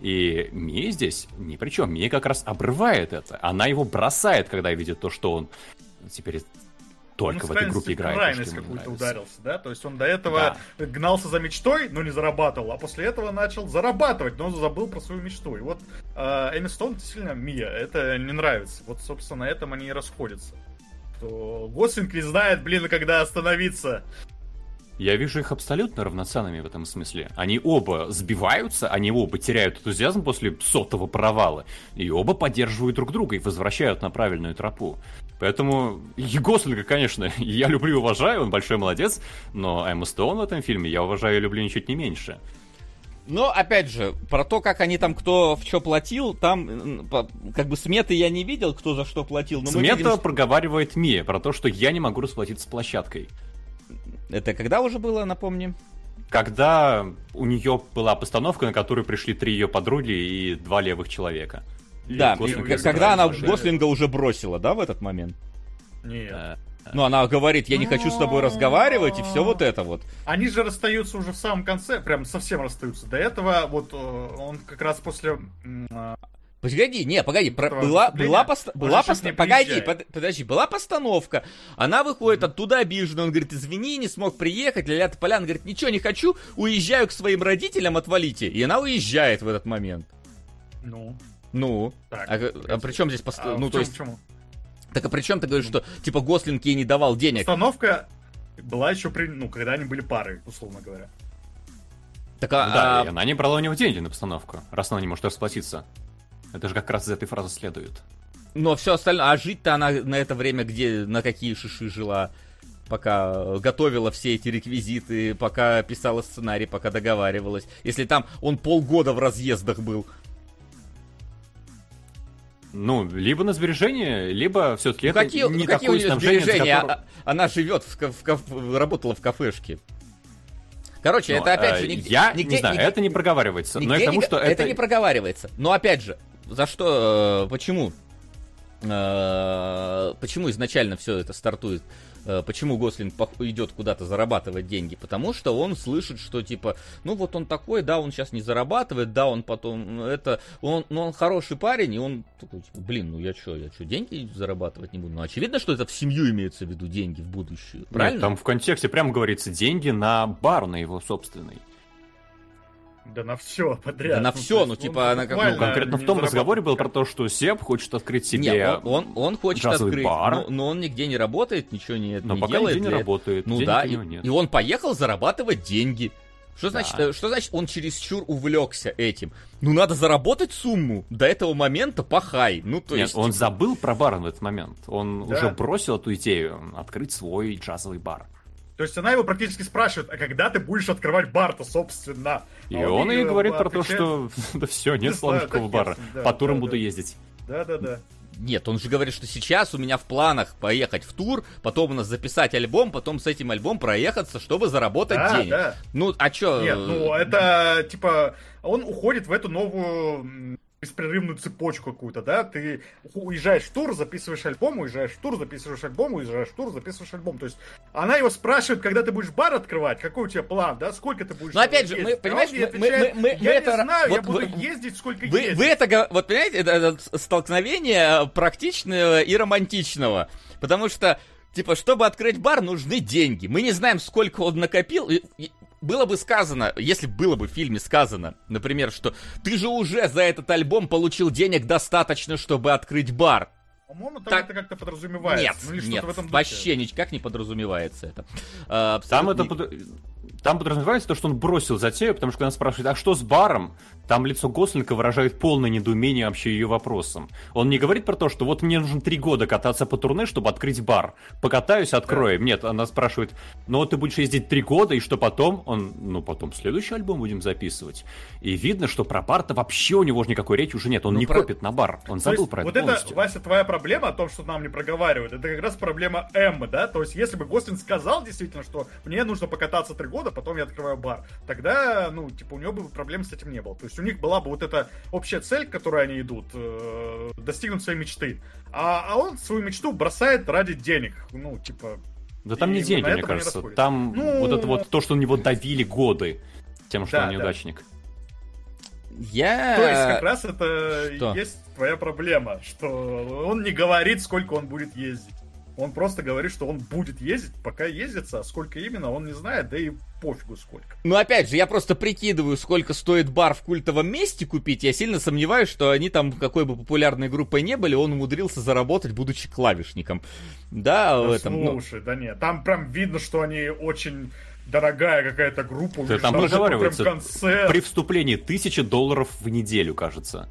И Мия здесь ни при чем. Мия как раз обрывает это. Она его бросает, когда видит то, что он теперь только в этой группе играет. крайность какую-то ударился, да? То есть он до этого да. гнался за мечтой, но не зарабатывал, а после этого начал зарабатывать, но забыл про свою мечту. И вот э, Эми Стоун сильно Мия, это не нравится. Вот, собственно, на этом они и расходятся. Что Гослинг не знает, блин, когда остановиться. Я вижу их абсолютно равноценными в этом смысле. Они оба сбиваются, они оба теряют энтузиазм после сотого провала, и оба поддерживают друг друга и возвращают на правильную тропу. Поэтому Гослинга, конечно, я люблю и уважаю, он большой молодец, но Эмма Стоун в этом фильме я уважаю и люблю ничуть не меньше. Но, опять же, про то, как они там, кто в что платил, там, как бы сметы я не видел, кто за что платил. Но Смета видим... проговаривает Мия про то, что я не могу расплатиться с площадкой. Это когда уже было, напомни? когда у нее была постановка, на которую пришли три ее подруги и два левых человека. Да, когда она Гослинг. Гослинга уже бросила, да, в этот момент? Нет. Э, Ну, она говорит, я не хочу с тобой разговаривать, и все вот это вот. Они же расстаются уже в самом конце, прям совсем расстаются. До этого вот э, он как раз после... а, Погоди, не, погоди, про- была, была, поста- была поста- погоди, под- подожди, была постановка, она выходит оттуда обиженная, он говорит, извини, не смог приехать, ля ля полян, говорит, ничего не хочу, уезжаю к своим родителям, отвалите, и она уезжает в этот момент. Ну, Ну, так. а, при чем здесь пост- А ну в то есть, чём? так а при чем ты говоришь, что типа Гослинг ей не давал денег? Постановка была еще при... Ну, когда они были парой, условно говоря. Так а, Да, а, и она не брала у него деньги на постановку, раз она не может расплатиться. Это же как раз из этой фразы следует. но все остальное, а жить-то она на это время где, на какие шиши жила? Пока э, готовила все эти реквизиты, пока писала сценарий, пока договаривалась. Если там он полгода в разъездах был. Ну, либо на сбережение, либо все-таки Ну, это какие, не ну, какие у такое нее снабжение, за сбережения? которое- А- Она живет, в, в работала в кафешке. Короче, Ну, это опять э, же нигде, Я нигде- не знаю, нигде- это не проговаривается. Но и к тому, не- что это... это... не проговаривается. Но опять же, за что, э, почему, э, почему изначально все это стартует? Э, Почему Гослинг идет куда-то зарабатывать деньги? Потому что он слышит, что типа, ну вот он такой, да, он сейчас не зарабатывает, да, он потом, ну, это, он, ну, он хороший парень, и он такой, типа, блин, ну я что, я что, деньги зарабатывать не буду? Ну очевидно, что это в семью имеется в виду деньги в будущее, правильно? Нет, там в контексте прямо говорится деньги на бар, на его собственный. Да на все подряд. Да на есть ну, он типа, она как- ну, Конкретно в том разговоре было про то, что Себ хочет открыть себе... Не, он, он, он хочет открыть, бар. но, но он нигде не работает, ничего не, Но не пока делает. нигде не работает, Ну да, и, нет. и он поехал зарабатывать деньги. Что значит, Да. э, что значит он чересчур увлекся этим? Ну надо заработать сумму. До этого момента пахай. Ну то Нет, есть. он забыл про бар в этот момент. Он Да. уже бросил эту идею открыть свой джазовый бар. То есть она его практически спрашивает, а когда ты будешь открывать бар-то, собственно? И А он ей ей говорит про то, что да все, нет славянского бара. По турам буду да. ездить. Да-да-да. Нет, он же говорит, что сейчас у меня в планах поехать в тур, потом у нас записать альбом, потом с этим альбом проехаться, чтобы заработать Да, денег. да. Ну, а чё? Нет, ну это типа он уходит в эту новую беспрерывную цепочку какую-то, да? Ты уезжаешь в тур, записываешь альбом, уезжаешь в тур, записываешь альбом, уезжаешь в тур, записываешь альбом. То есть она его спрашивает, когда ты будешь бар открывать, какой у тебя план, да? Сколько ты будешь? Но опять же, мы, понимаешь, мы- мы- отвечает, мы- мы- я мы не это- знаю, я вот буду вы- ездить сколько Вы, ездить. вы это, вот понимаете, это, это столкновение практичного и романтичного. Потому что, типа, чтобы открыть бар, нужны деньги. Мы не знаем, сколько он накопил. Было бы сказано, если бы было бы в фильме сказано, например, что ты же уже за этот альбом получил денег достаточно, чтобы открыть бар. По-моему, там Так- это как-то подразумевается. Нет, ну, или что-то нет, в этом духе. вообще никак не подразумевается это. А, Там абсолютно это ни- под- Там подразумевается то, что он бросил затею, потому что когда она спрашивает, а что с баром, там лицо Гослинга выражает полное недоумение вообще ее вопросом. Он не говорит про то, что вот мне нужно три года кататься по турне, чтобы открыть бар. Покатаюсь, откроем. Нет, она спрашивает, ну вот ты будешь ездить три года, и что потом? Он, ну потом следующий альбом будем записывать. И видно, что про бар-то вообще у него же никакой речи уже нет. Он Ну, не про- копит на бар. Он забыл про вот это это, полностью. Вася, твоя проблема о том, что нам не проговаривают, это как раз проблема Эммы, да? То есть, если бы Гослин сказал действительно, что мне нужно покататься три года, потом я открываю бар, тогда, ну, типа, у него бы проблем с этим не было. То есть, у них была бы вот эта общая цель, к которой они идут, э, достигнуть своей мечты. А, а он свою мечту бросает ради денег. Ну, типа, Да там не деньги, мне кажется. Там Ну- вот это вот то, что на него давили годы тем, что Да, он да. неудачник. Я... то есть, как раз это что? есть твоя проблема, что он не говорит, сколько он будет ездить. Он просто говорит, что он будет ездить, пока ездится, а сколько именно, он не знает, да и пофигу сколько. Ну, опять же, я просто прикидываю, сколько стоит бар в культовом месте купить. Я сильно сомневаюсь, что они там, какой бы популярной группой не были, он умудрился заработать, будучи клавишником. Да, в Да этом. ну, слушай, да нет, там прям видно, что они очень дорогая какая-то группа. Да там прям концерт. При вступлении тысяча долларов в неделю, кажется.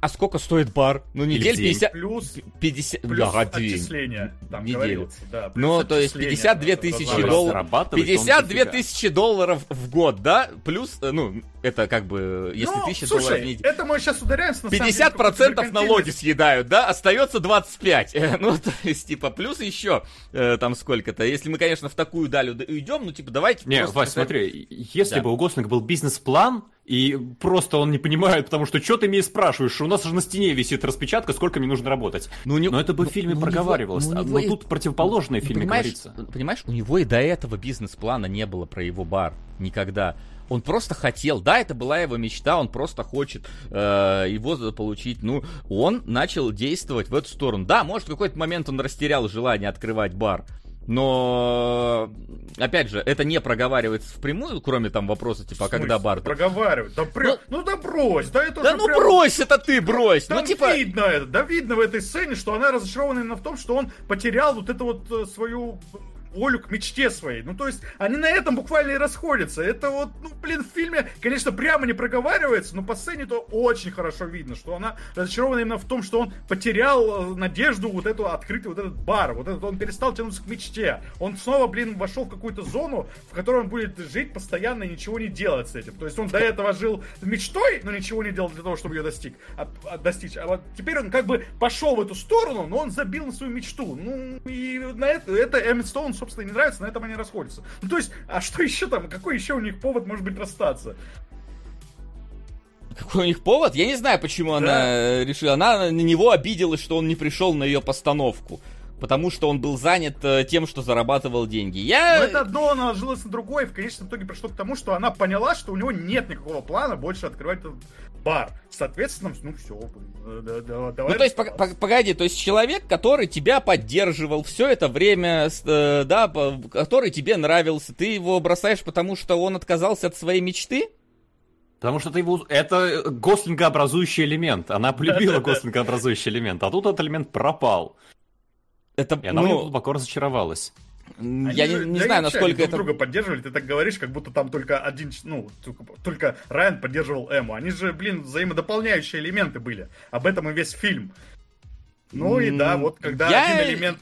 А сколько стоит бар? Ну, недель день. 50... Плюс, 50... плюс Да, отчисления. Там Неделю. да. плюс Ну, то есть отчисления, 52 да, тысячи долларов. Зарабатывает он 52 дофига. тысячи долларов в год, да? Плюс, э, ну, Это как бы, если Ну, тысяча слушай, долларов в неделю. это мы сейчас ударяемся на самом деле, 50% в какую-то налоги съедают, да, остается 25. Э, Ну, то есть, типа, плюс еще э, там сколько-то. Если мы, конечно, в такую даль уд- уйдем, ну, типа, давайте Не, Вась, смотри, если Да. бы у Гослинга был бизнес-план, и просто он не понимает, потому что что ты меня спрашиваешь, у нас же на стене висит распечатка, сколько мне нужно работать. Ну, него- Но это бы в ну, фильме ну, него- проговаривалось, ну, а- него но и- тут противоположное в Ну, фильме понимаешь, говорится. Понимаешь, у него и до этого бизнес-плана не было про его бар. Никогда. Он просто хотел, да, это была его мечта, он просто хочет э, его заполучить. Ну, он начал действовать в эту сторону. Да, может, в какой-то момент он растерял желание открывать бар. Но, опять же, это не проговаривается впрямую, кроме там вопроса, типа, а когда смысле? бар... Проговаривают. Да, прям- ну, да брось, да это Да ну прям- брось, это ты брось! Там ну, типа... видно это, да видно в этой сцене, что она разочарована именно в том, что он потерял вот эту вот э, свою волю к мечте своей. Ну, то есть, они на этом буквально и расходятся. Это вот, ну, блин, в фильме, конечно, прямо не проговаривается, но по сцене то очень хорошо видно, что она разочарована именно в том, что он потерял э, надежду вот эту открыть вот этот бар. Вот этот, он перестал тянуться к мечте. Он снова, блин, вошел в какую-то зону, в которой он будет жить постоянно и ничего не делать с этим. То есть он до этого жил мечтой, но ничего не делал для того, чтобы ее достиг, а- а- достичь. А вот теперь он как бы пошел в эту сторону, но он забил на свою мечту. Ну, и на это, это Эммет Стоун, собственно, и не нравится, на этом они расходятся. Ну, то есть, а что еще там? Какой еще у них повод может быть расстаться? Какой у них повод? Я не знаю, почему она э, решила. Она на него обиделась, что он не пришел на ее постановку. Потому что он был занят э, тем, что зарабатывал деньги. Я... Но это одно наложилось на другое, и в конечном итоге пришло к тому, что она поняла, что у него нет никакого плана больше открывать этот бар. Соответственно, ну все, да, да, давай. Ну, то есть, пог- пог- погоди, то есть человек, который тебя поддерживал все это время, э, да, который тебе нравился, ты его бросаешь, потому что он отказался от своей мечты? Потому что ты его... Это гослингообразующий элемент. Она полюбила гослингообразующий элемент, а тут этот элемент пропал. Это, И она ну, глубоко разочаровалась. Они я же- не, не да знаю, насколько это... друг друга поддерживали, ты так говоришь, как будто там только один, ну, только, только Райан поддерживал Эму. Они же, блин, взаимодополняющие элементы были. Об этом и весь фильм. Ну и да, вот когда я- один элемент...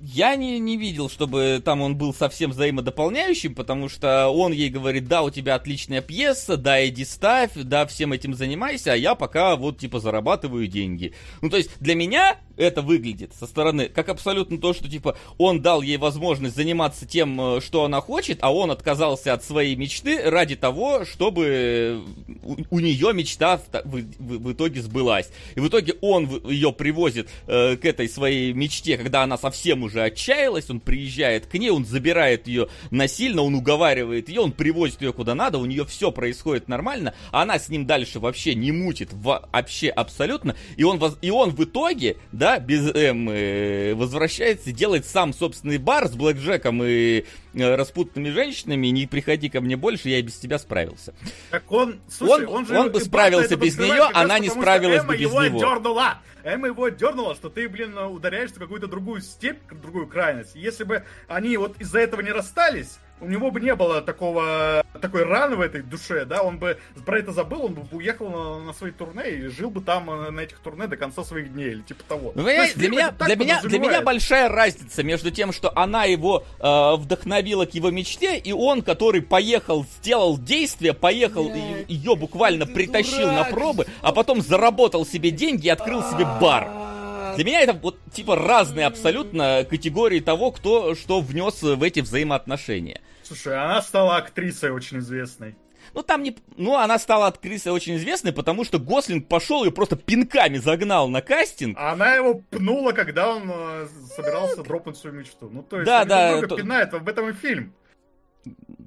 Я не, не видел, чтобы там он был совсем взаимодополняющим, потому что он ей говорит, да, у тебя отличная пьеса, да, иди ставь, да, всем этим занимайся, а я пока вот, типа, зарабатываю деньги. Ну, то есть, для меня это выглядит со стороны как абсолютно то, что, типа, он дал ей возможность заниматься тем, э, что она хочет, а он отказался от своей мечты ради того, чтобы у, у нее мечта в, в- в- итоге сбылась. И в итоге он ее привозит э, к этой своей мечте, когда она совсем уже отчаялась, он приезжает к ней, он забирает ее насильно, он уговаривает ее, он привозит ее куда надо, у нее все происходит нормально, а она с ним дальше вообще не мутит, вообще абсолютно, и он, и он в итоге, да, без М, э, возвращается и делает сам собственный бар с блэкджеком и э, распутными женщинами, не приходи ко мне больше, я и без тебя справился. Так он, слушай, Он- же он бы справился без раз она не справилась бы без его него. дернула. Эмма его дернула, что ты, блин, ударяешься в какую-то другую степь, другую крайность. Если бы они вот из-за этого не расстались, у него бы не было такого, такой раны в этой душе, да, он бы про это забыл, он бы уехал на, на свои турне и жил бы там э, на этих турне до конца своих дней, или типа того. Ну, есть для меня, для, меня, для меня большая разница между тем, что она его э, вдохновила к его мечте, и он, который поехал, сделал действие, поехал, и ее буквально притащил на пробы, а потом заработал себе деньги и открыл себе бар. Для меня это вот типа разные абсолютно категории того, кто что внес в эти взаимоотношения. Слушай, она стала актрисой очень известной. Ну, там не... Ну, она стала актрисой очень известной, потому что Гослинг пошел и просто пинками загнал на кастинг. А она его пнула, когда он э, собирался дропнуть свою мечту. Ну, то есть, Да, да, то- пинают, об этом и фильм.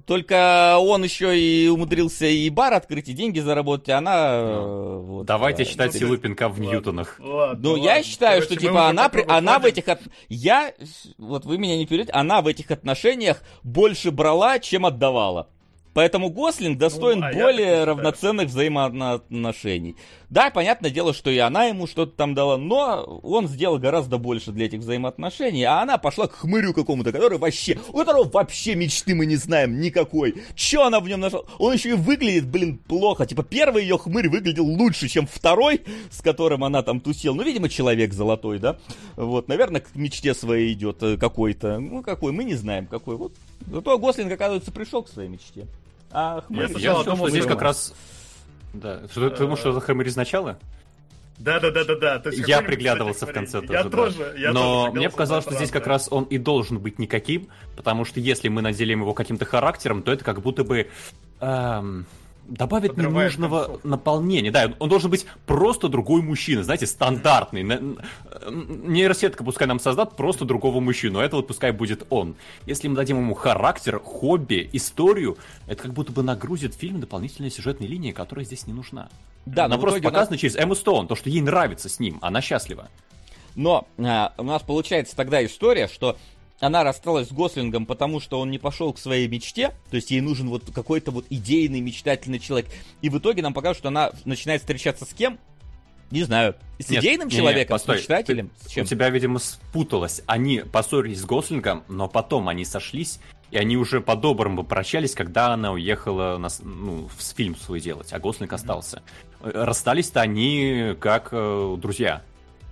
Только он еще и умудрился и бар открыть, и деньги заработать, а она... э, вот, Давайте э, считать ну, силу пинка в ньютонах. Ладно, Ну, ладно. я считаю, Короче, что, типа, она, при- она в этих... от- Я... Вот вы меня не перейдете, она в этих отношениях больше брала, чем отдавала. Поэтому Гослинг достоин Ну, а более равноценных взаимоотношений. Да, понятное дело, что и она ему что-то там дала, но он сделал гораздо больше для этих взаимоотношений, а она пошла к хмырю какому-то, который вообще, у которого вообще мечты мы не знаем никакой. Че она в нем нашла? Он еще и выглядит, блин, плохо. Типа первый ее хмырь выглядел лучше, чем второй, с которым она там тусила. Ну, видимо, человек золотой, да? Вот, наверное, к мечте своей идет э, какой-то. Ну, какой, мы не знаем какой. Вот. Зато Гослинг, оказывается, пришел к своей мечте. Ах, Я Я думал, что здесь как раз... Да, что ты думаешь, что это Хэмери изначала? Да, да, да, да, да. То есть Я приглядывался в конце тоже. Я да. тоже. я Но тоже мне показалось, что здесь как раз он и должен быть никаким, потому что если мы наделим его каким-то характером, то это как будто бы эм, добавит Подрывает ненужного концовку. наполнения. Да, он должен быть просто другой мужчина, знаете, стандартный. Нейросетка пускай нам создаст просто другого мужчину, а это вот пускай будет он. Если мы дадим ему характер, хобби, историю, это как будто бы нагрузит фильм дополнительной сюжетной линией, которая здесь не нужна. Да, Она просто у нас- показана через Эмму Стоун, то, что ей нравится с ним, она счастлива. Но а, у нас получается тогда история, что она рассталась с Гослингом, потому что он не пошел к своей мечте, то есть ей нужен вот какой-то вот идейный, мечтательный человек. И в итоге нам покажут, что она начинает встречаться с кем? Не знаю. С Нет, идейным не-не, человеком, постой. с мечтателем? С чем? У тебя, видимо, спуталось. Они поссорились с Гослингом, но потом они сошлись, и они уже по-доброму прощались, когда она уехала на, ну, в фильм свой делать, а Гослинг остался. Расстались-то они как э, друзья.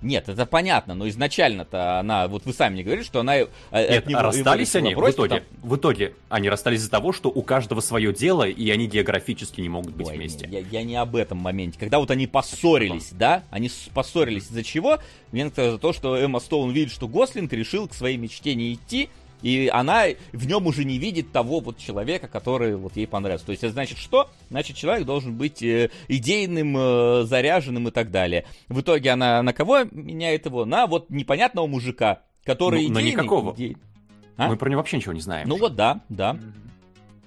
Нет, это понятно, но изначально-то она, вот вы сами мне говорили, что она... э, Нет, от него- его расстались они в бросить, итоге. там- В итоге они расстались из-за того, что у каждого свое дело, и они географически не могут быть Ой, вместе. не, я, я не об этом моменте. Когда вот они поссорились, да? Они поссорились из-за чего? Мне кажется, за то, что Эмма Стоун видит, что Гослинг решил к своей мечте не идти, и она в нем уже не видит того вот человека, который вот ей понравился. То есть это значит что? Значит, человек должен быть э, идейным, э, заряженным и так далее. В итоге она на кого меняет его? На вот непонятного мужика, который Ну, на идейный. никакого. идей- А? Мы про него вообще ничего не знаем. Ну вот да, да.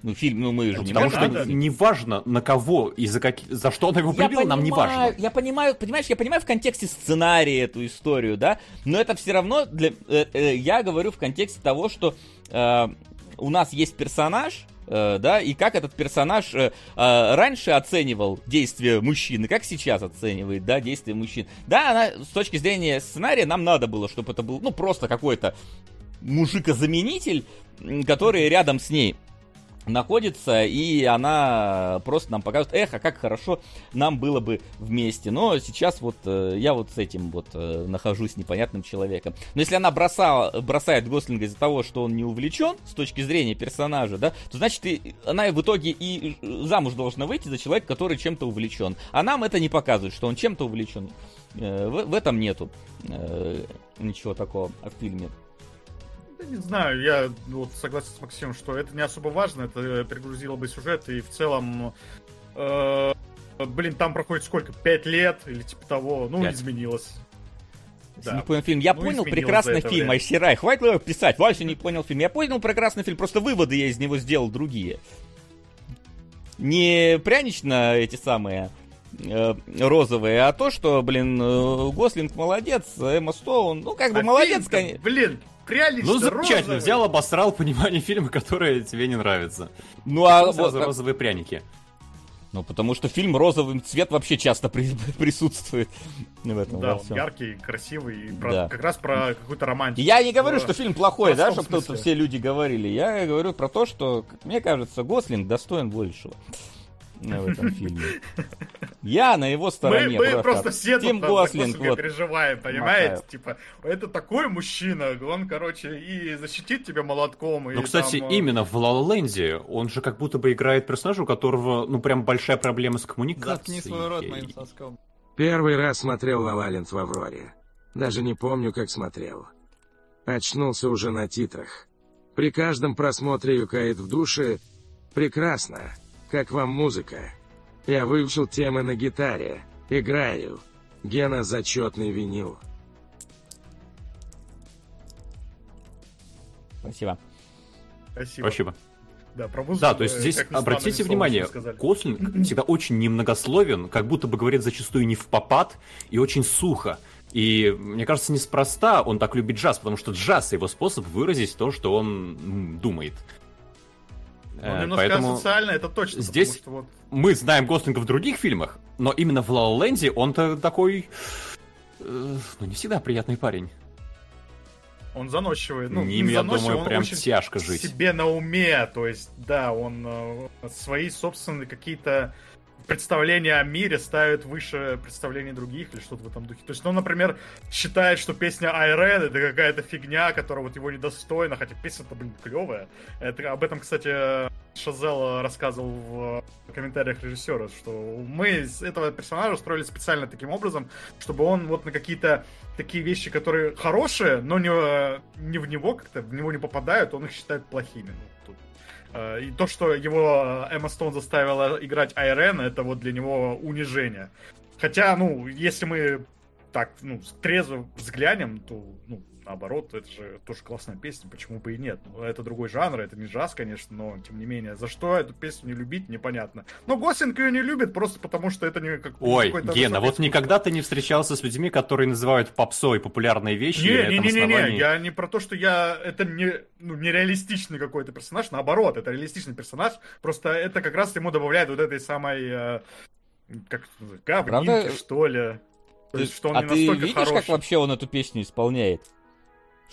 Ну фильм, ну мы же не Потому что не важно на кого и за, каки- за что она его Я полюбила, нам не понимаю, важно. Я понимаю, понимаешь, я понимаю в контексте сценария эту историю, да, но это все равно для, э, э, я говорю в контексте того, что э, у нас есть персонаж, э, да, и как этот персонаж э, раньше оценивал действия мужчины, как сейчас оценивает, да, действия мужчин. Да, она с точки зрения сценария нам надо было, чтобы это был, ну просто какой-то мужика-заменитель, м, который рядом с ней находится, и она просто нам показывает, эх, а как хорошо нам было бы вместе. Но сейчас вот э, я вот с этим вот э, нахожусь непонятным человеком. Но если она бросала, бросает Гослинга из-за того, что он не увлечен с точки зрения персонажа, да, то значит и, она в итоге и замуж должна выйти за человека, который чем-то увлечен. А нам это не показывает, что он чем-то увлечен. Э, в, в этом нету э, ничего такого в фильме. Да Не знаю, я вот согласен с Максимом, что это не особо важно, это перегрузило бы сюжет, и в целом, э, блин, там проходит сколько, пять лет или типа того, ну, Пять. изменилось. Если Да. не понял фильм. Я Ну, понял прекрасный фильм. Айсирай. Хватит его писать. Вася не понял фильм. Я понял прекрасный фильм, просто выводы я из него сделал другие. Не прянично эти самые э, розовые, а то, что, блин, э, Гослинг молодец, Эмма Стоун, ну, как бы А молодец, конечно. Блин, прянично Ну, замечательно, розовый. взял, обосрал понимание фильма, которое тебе не нравится. Ну, а Сразу вот, как- розовые пряники. ну, потому что фильм розовым цвет вообще часто при- присутствует в этом Да, во он яркий, красивый, и про- Да. как раз про какую-то романтику. Я не говорю, что фильм плохой, да, чтобы тут все люди говорили. Я говорю про то, что, как мне кажется, Гослинг достоин большего в этом фильме. Я на его стороне. мы просто все Тим тут Гослинг, вот. переживаем, понимаете? Мотаю. Типа, это такой мужчина, он, короче, и защитит тебя молотком. и Ну, кстати, там, э, именно в Land он же как будто бы играет персонажа, у которого, ну, прям большая проблема с коммуникацией. Заткни свой рот моим соском. Первый раз смотрел Лавалент в Авроре. Даже не помню, как смотрел. Очнулся уже на титрах. При каждом просмотре юкает в душе. Прекрасно. Как вам музыка? Я выучил темы на гитаре. Играю. Гена зачетный винил. Спасибо. Спасибо. Спасибо. Да, про музыку, Да, то есть здесь, обратите внимание. Кослинг всегда очень немногословен, как будто бы говорит зачастую не в попад и очень сухо. И мне кажется, неспроста он так любит джаз, потому что джаз его способ выразить то, что он думает. Э, немножко Поэтому социально, это точно. здесь- что вот мы знаем Гослинга в других фильмах, но именно в La Land он-то такой... э, ну, не всегда приятный парень. он заносчивый. Ну, Ним, я заносчивый, думаю, он прям очень тяжко жить. себе на уме. То есть, да, он э, свои собственные какие-то представления о мире ставит выше представлений других или что-то в этом духе. То есть, ну, например, считает, что песня Айрен это какая-то фигня, которая вот его недостойна, хотя песня-то, блин, клевая. Это, об этом, кстати, Шазел рассказывал в комментариях режиссера, что мы этого персонажа строили специально таким образом, чтобы он вот на какие-то такие вещи, которые хорошие, но не, не в него как-то, в него не попадают, он их считает плохими. Э, и то, что его Эмма Стоун заставила играть Айрен, это вот для него унижение. Хотя, ну, если мы так, ну, трезво взглянем, то, ну, наоборот, это же тоже классная песня, почему бы и нет. Ну, это другой жанр, это не джаз, конечно, но тем не менее, за что эту песню не любить, непонятно. Но Гослинг ее не любит просто потому, что это не как Ой, Гена, вот никогда ты не встречался с людьми, которые называют попсой популярные вещи. Не, не, не, не, не, я не про то, что я это не ну, нереалистичный какой-то персонаж, наоборот, это реалистичный персонаж, просто это как раз ему добавляет вот этой самой э, как говнинки, Правда? что ли. То есть, что он а не ты видишь, хороший. как вообще он эту песню исполняет?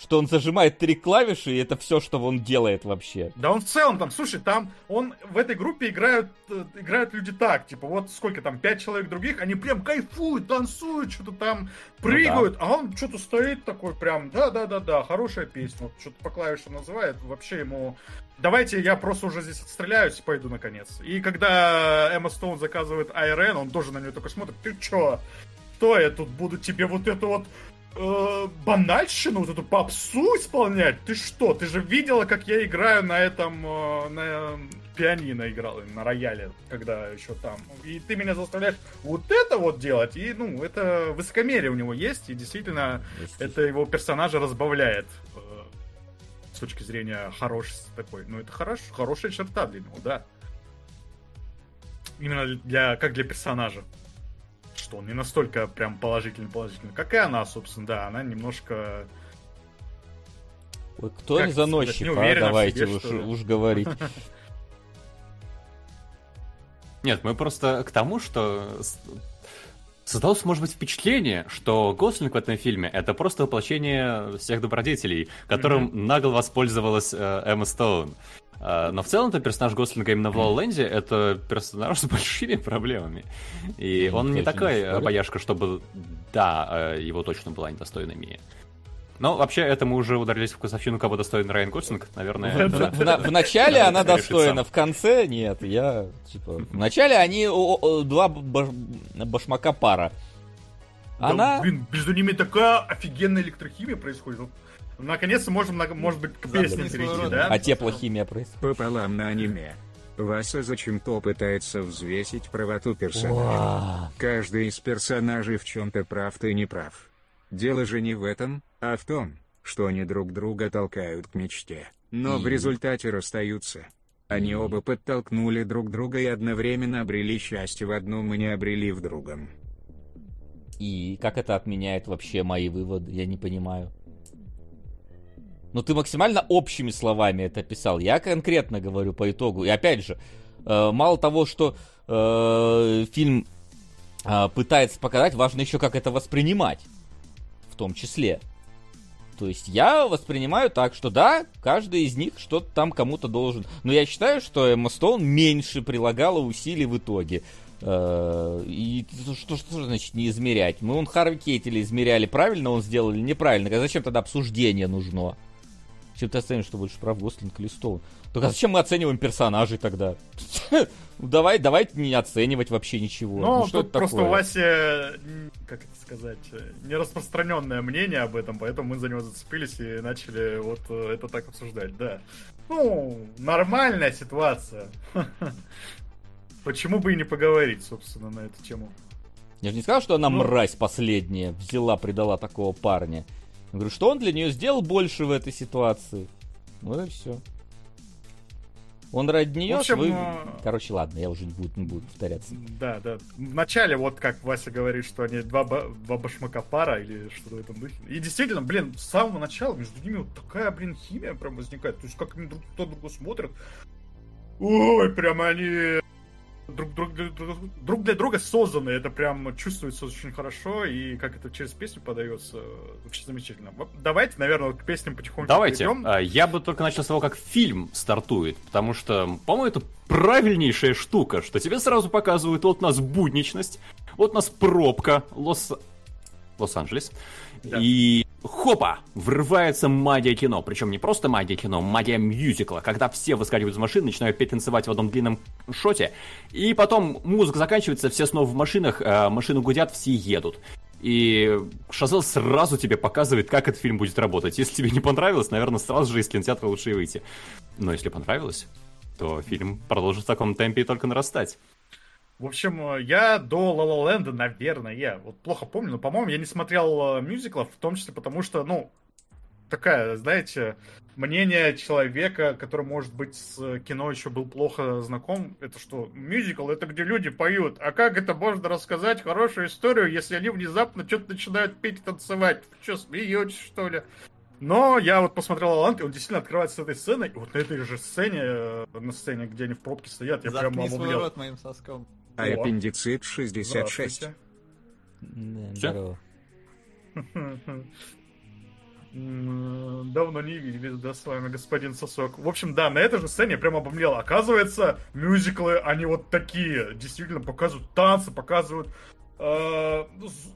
Что он зажимает три клавиши, и это все, что он делает вообще. Да он в целом там, слушай, там он в этой группе играют, э, играют люди так, типа вот сколько там, пять человек других, они прям кайфуют, танцуют, что-то там прыгают, ну, да. а он что-то стоит такой прям, да-да-да-да, хорошая песня, вот что-то по клавишам называет, вообще ему... Давайте я просто уже здесь отстреляюсь и пойду наконец. И когда Эмма Стоун заказывает Айрен, он тоже на нее только смотрит, ты чё? Что я тут буду тебе вот это вот э, банальщину, вот эту попсу исполнять? Ты что? Ты же видела, как я играю на этом, э, на пианино играл, на рояле, когда еще там. И ты меня заставляешь вот это вот делать. И, ну, это высокомерие у него есть, и действительно, это его персонажа разбавляет э, с точки зрения хорошести такой. Ну, это хорош, хорошая черта для него, да. Именно для, как для персонажа что он не настолько прям положительный-положительный, как и она, собственно, да, она немножко... Ой, кто не заносчик, а? Давайте себе, уж, уж говорить. Нет, мы просто к тому, что создалось, может быть, впечатление, что Гослинг в этом фильме — это просто воплощение всех добродетелей, которым mm-hmm. нагло воспользовалась э, Эмма Стоун. А, но в целом-то персонаж Гослинга именно в Лоленде это персонаж с большими проблемами. И он не такой обаяшка, чтобы, да, э, его точно была недостойна Мия. Но вообще, это мы уже ударились в вкусовщину, кого достоин Райан Гослинг, наверное. В, в, в начале она достойна, в конце нет. Я, типа, в начале они два башмака пара. Она... Да, блин, между ними такая офигенная электрохимия происходит. Наконец-то можем, может быть, к песне перейти, да? А теплохимия происходит. Пополам на аниме. Васа зачем-то пытается взвесить правоту персонажа. Каждый из персонажей в чем-то прав, ты не прав. Дело же не в этом, а в том, что они друг друга толкают к мечте, но в результате расстаются. Они оба подтолкнули друг друга и одновременно обрели счастье в одном и не обрели в другом. И как это отменяет вообще мои выводы, я не понимаю. Но ты максимально общими словами это писал. Я конкретно говорю по итогу. И опять же, э, мало того, что э, фильм э, пытается показать, важно еще как это воспринимать. В том числе. То есть я воспринимаю так, что да, каждый из них что-то там кому-то должен. Но я считаю, что Эмма Стоун меньше прилагала усилий в итоге. Э, и что, что значит не измерять? Мы он Харви Кейтеля измеряли, правильно он сделал или неправильно? А зачем тогда обсуждение нужно? Чем ты оценишь, что больше прав Гослинг или Стоун? Только зачем мы оцениваем персонажей тогда? Ну давай, давайте не оценивать вообще ничего. Ну, ну что тут просто такое? у Васи, как это сказать, нераспространенное мнение об этом, поэтому мы за него зацепились и начали вот э, это так обсуждать, да. Ну, нормальная ситуация. Почему бы и не поговорить, собственно, на эту тему? Я же не сказал, что она ну... мразь последняя, взяла, предала такого парня. Я говорю, что он для нее сделал больше в этой ситуации. Вот и все. Он ради нее... В общем, свой... Э, Короче, ладно, я уже не буду, не буду повторяться. Да, да. Вначале, вот как Вася говорит, что они два, два башмака пара или что-то в этом духе. И действительно, блин, с самого начала между ними вот такая, блин, химия прям возникает. То есть как они друг кто друга смотрят. Ой, прям они друг, друг, друг, друг для друга созданы. Это прям чувствуется очень хорошо. И как это через песню подается, очень замечательно. Давайте, наверное, к песням потихоньку Давайте. Перейдем. А, я бы только начал с того, как фильм стартует. Потому что, по-моему, это правильнейшая штука, что тебе сразу показывают вот нас будничность, вот нас пробка, Лос... Лос-Анджелес. Да. И хопа, врывается магия кино. Причем не просто магия кино, магия мюзикла, когда все выскакивают из машины, начинают петь танцевать в одном длинном шоте, и потом музыка заканчивается, все снова в машинах, э, машины гудят, все едут. И Шазел сразу тебе показывает, как этот фильм будет работать. Если тебе не понравилось, наверное, сразу же из кинотеатра лучше и выйти. Но если понравилось, то фильм продолжит в таком темпе и только нарастать. В общем, я до La La Land, наверное, я вот плохо помню, но, по-моему, я не смотрел э, мюзиклов, в том числе потому что, ну, такая, знаете, мнение человека, который, может быть, с кино еще был плохо знаком, это что, мюзикл, это где люди поют. А как это можно рассказать хорошую историю, если они внезапно что-то начинают петь и танцевать? Вы что, смеетесь, что ли? Но я вот посмотрел Алант, и он действительно открывается с этой сценой. И вот на этой же сцене, э, на сцене, где они в пробке стоят, я Заткни прямо обомлел. рот моим соском. А О. аппендицит 66. Здравствуйте. Давно не виделись, да, с вами, господин Сосок. В общем, да, на этой же сцене я прям обомлел. Оказывается, мюзиклы, они вот такие. Действительно показывают танцы, показывают... э,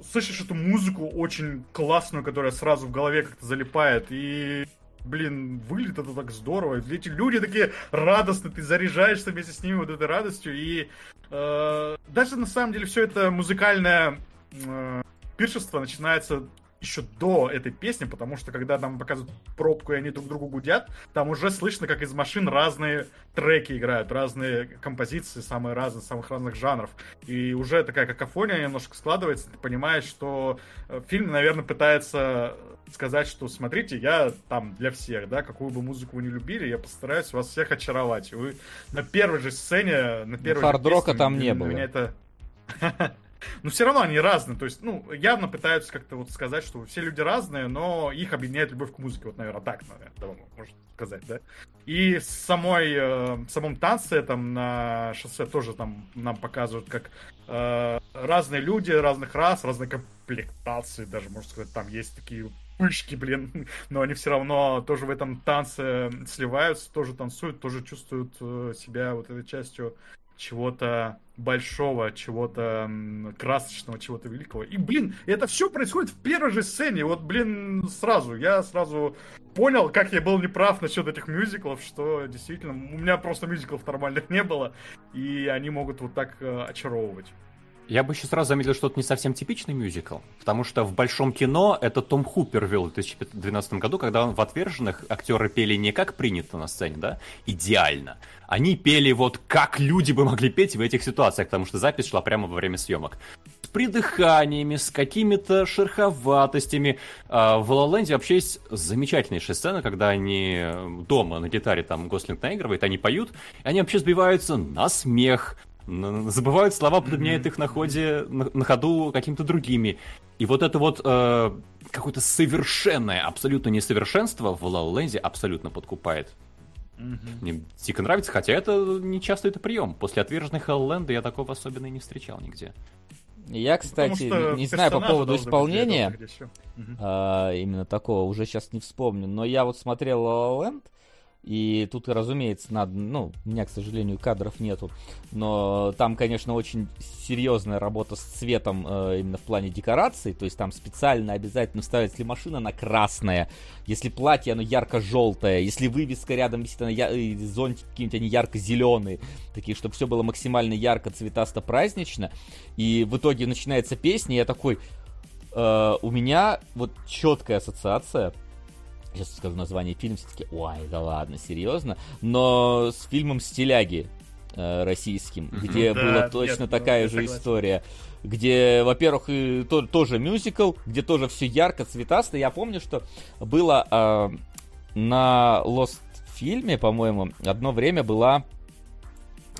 слышишь эту музыку очень классную, которая сразу в голове как-то залипает. И блин, выглядит это так здорово. Эти люди такие радостные, ты заряжаешься вместе с ними вот этой радостью. И э, даже на самом деле все это музыкальное э, пиршество начинается еще до этой песни, потому что когда нам показывают пробку и они друг другу гудят, там уже слышно, как из машин разные треки играют, разные композиции, самые разные, самых разных жанров. И уже такая какофония немножко складывается, ты понимаешь, что э, фильм, наверное, пытается сказать, что смотрите, я там для всех, да, какую бы музыку вы не любили, я постараюсь вас всех очаровать. Вы на первой же сцене, на первой же хард-рока песне, там не было. Меня это... Но все равно они разные, то есть, ну, явно пытаются как-то вот сказать, что все люди разные, но их объединяет любовь к музыке, вот, наверное, так, наверное, можно сказать, да. И с самой, э, в самом танце там на шоссе тоже там нам показывают, как э, разные люди, разных рас, разные комплектации, даже, можно сказать, там есть такие пышки, блин, но они все равно тоже в этом танце сливаются, тоже танцуют, тоже чувствуют э, себя вот этой частью чего-то большого, чего-то красочного, чего-то великого. И, блин, это все происходит в первой же сцене. Вот, блин, сразу. Я сразу понял, как я был неправ насчет этих мюзиклов, что действительно у меня просто мюзиклов нормальных не было, и они могут вот так э, очаровывать. Я бы еще сразу заметил, что это не совсем типичный мюзикл, потому что в большом кино это Том Хупер вел в 2012 году, когда он в «Отверженных» актеры пели не как принято на сцене, да, идеально. Они пели вот как люди бы могли петь в этих ситуациях, потому что запись шла прямо во время съемок. С придыханиями, с какими-то шероховатостями. А В «Ла Ленде» вообще есть замечательнейшая сцена, когда они дома на гитаре там Гослинг наигрывает, они поют, и они вообще сбиваются на смех, забывают слова, подменяют их на ходе, на, на ходу какими-то другими. И вот это вот э, какое-то совершенное, абсолютно несовершенство в La Ленде абсолютно подкупает. Мне дико нравится, хотя это не часто это прием. После отверженных Ленда я такого особенно и не встречал нигде. Я, Потому кстати, не, не знаю по поводу исполнения, а, именно такого, уже сейчас не вспомню, но я вот смотрел La La Land, и тут, разумеется, надо, ну, у меня, к сожалению, кадров нету, но там, конечно, очень серьезная работа с цветом э, именно в плане декораций, то есть там специально обязательно ставят, если машина она красная, если платье оно ярко-желтое, если вывеска рядом висит, она я- зонтики какие-нибудь, они ярко-зеленые, такие, чтобы все было максимально ярко, цветасто, празднично, и в итоге начинается песня, и я такой, э, у меня вот четкая ассоциация сейчас скажу название фильма, все таки ой, да ладно, серьезно, но с фильмом «Стиляги» э, российским, где Да, была точно ну, такая же согласен. история, где, во-первых, и то- тоже мюзикл, где тоже все ярко, цветасто. Я помню, что было э, на Lost фильме, по-моему, одно время была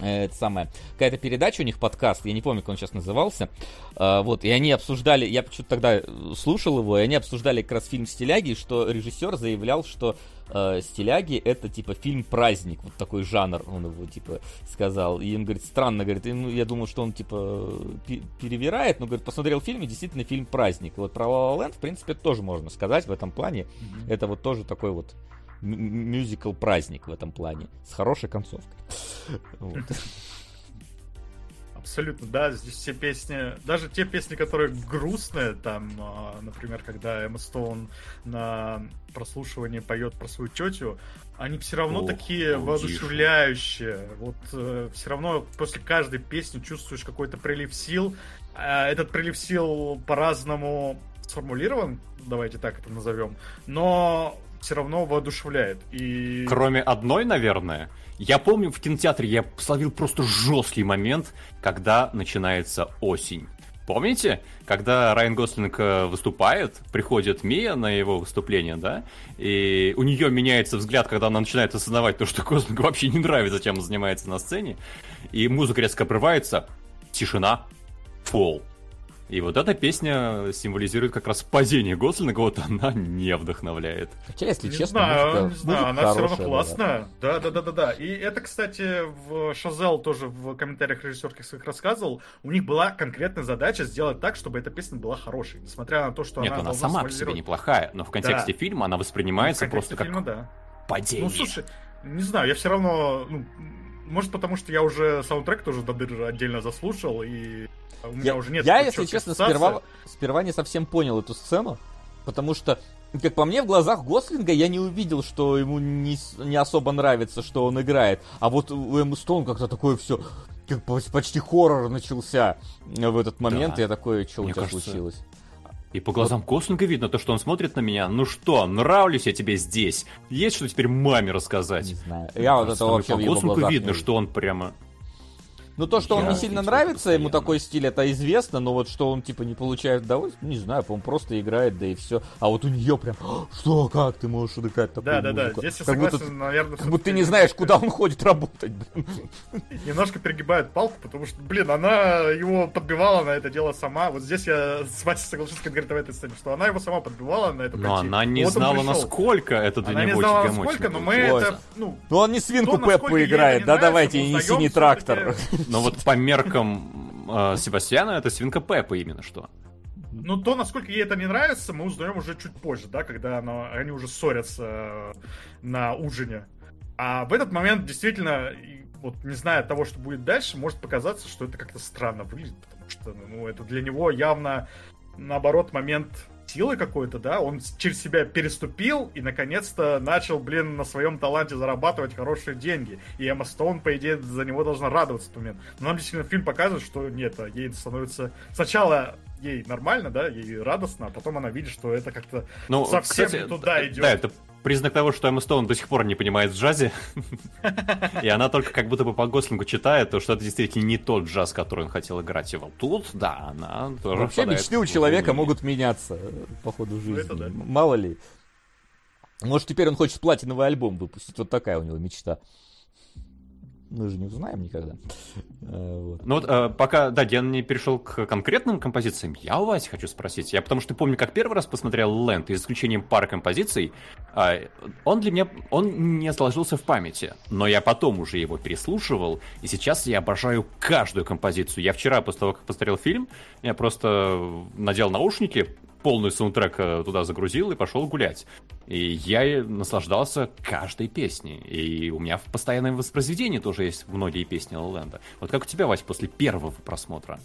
это самое, какая-то передача у них, подкаст, я не помню, как он сейчас назывался, А, вот, и они обсуждали, я почему-то тогда э, слушал его, и они обсуждали как раз фильм «Стиляги», что режиссер заявлял, что э, «Стиляги» — это, типа, фильм-праздник, вот такой жанр, он его, типа, сказал, и он говорит, странно, говорит, ну, я думал, что он, типа, пе- перевирает, но, говорит, посмотрел фильм, и действительно фильм-праздник, вот про «La La Land», в принципе, тоже можно сказать в этом плане, это вот тоже такой вот м- м- мюзикл-праздник в этом плане, с хорошей концовкой. Вот. абсолютно, да. Здесь все песни, даже те песни, которые грустные, там, а, например, когда Эмма Стоун на прослушивании поет про свою тетю, они все равно Ох, такие ну, воодушевляющие. Вот э, все равно после каждой песни чувствуешь какой-то прилив сил. А этот прилив сил по-разному сформулирован, давайте так это назовем, но все равно воодушевляет. И... Кроме одной, наверное. Я помню, в кинотеатре я словил просто жесткий момент, когда начинается осень. Помните, когда Райан Гослинг э, выступает, приходит Мия на его выступление, да, и у нее меняется взгляд, когда она начинает осознавать то, что Гослингу вообще не нравится, чем он занимается на сцене, и музыка резко обрывается, тишина, фол. И вот эта песня символизирует как раз падение Гослинга, вот она не вдохновляет. Хотя, если Не честно, знаю, музыка, не знаю, музыка она все равно классная. Да, да, да, да, да. И это, кстати, в Шазел тоже в комментариях режиссерских своих рассказывал. У них была конкретная задача сделать так, чтобы эта песня была хорошей. Несмотря на то, что Нет, она она сама по себе неплохая, но в контексте фильма она воспринимается просто контексте как фильма, да. падение. Ну, слушай, не знаю, я все равно, ну, может, потому что я уже саундтрек тоже до дыр отдельно заслушал, и у меня Я, уже нет я, если честно, сперва, сперва не совсем понял эту сцену, потому что, как по мне, в глазах Гослинга я не увидел, что ему не, не особо нравится, что он играет. А вот у Эммы Стоун как-то такое все, как почти хоррор начался в этот момент. Да. Я такой, что у тебя кажется, случилось? И по глазам Гослинга видно то, что он смотрит на меня. Ну что, нравлюсь я тебе здесь? Есть что теперь маме рассказать? Не знаю. Я вот это вообще по в его Гослингу глазах видно, не что он прямо... Ну, то, что он Я не сильно нравится, ему постоянно. такой стиль, это известно, но вот что он, типа, не получает удовольствия, не знаю, по-моему, просто играет, да и все. А вот у нее прям, «А, что, как ты можешь играть такую Да, да, да. музыку?» Здесь я как согласен, будто, наверное, как будто ты не знаешь, куда он ходит работать, блин. немножко перегибает палку, потому что, блин, она его подбивала на это дело сама. Вот здесь я с Васей соглашусь конкретно в этой сцене, что она его сама подбивала на это Но пойти. она не Вот он знала, насколько это для Она не него знала, насколько, но мы Ой. это, ну, Ну, он не свинку Пеппу играет, да, давайте, и не синий трактор. Но вот по меркам э, Себастьяна это свинка Пеппа именно что. Ну, то, насколько ей это не нравится, мы узнаем уже чуть позже, да, когда она, они уже ссорятся э, на ужине. А в этот момент действительно, вот не зная того, что будет дальше, может показаться, что это как-то странно выглядит, потому что, ну, это для него явно, наоборот, момент силы какой-то, да, он через себя переступил и, наконец-то, начал, блин, на своем таланте зарабатывать хорошие деньги. И Эмма Стоун, по идее, за него должна радоваться в этот момент. Но нам действительно фильм показывает, что нет, а ей становится... Сначала ей нормально, да, ей радостно, а потом она видит, что это как-то Ну, совсем кстати, не туда идет. Да, это признак того, что Эмма Стоун до сих пор не понимает в джазе. И она только как будто бы по Гослингу читает, то, что это действительно не тот джаз, который он хотел играть. И вот тут, да, она тоже Вообще мечты у человека могут меняться э, по ходу жизни. Мало ли. Может, теперь он хочет платиновый альбом выпустить. Вот такая у него мечта. Мы же не узнаем никогда. Э, вот. Ну вот, э, пока, да, Ген не перешел к конкретным композициям, я у Васи хочу спросить. Я потому что помню, как первый раз посмотрел Лэнд, и исключением пары композиций, а, он для меня, он не сложился в памяти, но я потом уже его переслушивал, и сейчас я обожаю каждую композицию. Я вчера, после того, как посмотрел фильм, я просто надел наушники, полный саундтрек э, туда загрузил и пошел гулять. И я наслаждался каждой песней. И у меня в постоянном воспроизведении тоже есть многие песни Лэнда. Вот как у тебя, Вась, после первого просмотра?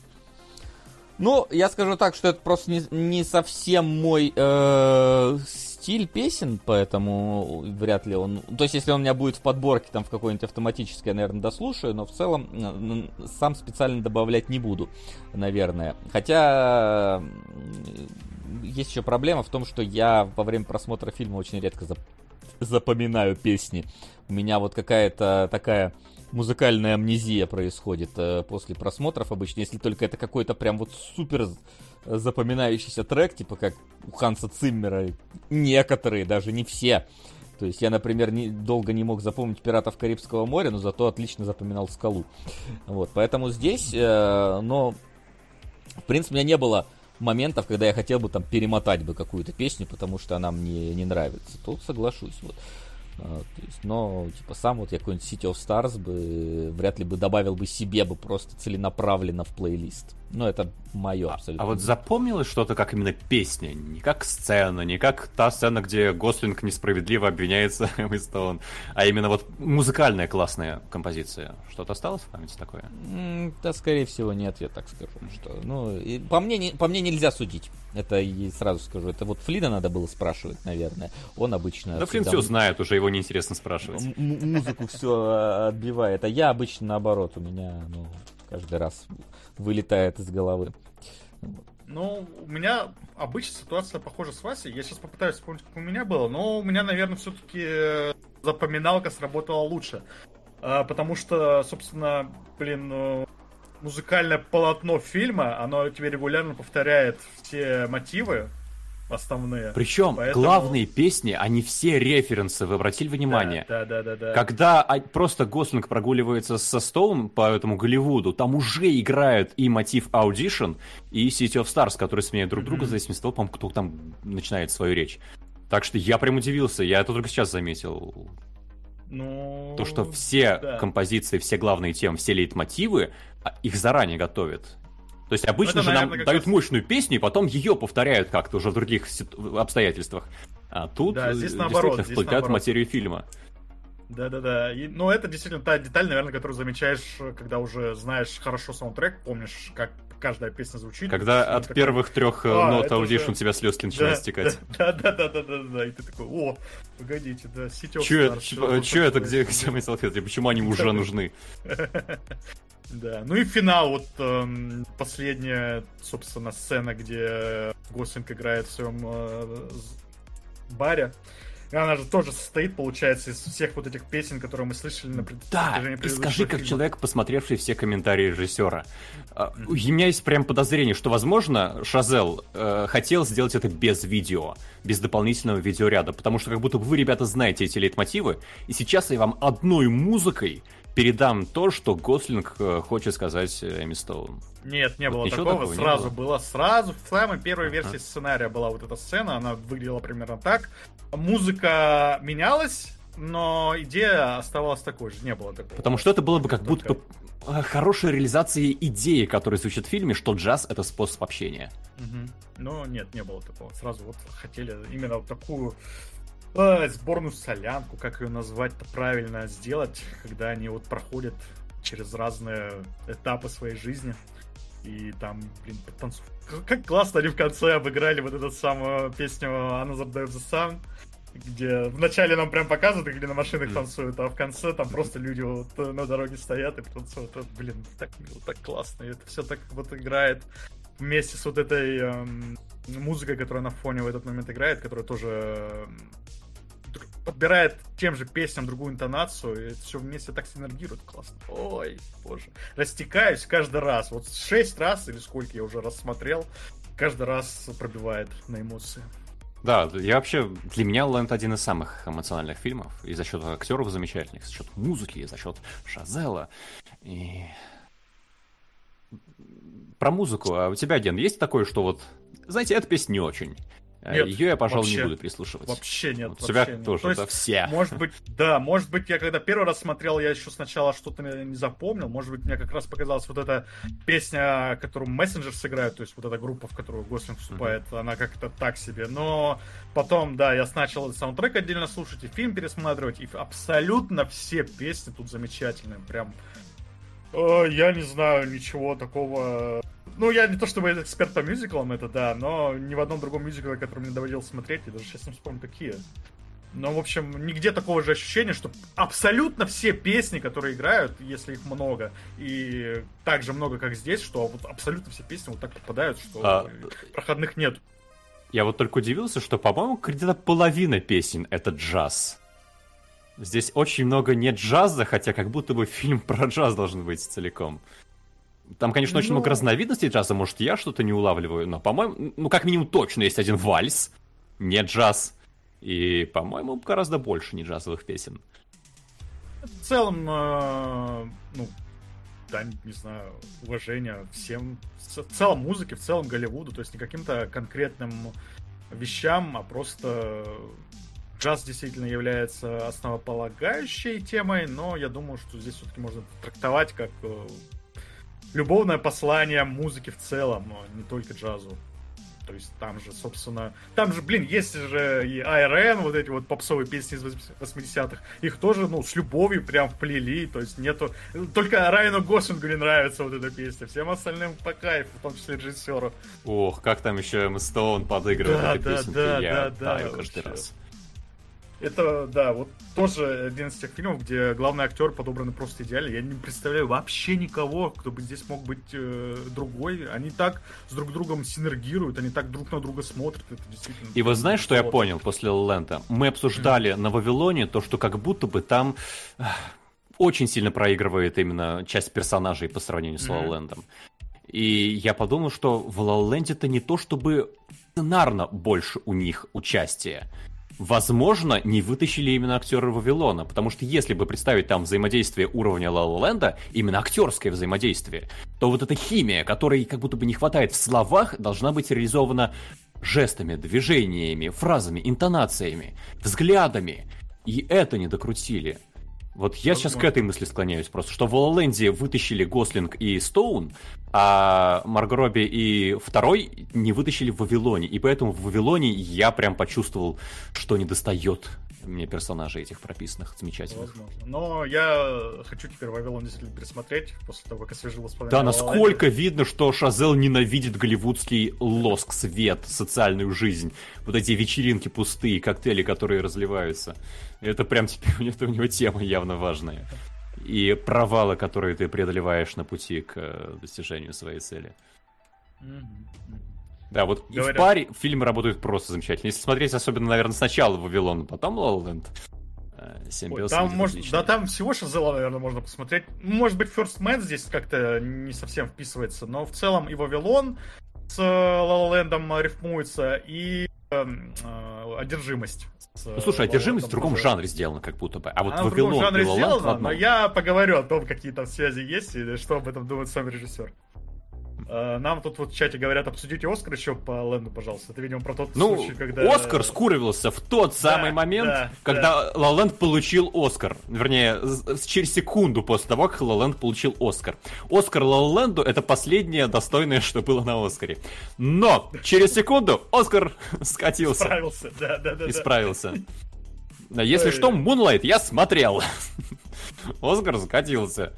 Ну, я скажу так, что это просто не, не совсем мой э, стиль песен, поэтому вряд ли он... То есть, если он у меня будет в подборке, там, в какой-нибудь автоматической, я, наверное, дослушаю, но в целом э, сам специально добавлять не буду, наверное. Хотя есть еще проблема в том, что я во время просмотра фильма очень редко зап- запоминаю песни. У меня вот какая-то такая музыкальная амнезия происходит э, после просмотров обычно, если только это какой-то прям вот супер запоминающийся трек, типа как у Ханса Циммера, некоторые, даже не все. То есть я, например, не, долго не мог запомнить «Пиратов Карибского моря», но зато отлично запоминал «Скалу». Вот, поэтому здесь, э, но, в принципе, у меня не было моментов, когда я хотел бы там перемотать бы какую-то песню, потому что она мне не нравится. Тут соглашусь. Вот. А, то есть, но, типа, сам вот я какой-нибудь City of Stars бы вряд ли бы добавил бы себе бы просто целенаправленно в плейлист. Ну, это мое А, абсолютно. а вот запомнилось что-то как именно песня, не как сцена, не как та сцена, где Гослинг несправедливо обвиняется Эмми Стоун, а именно вот музыкальная классная композиция. Что-то осталось в памяти такое? Да, скорее всего, нет, я так скажу. Что, ну, и по, мне, не- по мне нельзя судить. Это и сразу скажу. Это вот Флина надо было спрашивать, наверное. Он обычно... Да, Флинн всегда все знает, уже его неинтересно спрашивать. м- м- музыку все отбивает. А я обычно наоборот. У меня, ну, каждый раз вылетает из головы. Ну, у меня обычно ситуация похожа с Васей. Я сейчас попытаюсь вспомнить, как у меня было, но у меня, наверное, все-таки запоминалка сработала лучше. А, потому что, собственно, блин, ну, музыкальное полотно фильма, оно тебе регулярно повторяет все мотивы основные. Причем Поэтому- главные песни, они все референсы, вы обратили внимание? Да, да, да, да. Когда а, просто Гослинг прогуливается со Стоун по этому Голливуду, там уже играют и мотив Audition, и City of Stars, которые сменяют друг друга в зависимости от того, по-моему, кто там начинает свою речь. Так что я прям удивился, я это только сейчас заметил. Ну, То, что все да. композиции, все главные темы, все лейтмотивы, а, их заранее готовят. То есть обычно Ну, это, же нам наверное, как дают раз- мощную песню, и потом ее повторяют как-то уже в других обстоятельствах. А тут Да, э, здесь наоборот, здесь наоборот. материю фильма. Да-да-да. Ну, это действительно та деталь, наверное, которую замечаешь, когда уже знаешь хорошо саундтрек, помнишь, как каждая песня звучит. Когда от такой, первых трех э, «А, нот Audition же- у тебя слезки Да, начинают стекать. Да, да, да, да, да, да. И ты такой, о, погодите, да, of Че Stars, че- че это, вот где, где мои салфетки? Почему они уже нужны? Да, ну и финал, вот эм, последняя, собственно, сцена, где Гослинг играет в своем э, баре. И она же тоже состоит, получается, из всех вот этих песен, которые мы слышали на пред- Да, протяжении и скажи, как фильма. человек, посмотревший все комментарии режиссера. А, У меня есть прям подозрение, что, возможно, Шазел э, хотел сделать это без видео, без дополнительного видеоряда, потому что как будто бы вы, ребята, знаете эти лейтмотивы, и сейчас я вам одной музыкой передам то, что Гослинг э, хочет сказать Эми Стоун. Нет, не Вот было такого. такого не сразу было? было. Сразу в самой первой версии сценария была вот эта сцена. Она выглядела примерно так. Музыка менялась, но идея оставалась такой же. Не было такого. Потому что это было бы как будто бы э, хорошая реализация идеи, которая звучит в фильме, что джаз — это способ общения. Мгм. Но нет, не было такого. Сразу вот хотели именно вот такую э, сборную солянку, как ее назвать-то правильно сделать, когда они вот проходят через разные этапы своей жизни. И там, блин, танцуют. Как классно они в конце обыграли вот эту самую песню Another Day of the Sun, где вначале нам прям показывают, где на машинах танцуют, а в конце там просто люди вот э, на дороге стоят и танцуют. Блин, так мило, так классно. И это все так вот играет вместе с вот этой эм, музыкой, которая на фоне в этот момент играет, которая тоже эм, подбирает тем же песням другую интонацию, и это все вместе так синергирует классно. Ой, боже. Растекаюсь каждый раз. Вот шесть раз или сколько я уже рассмотрел, каждый раз пробивает на эмоции. Да, я вообще, для меня Лэнд один из самых эмоциональных фильмов, и за счет актеров замечательных, за счет музыки, и за счет Шазела. И... Про музыку, а у тебя, Ген, есть такое, что вот, знаете, эта песня не очень. Нет, Ее я, пожалуй, вообще. не буду прислушиваться. Вообще нет. Вот у тебя вообще нет. тоже, То есть, да, все. Может быть, да, может быть, я когда первый раз смотрел, я еще сначала что-то не запомнил. Может быть, мне как раз показалась вот эта песня, которую Messenger сыграют, то есть вот эта группа, в которую Гослинг вступает, она как-то так себе. Но потом, да, я начал саундтрек отдельно слушать и фильм пересматривать, и абсолютно все песни тут замечательные. Прям Э, Я не знаю ничего такого. Ну, я не то чтобы эксперт по мюзиклам, это да, но ни в одном другом мюзикле, который мне доводилось смотреть, я даже сейчас не вспомню, какие. Но, в общем, нигде такого же ощущения, что абсолютно все песни, которые играют, если их много, и так же много, как здесь, что вот абсолютно все песни вот так попадают, что А, проходных нет. Я вот только удивился, что, по-моему, где-то половина песен — это джаз. Здесь очень много не джаза, хотя как будто бы фильм про джаз должен быть целиком. Там, конечно, очень Ну. много разновидностей джаза, может, я что-то не улавливаю, но, по-моему, ну, как минимум точно есть один вальс, не джаз. И, по-моему, гораздо больше не джазовых песен. В целом, э, ну, да, не знаю, уважение всем, в целом музыке, в целом Голливуду, то есть не каким-то конкретным вещам, а просто джаз действительно является основополагающей темой, но я думаю, что здесь все-таки можно трактовать как э, любовное послание музыки в целом, но не только джазу. То есть там же, собственно, там же, блин, есть же и АРН, вот эти вот попсовые песни из 80-х, их тоже, ну, с любовью прям вплели, то есть нету... Только Райану Гослингу не нравится вот эта песня, всем остальным по кайфу, в том числе режиссеру. Ох, как там еще Эмма Стоун подыгрывает Да, этой да, песенке, да, я да, да, каждый вообще. раз. Это, да, вот тоже один из тех фильмов, где главный актер подобран просто идеально. Я не представляю вообще никого, кто бы здесь мог быть э, другой. Они так с друг другом синергируют, они так друг на друга смотрят. Это действительно... И вот знаешь, что я понял после Ленда? Мы обсуждали на Вавилоне то, что как будто бы там очень сильно проигрывает именно часть персонажей по сравнению с Мгм. Лолендом. И я подумал, что в Лоленде-то не то, чтобы сценарно больше у них участия. Возможно, не вытащили именно актеры Вавилона, потому что если бы представить там взаимодействие уровня Ла Ленда, именно актерское взаимодействие, то вот эта химия, которой как будто бы не хватает в словах, должна быть реализована жестами, движениями, фразами, интонациями, взглядами. И это не докрутили. Вот я сейчас к этой мысли склоняюсь просто, что в «Ла Ленде вытащили Гослинг и Стоун, а Марго Робби и второй не вытащили в Вавилоне. И поэтому в Вавилоне я прям почувствовал, что не достает мне персонажей этих прописанных, замечательных. Возможно. Но я хочу теперь Вавилон действительно пересмотреть, после того, как освежил воспоминания. Да, насколько Ла-Ла-Ленде. видно, что Шазел ненавидит голливудский лоск, свет, социальную жизнь. Вот эти вечеринки пустые, коктейли, которые разливаются. Это прям теперь это у него тема явно важная. И провалы, которые ты преодолеваешь на пути к э, достижению своей цели. Мгм. Да, вот и в Говорят- паре фильмы работают просто замечательно. Если смотреть, особенно, наверное, сначала Вавилон, потом Лоланд. Ой, Симбиоз там может, отличный. да там всего Шазела, наверное, можно посмотреть. Ну, Может быть, First Man здесь как-то не совсем вписывается, но в целом и Вавилон с La Лэндом рифмуется, и эм, э, одержимость. с, Ну, слушай, одержимость в другом тоже. жанре сделана, как будто бы. А вот Она в другом Вавилон жанре и Лоланд сделана, но я поговорю о том, какие там связи есть, и что об этом думает сам режиссер. Э, Нам тут вот в чате говорят, обсудите Оскар еще по Лэнду, пожалуйста. Это, видимо, про тот Ну, случай, когда... Оскар скуривался в тот самый момент, да, когда Ла Ленд получил Оскар. Вернее, через секунду после того, как Ла Ленд получил Оскар. Оскар Ла Ленду это последнее достойное, что было на Оскаре. Но через секунду Оскар скатился. Справился, да, да, да. да. Исправился. Да, Если что, Мунлайт я смотрел. Оскар закатился.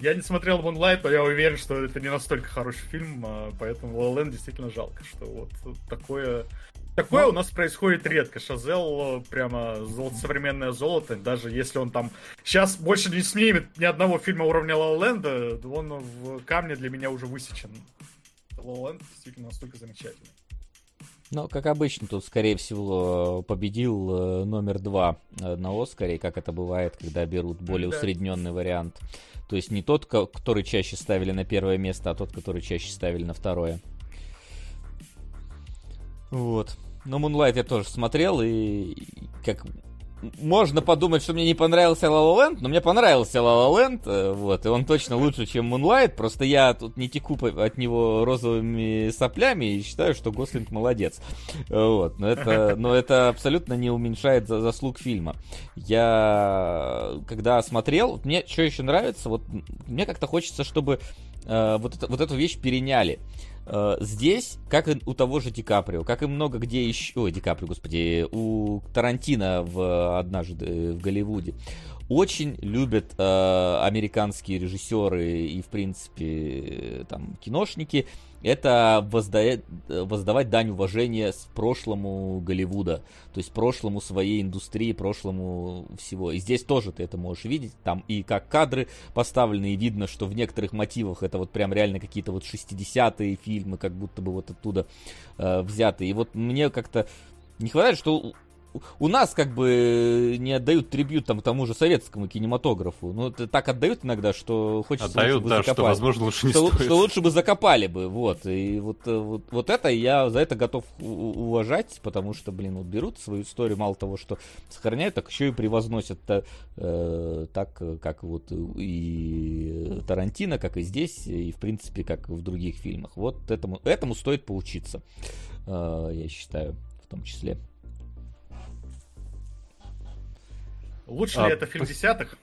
Я не смотрел Moonlight, но я уверен, что это не настолько хороший фильм, а, поэтому La La Land действительно жалко, что вот такое... Такое у нас происходит редко. Шазел э, прямо золото, современное золото, даже если он там сейчас больше не снимет ни одного фильма уровня La La Land, он в камне для меня уже высечен. La La Land действительно настолько замечательный. Ну, как обычно, тут, скорее всего, победил э, номер два э, на Оскаре, как это бывает, когда берут более Да. усредненный вариант. То есть не тот, ко- который чаще ставили на первое место, а тот, который чаще ставили на второе. Вот. Но Moonlight я тоже смотрел, и как можно подумать, что мне не понравился La La Land, но мне понравился La La Land, э, вот, и он точно лучше, чем Moonlight, просто я тут не теку от него розовыми соплями и считаю, что Гослинг молодец. Вот, но это, но это абсолютно не уменьшает за- заслуг фильма. Я, когда смотрел, мне что еще нравится, вот мне как-то хочется, чтобы э, вот, это- вот эту вещь переняли. Э, Здесь, как и у того же Ди Каприо, как и много где еще... Ой, Ди Каприо, господи, у Тарантино в «Однажды э, в Голливуде», очень любят э, американские режиссеры и, в принципе, э, там, киношники, это возда- воздавать дань уважения с прошлому Голливуда, то есть прошлому своей индустрии, прошлому всего. И здесь тоже ты это можешь видеть, там и как кадры поставлены, и видно, что в некоторых мотивах это вот прям реально какие-то вот 60-е фильмы, как будто бы вот оттуда э, взяты. И вот мне как-то не хватает, что у- нас как бы не отдают трибют там тому же советскому кинематографу. Ну, это так отдают иногда, что хочется Отдают, лучше бы да, что, закопать. возможно, лучше не что, стоит. что лучше бы закопали бы, вот. И вот, э, вот, вот это я за это готов уважать, потому что, блин, вот берут свою историю, мало того, что сохраняют, так еще и превозносят э, так, э, как вот и Тарантино, как и здесь, и в принципе, как в других фильмах. Вот этому, этому стоит поучиться, э, я считаю, в том числе. Лучше А, ли это фильм десятых?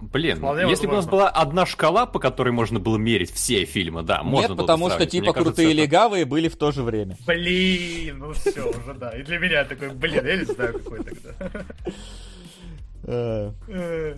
Блин, Вполне если бы у нас была одна шкала, по которой можно было мерить все фильмы, да, можно Нет, было потому что типа Мне кажется, крутые это- легавые были в то же время. Блин, ну все, уже да. И для меня такой, блин, я не знаю, какой тогда. Э, Э,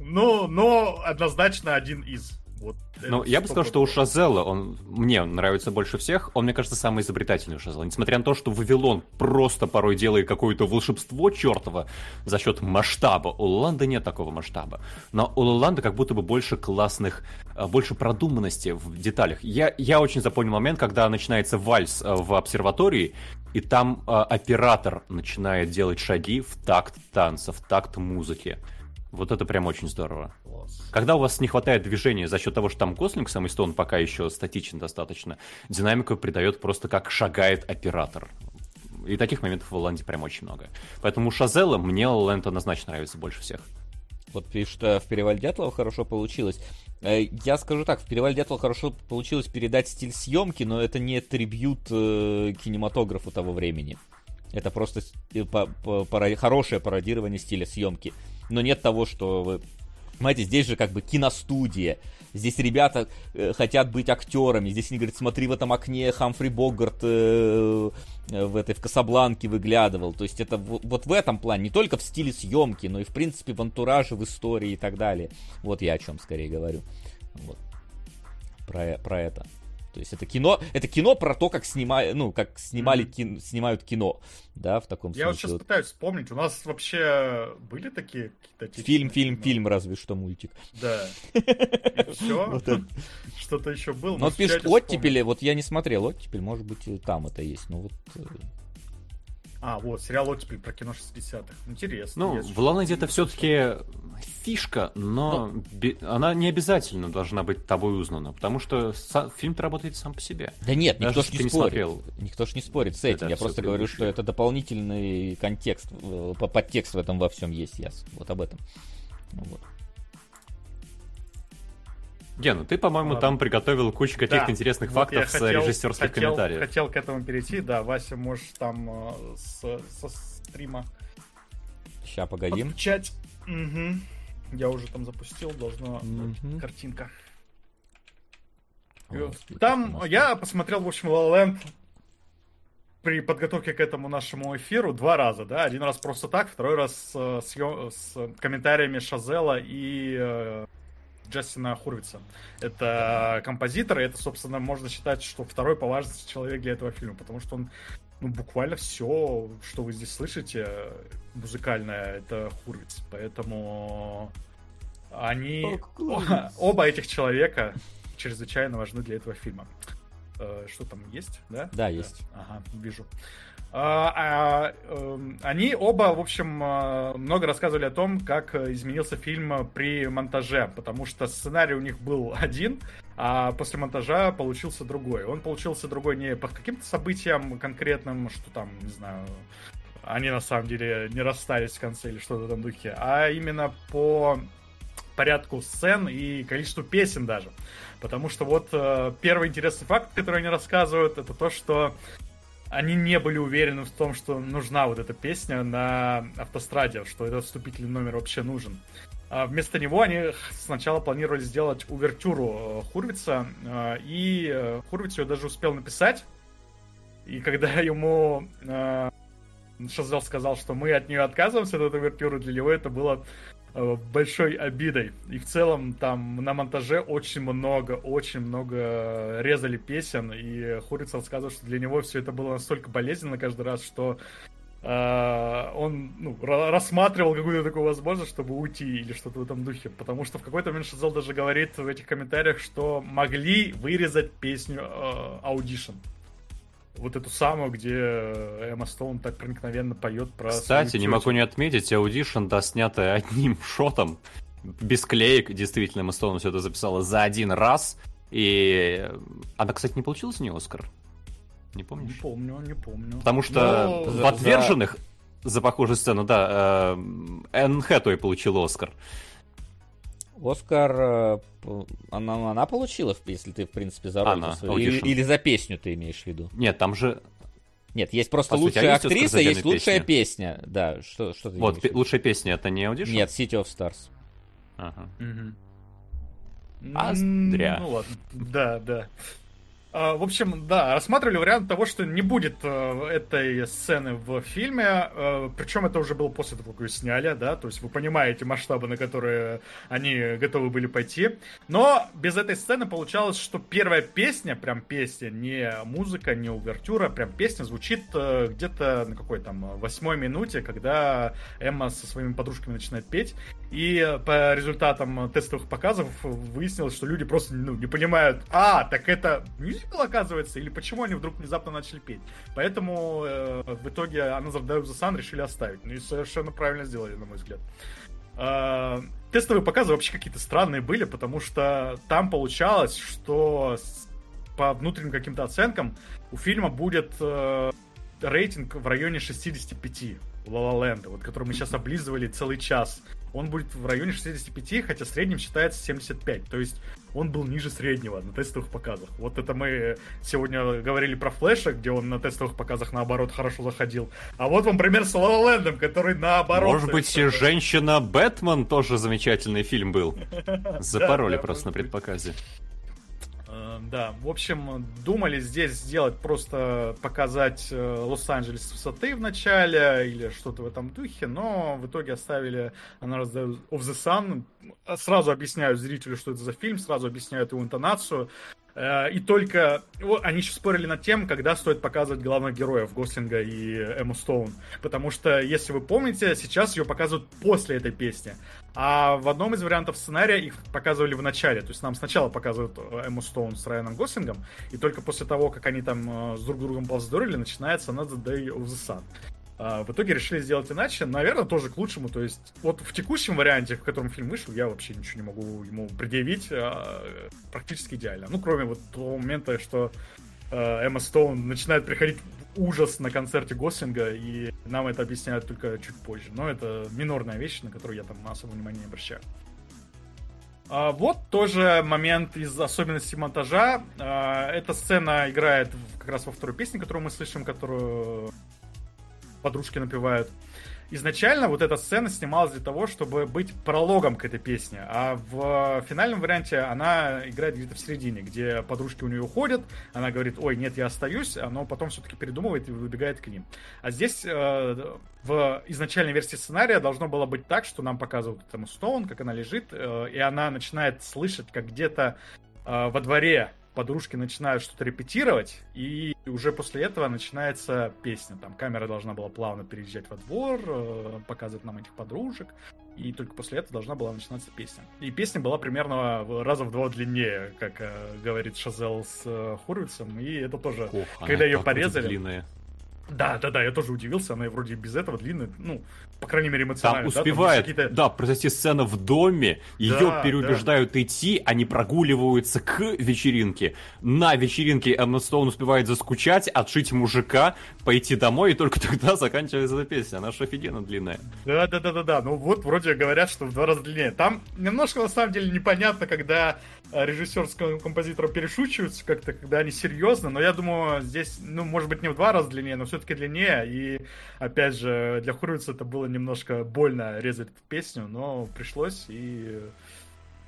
Ну, но однозначно один из. Вот, Ну, я бы сказал, что у 100%. Шазела он мне нравится больше всех. Он, мне кажется, самый изобретательный у Шазела. Несмотря на то, что Вавилон просто порой делает какое-то волшебство чертово за счет масштаба. У Лоланда нет такого масштаба. Но у Лоланда как будто бы больше классных, э, больше продуманности в деталях. Я, я очень запомнил момент, когда начинается вальс э, в обсерватории, и там э, оператор начинает делать шаги в такт танца, в такт музыки. Вот это прям очень здорово. Когда у вас не хватает движения за счет того, что там Гослинг самый стон пока еще статичен достаточно, динамику придает просто как шагает оператор. И таких моментов в Лоланде прям очень много. Поэтому Шазела мне Лоланд однозначно нравится больше всех. Вот пишет, в перевале Дятлова хорошо получилось. Э, Я скажу так, в перевале Дятлова хорошо получилось передать стиль съемки, но это не трибют э, кинематографу того времени. Это просто э, хорошее пародирование стиля съемки. Но нет того, что вы... Понимаете, здесь же как бы киностудия. Здесь ребята э, хотят быть актерами. Здесь они говорят, смотри, в этом окне Хамфри Богарт э, э, в этой в Касабланке выглядывал. То есть это в- вот в этом плане, не только в стиле съемки, но и в принципе в антураже, в истории и так далее. Вот я о чем скорее говорю. Вот. Про, про это. То есть это кино, это кино про то, как снимали, ну, как снимали кин- снимают кино, да, в таком Я вот смысле. сейчас Вот пытаюсь вспомнить, у нас вообще были такие какие-то... Фильм, фильм, фильмы? фильм, разве что мультик. Да. Все. Что-то еще было. В пишет оттепели, вот я не смотрел оттепель, может быть, там это есть. Ну вот э, А, вот, сериал «Оттепель» про кино 60-х. Интересно. Ну, в что-то. это все-таки фишка, но бе- она не обязательно должна быть тобой узнана, потому что са- фильм-то работает сам по себе. Да нет, Даже никто ж если не спорит. смотрел. Никто ж не спорит с этим. Это я просто говорю, что это дополнительный контекст, по- подтекст в этом во всем есть. Я вот об этом. Ну вот. Гена, ты, по-моему, Ладно. там приготовил кучу каких-то Да, интересных вот я фактов с хотел- режиссерских хотел- комментариев. Хотел к этому перейти, да, Вася, можешь там э, с- со стрима Ща погодим. подключать. Мгм. Я уже там запустил, должна Мгм. быть картинка. О, Там я посмотрел, в общем, La La Land при подготовке к этому нашему эфиру два раза, да, один раз просто так, второй раз э, с, ё- с комментариями Шазела и э, Джастина Хурвица. Это композитор, и это, собственно, можно считать, что второй по важности человек для этого фильма, потому что он ну, буквально все, что вы здесь слышите, музыкальное, это Хурвиц. Поэтому они, оба этих человека чрезвычайно важны для этого фильма. Э, Что там есть, да? Да, есть. Ага, вижу. А, а, эм, они оба, в общем, э, много рассказывали о том, как изменился фильм при монтаже, потому что сценарий у них был один, а после монтажа получился другой. Он получился другой не по каким-то событиям конкретным, что там, не знаю, они на самом деле не расстались в конце или что-то в этом духе, а именно по порядку сцен и количеству песен даже. Потому что вот э, первый интересный факт, который они рассказывают, это то, что они не были уверены в том, что нужна вот эта песня на автостраде, что этот вступительный номер вообще нужен. А вместо него они сначала планировали сделать увертюру э, Хурвица, э, и э, Хурвиц ее даже успел написать. И когда ему Шазел сказал, что мы от нее отказываемся, от этой увертюры, для него это было большой обидой. И в целом там на монтаже очень много, очень много резали песен, и Хуриц рассказывал, что для него все это было настолько болезненно каждый раз, что э, он ну, ра- рассматривал какую-то такую возможность, чтобы уйти или что-то в этом духе. Потому что в какой-то момент Шазел даже говорит в этих комментариях, что могли вырезать песню э, Audition. Вот эту самую, где э, Эмма Стоун так проникновенно поет про Кстати, не могу не отметить, Audition, да, снятый одним шотом, без клеек, действительно, Эмма Стоун все это записала за один раз, и э, она, кстати, не получила за нее Оскар? Не Не помнишь? помню, не помну. Потому что Ну, в за- «Отверженных» за похожую сцену, да, э, Энн Хэтэуэй получила Оскар. Оскар, э, она, она получила, если ты, в принципе, за роль свою. Или, или за песню ты имеешь в виду? Нет, там же... Нет, есть просто По сути, а лучшая есть актриса, есть лучшая песня. Да, что, что ты Вот, пе- лучшая песня, это не Audition? Нет, City of Stars. Ага. Мгм. А зря. Ну ладно. Да, да. А, В общем, да, рассматривали вариант того, что не будет э, этой сцены в фильме, причем это уже было после того, как ее сняли, да, то есть вы понимаете масштабы, на которые они готовы были пойти. Но без этой сцены получалось, что первая песня, прям песня, не музыка, не увертюра, прям песня звучит э, где-то на какой там э, восьмой минуте, когда Эмма со своими подружками начинает петь. И по результатам тестовых показов выяснилось, что люди просто ну, не понимают, а, так это мюзикл, оказывается, или почему они вдруг внезапно начали петь. Поэтому э, в итоге Another Day of the Sun решили оставить. Ну и совершенно правильно сделали, на мой взгляд. Э, тестовые показы вообще какие-то странные были, потому что там получалось, что по внутренним каким-то оценкам у фильма будет э, рейтинг в районе 65 у La La Land, вот, который мы сейчас облизывали целый час. Он будет в районе 65, хотя средним считается 75. То есть он был ниже среднего на тестовых показах. Вот это мы сегодня говорили про Флэша, где он на тестовых показах наоборот хорошо заходил. А вот вам пример с Land, который наоборот... Может быть, «Женщина Бэтмен» тоже замечательный фильм был. Запороли просто на предпоказе. Э, Да, в общем, думали здесь сделать просто показать э, Лос-Анджелес с высоты в начале или что-то в этом духе, но в итоге оставили Day of the Sun. Сразу объясняют зрителю, что это за фильм, сразу объясняют его интонацию. Э, И только они еще спорили над тем, когда стоит показывать главных героев Гослинга и Эмму Стоун. Потому что, если вы помните, сейчас ее показывают после этой песни. А в одном из вариантов сценария их показывали в начале. То есть нам сначала показывают э, Эмму Стоун с Райаном Гослингом, и только после того, как они там э, с друг другом повздорили, начинается Another Day of the Sun. А, В итоге решили сделать иначе, наверное, тоже к лучшему. То есть, вот в текущем варианте, в котором фильм вышел, я вообще ничего не могу ему предъявить. а, Практически идеально. Ну, кроме вот того момента, что Эмма Стоун начинает приходить ужас на концерте Гослинга, и нам это объясняют только чуть позже. Но это минорная вещь, на которую я там особо внимания не обращаю. А, вот тоже момент из особенностей монтажа. А, эта сцена играет как раз во второй песне, которую мы слышим, которую подружки напевают. Изначально вот эта сцена снималась для того, чтобы быть прологом к этой песне, а в финальном варианте она играет где-то в середине, где подружки у нее уходят, она говорит, ой, нет, я остаюсь, но потом все-таки передумывает и выбегает к ним. А здесь э, в изначальной версии сценария должно было быть так, что нам показывают этому Стоун, как она лежит, э, и она начинает слышать, как где-то э, во дворе подружки начинают что-то репетировать, и уже после этого начинается песня. Там камера должна была плавно переезжать во двор, э, показывать нам этих подружек, и только после этого должна была начинаться песня. И песня была примерно раза в два длиннее, как э, говорит Шазел с э, Хуровицем, и это тоже... Ох, Когда вот порезали, длинная. Да, да, да, я тоже удивился, она вроде без этого длинная, ну, по крайней мере, эмоционально. Там да, успевает, есть какие-то- да, произойти сцена в доме, ее Да, переубеждают идти, они прогуливаются к вечеринке. На вечеринке Эмма Стоун успевает заскучать, отшить мужика, пойти домой, и только тогда заканчивается эта песня. Она же офигенно длинная. Да, да, да, да, да. Ну вот вроде говорят, что в два раза длиннее. Там немножко на самом деле непонятно, когда э, режиссер с ком- композитором перешучиваются как-то, когда они серьезно. Но я думаю, здесь, ну, может быть, не в два раза длиннее, но все-таки длиннее. И опять же, для Хуровица это было немножко больно резать эту песню, но пришлось и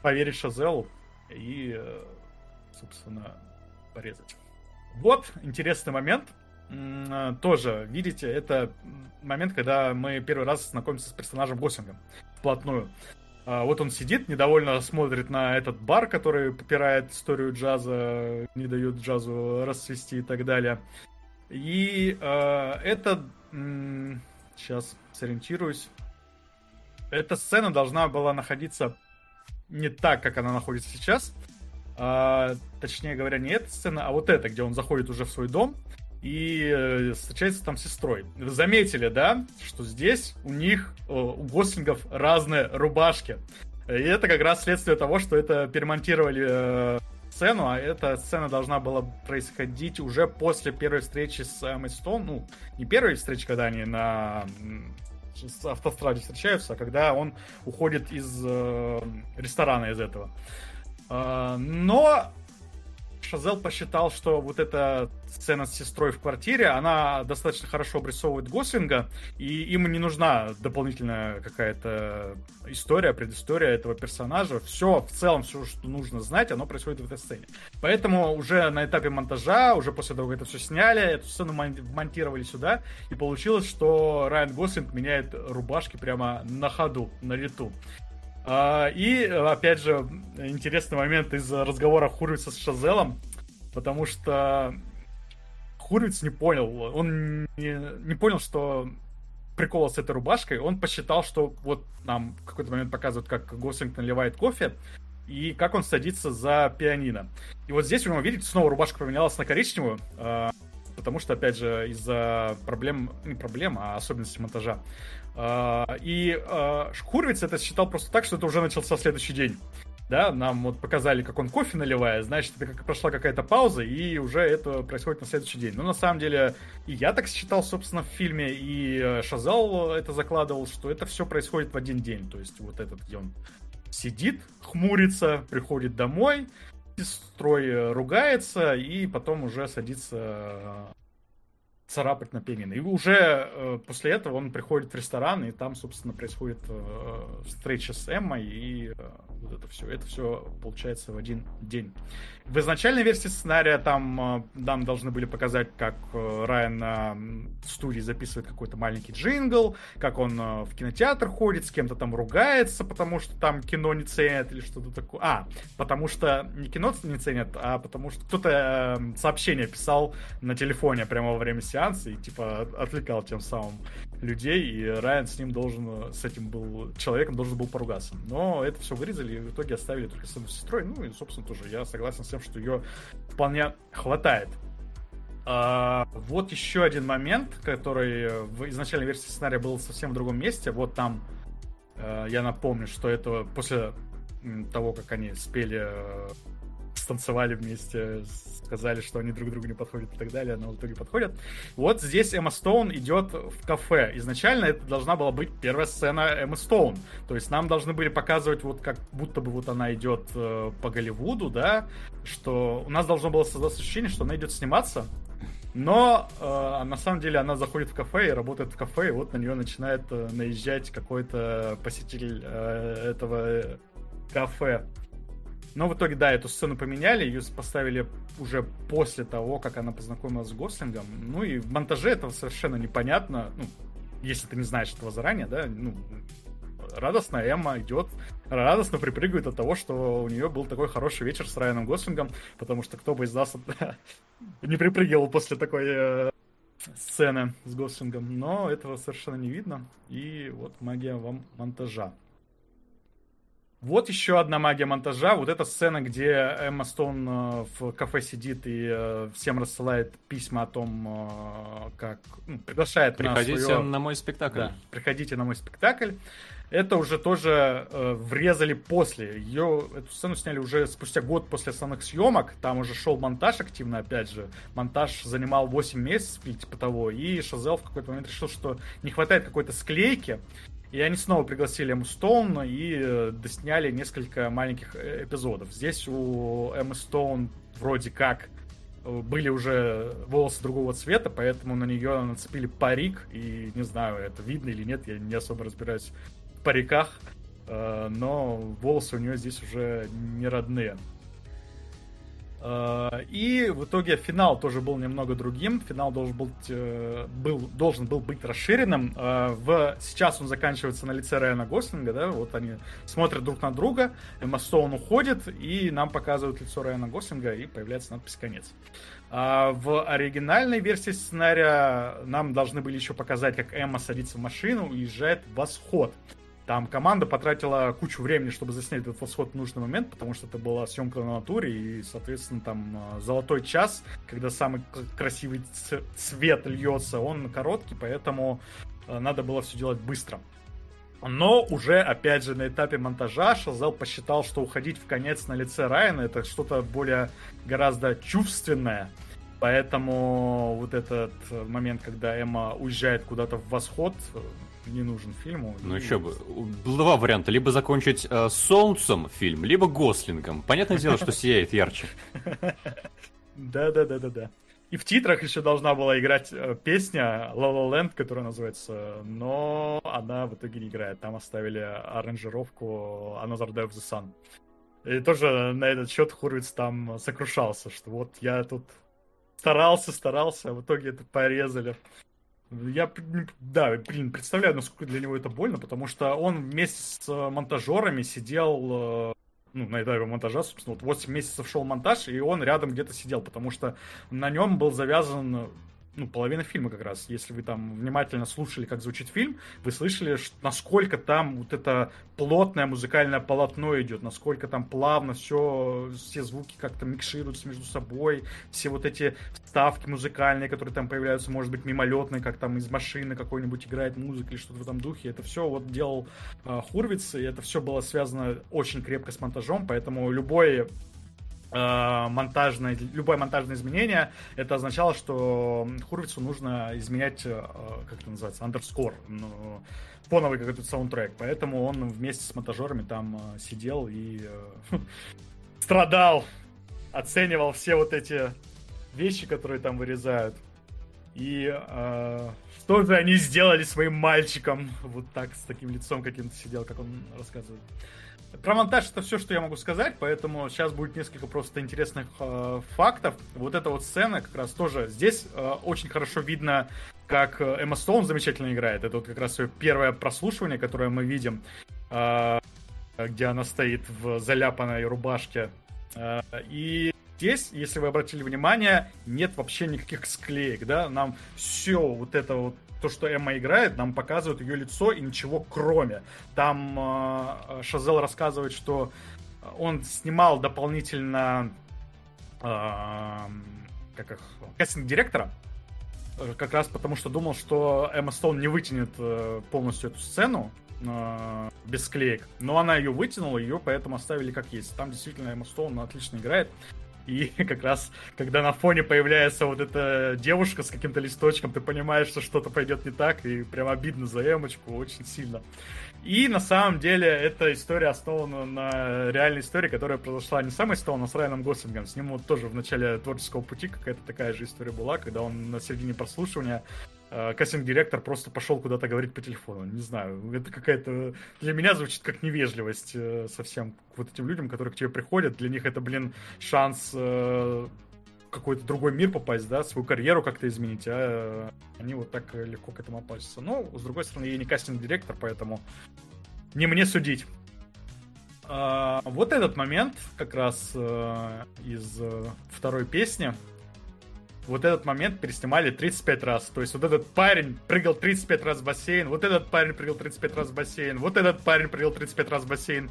поверить Шазелу и, э, собственно, порезать. Вот интересный момент. Э, Тоже, видите, это момент, когда мы первый раз знакомимся с персонажем Госсингом вплотную. А, Вот он сидит, недовольно смотрит на этот бар, который попирает историю джаза, не дает джазу расцвести и так далее. И э, это... сейчас сориентируюсь. Эта сцена должна была находиться не так, как она находится сейчас. А, точнее говоря, не эта сцена, а вот эта, где он заходит уже в свой дом и э, встречается там с сестрой. Вы заметили, да, что здесь у них, э, у Гослингов разные рубашки. И это как раз следствие того, что это перемонтировали э, сцену, а эта сцена должна была происходить уже после первой встречи с Эммой Стоун. Ну, не первой встречи, когда они на автостраде встречаются, а когда он уходит из э, ресторана из этого. А, но Шазел посчитал, что вот эта сцена с сестрой в квартире, она достаточно хорошо обрисовывает Гослинга, и им не нужна дополнительная какая-то история, предыстория этого персонажа. Все, в целом, все, что нужно знать, оно происходит в этой сцене. Поэтому уже на этапе монтажа, уже после того, как это все сняли, эту сцену монтировали сюда, и получилось, что Райан Гослинг меняет рубашки прямо на ходу, на лету. А, и, опять же, интересный момент из разговора Хурвица с Шазелом, потому что Хурвиц не понял, он не, не понял, что прикол с этой рубашкой, он посчитал, что вот нам в какой-то момент показывают, как Гослинг наливает кофе, и как он садится за пианино. И вот здесь, вы видите, снова рубашка поменялась на коричневую, а, потому что, опять же, из-за проблем, не проблем, а особенностей монтажа. А, и а, Шкурвиц это считал просто так, что это уже начался следующий день. Да, нам вот показали, как он кофе наливает, значит, это как прошла какая-то пауза, и уже это происходит на следующий день. Но на самом деле и я так считал, собственно, в фильме, и э, Шазал это закладывал, что это все происходит в один день. То есть вот этот, где он сидит, хмурится, приходит домой, сестрой э, ругается, и потом уже садится э, царапать на пианино. И уже э, после этого он приходит в ресторан, и там, собственно, происходит э, встреча с Эммой, и э, вот это все. Это все получается в один день. В изначальной версии сценария там э, нам должны были показать, как э, Райан на студии записывает какой-то маленький джингл, как он э, в кинотеатр ходит, с кем-то там ругается, потому что там кино не ценят или что-то такое. А, потому что не кино не ценят, а потому что кто-то э, сообщение писал на телефоне прямо во время сеанса, сеанс и типа отвлекал тем самым людей, и Райан с ним должен, с этим был человеком должен был поругаться. Но это все вырезали и в итоге оставили только сыну с сестрой. Ну и, собственно, тоже я согласен с тем, что ее вполне хватает. А, вот еще один момент, который в изначальной версии сценария был совсем в другом месте. Вот там э, я напомню, что это после того, как они спели э, станцевали вместе, сказали, что они друг другу не подходят и так далее, но в итоге подходят. Вот здесь Эмма Стоун идет в кафе. Изначально это должна была быть первая сцена Эммы Стоун. То есть нам должны были показывать вот как будто бы вот она идет э, по Голливуду, да, что у нас должно было создаться ощущение, что она идет сниматься, но э, на самом деле она заходит в кафе и работает в кафе, и вот на нее начинает э, наезжать какой-то посетитель э, этого кафе. Но в итоге, да, эту сцену поменяли, ее поставили уже после того, как она познакомилась с Гослингом. Ну и в монтаже этого совершенно непонятно. Ну, если ты не знаешь этого заранее, да, ну, радостно Эмма идет, радостно припрыгивает от того, что у нее был такой хороший вечер с Райаном Гослингом, потому что кто бы из нас не припрыгивал после такой э, сцены с Гослингом, но этого совершенно не видно, и вот магия вам монтажа. Вот еще одна магия монтажа. Вот эта сцена, где Эмма Стоун э, в кафе сидит и э, всем рассылает письма о том, э, как ну, приглашает Приходите на свое... на мой спектакль. Да, приходите на мой спектакль. Это уже тоже э, врезали после. Ее, эту сцену сняли уже спустя год после основных съемок. Там уже шел монтаж активно, опять же. Монтаж занимал 8 месяцев типа того. И Шазел в какой-то момент решил, что не хватает какой-то склейки. И они снова пригласили Эмму Стоун и э, досняли несколько маленьких э, эпизодов. Здесь у Эммы Стоун вроде как э, были уже волосы другого цвета, поэтому на нее нацепили парик. И не знаю, это видно или нет, я не особо разбираюсь в париках. Но волосы у нее здесь уже не родные. Э, и в итоге финал тоже был немного другим. Финал должен был, э, был, должен был быть расширенным. Э, в, сейчас он заканчивается на лице Райана Гослинга, да, вот они смотрят друг на друга, Эмма Стоун уходит, и нам показывают лицо Райана Гослинга, и появляется надпись «Конец». А в оригинальной версии сценария нам должны были еще показать, как Эмма садится в машину и уезжает в восход. Там команда потратила кучу времени, чтобы заснять этот восход в нужный момент, потому что это была съемка на натуре, и, соответственно, там э, золотой час, когда самый красивый цвет льется, он короткий, поэтому э, надо было все делать быстро. Но уже, опять же, на этапе монтажа Шазел посчитал, что уходить в конец на лице Райана это что-то более гораздо чувственное, Поэтому вот этот момент, когда Эмма уезжает куда-то в восход, не нужен фильму. Ну И- еще бы. Было Два варианта. Либо закончить э, солнцем фильм, либо Гослингом. Понятное дело, что сияет ярче. Да, да, да, да, да. И в титрах еще должна была играть э, песня La La Land, которая называется, но она в итоге не играет. Там оставили аранжировку Another Day of the Sun. И тоже на этот счет Хурвиц там сокрушался, что вот я тут старался, старался, а в итоге это порезали. Я, да, блин, представляю, насколько для него это больно, потому что он вместе с э, монтажерами сидел э, ну, на этапе монтажа, собственно, вот 8 месяцев шел монтаж, и он рядом где-то сидел, потому что на нем был завязан, ну, половина фильма как раз. Если вы там внимательно слушали, как звучит фильм, вы слышали, насколько там вот это плотное музыкальное полотно идет, насколько там плавно все, все звуки как-то микшируются между собой, все вот эти вставки музыкальные, которые там появляются, может быть, мимолетные, как там из машины какой-нибудь играет музыка или что-то в этом духе. Это все вот делал э, Хурвиц, и это все было связано очень крепко с монтажом, поэтому любой э, монтажное, любое монтажное изменение, это означало, что Хурвицу нужно изменять, э, как это называется, underscore, ну, фоновый какой-то саундтрек. Поэтому он вместе с монтажерами там э, сидел и э, страдал, оценивал все вот эти вещи, которые там вырезают. И э, что же они сделали своим мальчиком? Вот так, с таким лицом каким-то сидел, как он рассказывает. Про монтаж это все, что я могу сказать, поэтому сейчас будет несколько просто интересных э, фактов. Вот эта вот сцена как раз тоже здесь э, очень хорошо видно, как э, Эмма Стоун замечательно играет. Это вот как раз ее первое прослушивание, которое мы видим, э, где она стоит в заляпанной рубашке. Э, и здесь, если вы обратили внимание, нет вообще никаких склеек, да, нам все вот это вот то, что Эмма играет, нам показывают ее лицо и ничего кроме. Там э, Шазел рассказывает, что он снимал дополнительно э, как их, кастинг-директора, э, как раз потому, что думал, что Эмма Стоун не вытянет э, полностью эту сцену э, без склеек, но она ее вытянула, ее поэтому оставили как есть. Там действительно Эмма Стоун отлично играет. И как раз, когда на фоне появляется вот эта девушка с каким-то листочком, ты понимаешь, что что-то пойдет не так, и прям обидно за Эмочку очень сильно. И на самом деле эта история основана на реальной истории, которая произошла не с Эммой Стоун, а с Райаном Гослингом. С ним вот тоже в начале творческого пути какая-то такая же история была, когда он на середине прослушивания кастинг-директор просто пошел куда-то говорить по телефону. Не знаю, это какая-то... Для меня звучит как невежливость э, совсем к вот этим людям, которые к тебе приходят. Для них это, блин, шанс э, какой-то другой мир попасть, да, свою карьеру как-то изменить, а они вот так э, легко к этому относятся. Ну, с другой стороны, я не кастинг-директор, поэтому не мне судить. А, вот этот момент как раз из второй песни. Вот этот момент переснимали 35 раз. То есть вот этот парень прыгал 35 раз в бассейн, вот этот парень прыгал 35 раз в бассейн, вот этот парень прыгал 35 раз в бассейн.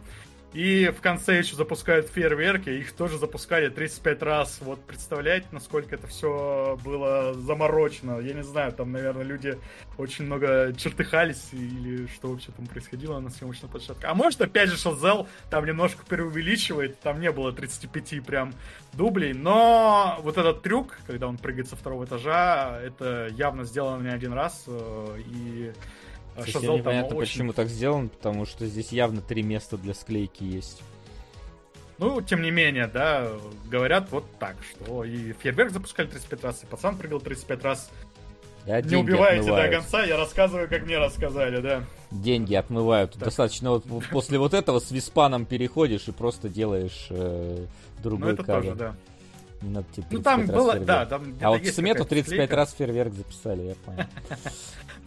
И в конце еще запускают фейерверки, их тоже запускали 35 раз. Вот представляете, насколько это все было заморочено. Я не знаю, там, наверное, люди очень много чертыхались или что вообще там происходило на съемочной площадке. А может, опять же, Шазел там немножко преувеличивает, там не было 35 прям дублей, но вот этот трюк, когда он прыгает со второго этажа, это явно сделано не один раз, э, и Шазел там непонятно, очень почему так сделано, потому что здесь явно три места для склейки есть. Ну, тем не менее, да, говорят вот так, что и фейерверк запускали 35 раз, и пацан прыгал 35 раз. Да, Не убивайте до отмывают. конца, я рассказываю, как мне рассказали, да. Деньги отмывают. Так. Достаточно вот после вот этого с виспаном переходишь и просто делаешь э, Ну, другой это кадр. тоже, да. Не надо тебе Ну, 35 там было, да, там А вот в смету какая-то 35 склейка. раз фейерверк записали, я понял.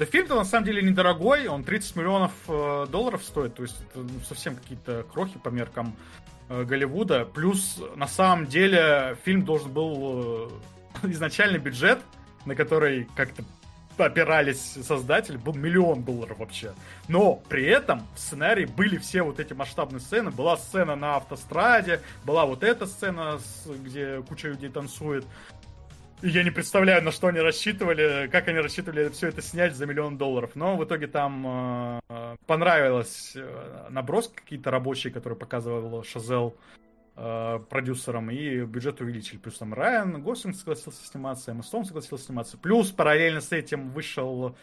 Да фильм-то на самом деле недорогой, он 30 миллионов э, долларов стоит, то есть это ну, совсем какие-то крохи по меркам э, Голливуда. Плюс на самом деле фильм должен был э, изначальный бюджет, на который как-то опирались создатели, был миллион долларов вообще. Но при этом в сценарии были все вот эти масштабные сцены. Была сцена на автостраде, была вот эта сцена, где куча людей танцует. И я не представляю, на что они рассчитывали, как они рассчитывали все это снять за миллион долларов. Но в итоге там э, понравилось э, наброски какие-то рабочие, которые показывал Шазел. э, продюсером, и бюджет увеличили. Плюс там Райан Гослинг согласился сниматься, Эмма Стоун согласился сниматься. Плюс параллельно с этим вышел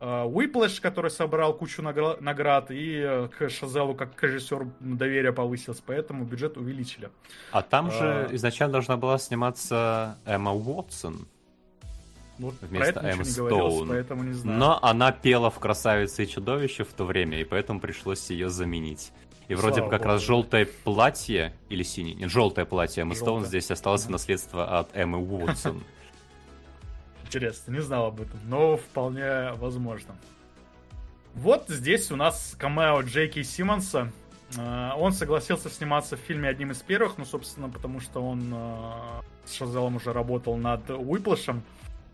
Whiplash, который собрал кучу награ- наград, и э, к Шазелу как к режиссеру доверие повысилось, поэтому бюджет увеличили. А там же А. изначально должна была сниматься Эмма Уотсон, Вот Вместо говорилось, Стоун. поэтому не знаю. но она пела в «Красавице и чудовище» в то время, и поэтому пришлось ее заменить. И вроде Слава бы как богу. раз желтое платье, или синее, нет, желтое платье Эммы Стоун здесь осталось в наследство от Эммы Уотсон. Интересно, не знал об этом, но вполне возможно. Вот здесь у нас камео Джейки Симмонса. Э, Он согласился сниматься в фильме одним из первых, ну, собственно, потому что он э, с Шазелом уже работал над Уиплэшем.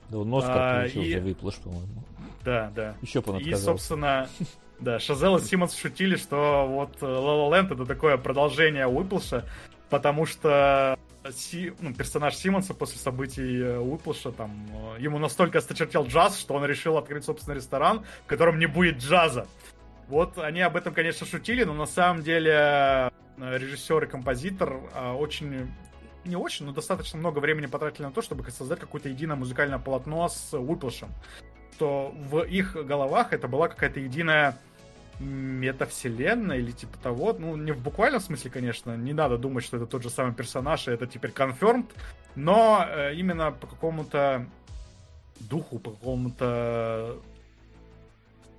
Да он Оскар А, получил и- за выплыш, по-моему. Да, да. Еще он И, собственно, да, Шазел и Симмонс шутили, что вот La La Land это такое продолжение Уиплша, потому что Си- ну, персонаж Симмонса после событий э, Уиплша, там, э, ему настолько осточертел джаз, что он решил открыть собственный ресторан, в котором не будет джаза. Вот они об этом, конечно, шутили, но на самом деле э, режиссер и композитор очень не очень, но достаточно много времени потратили на то, чтобы создать какое-то единое музыкальное полотно с Уиплшем что в их головах это была какая-то единая метавселенная или типа того. Ну, не в буквальном смысле, конечно, не надо думать, что это тот же самый персонаж, и это теперь confirmed, но э, именно по какому-то духу, по какому-то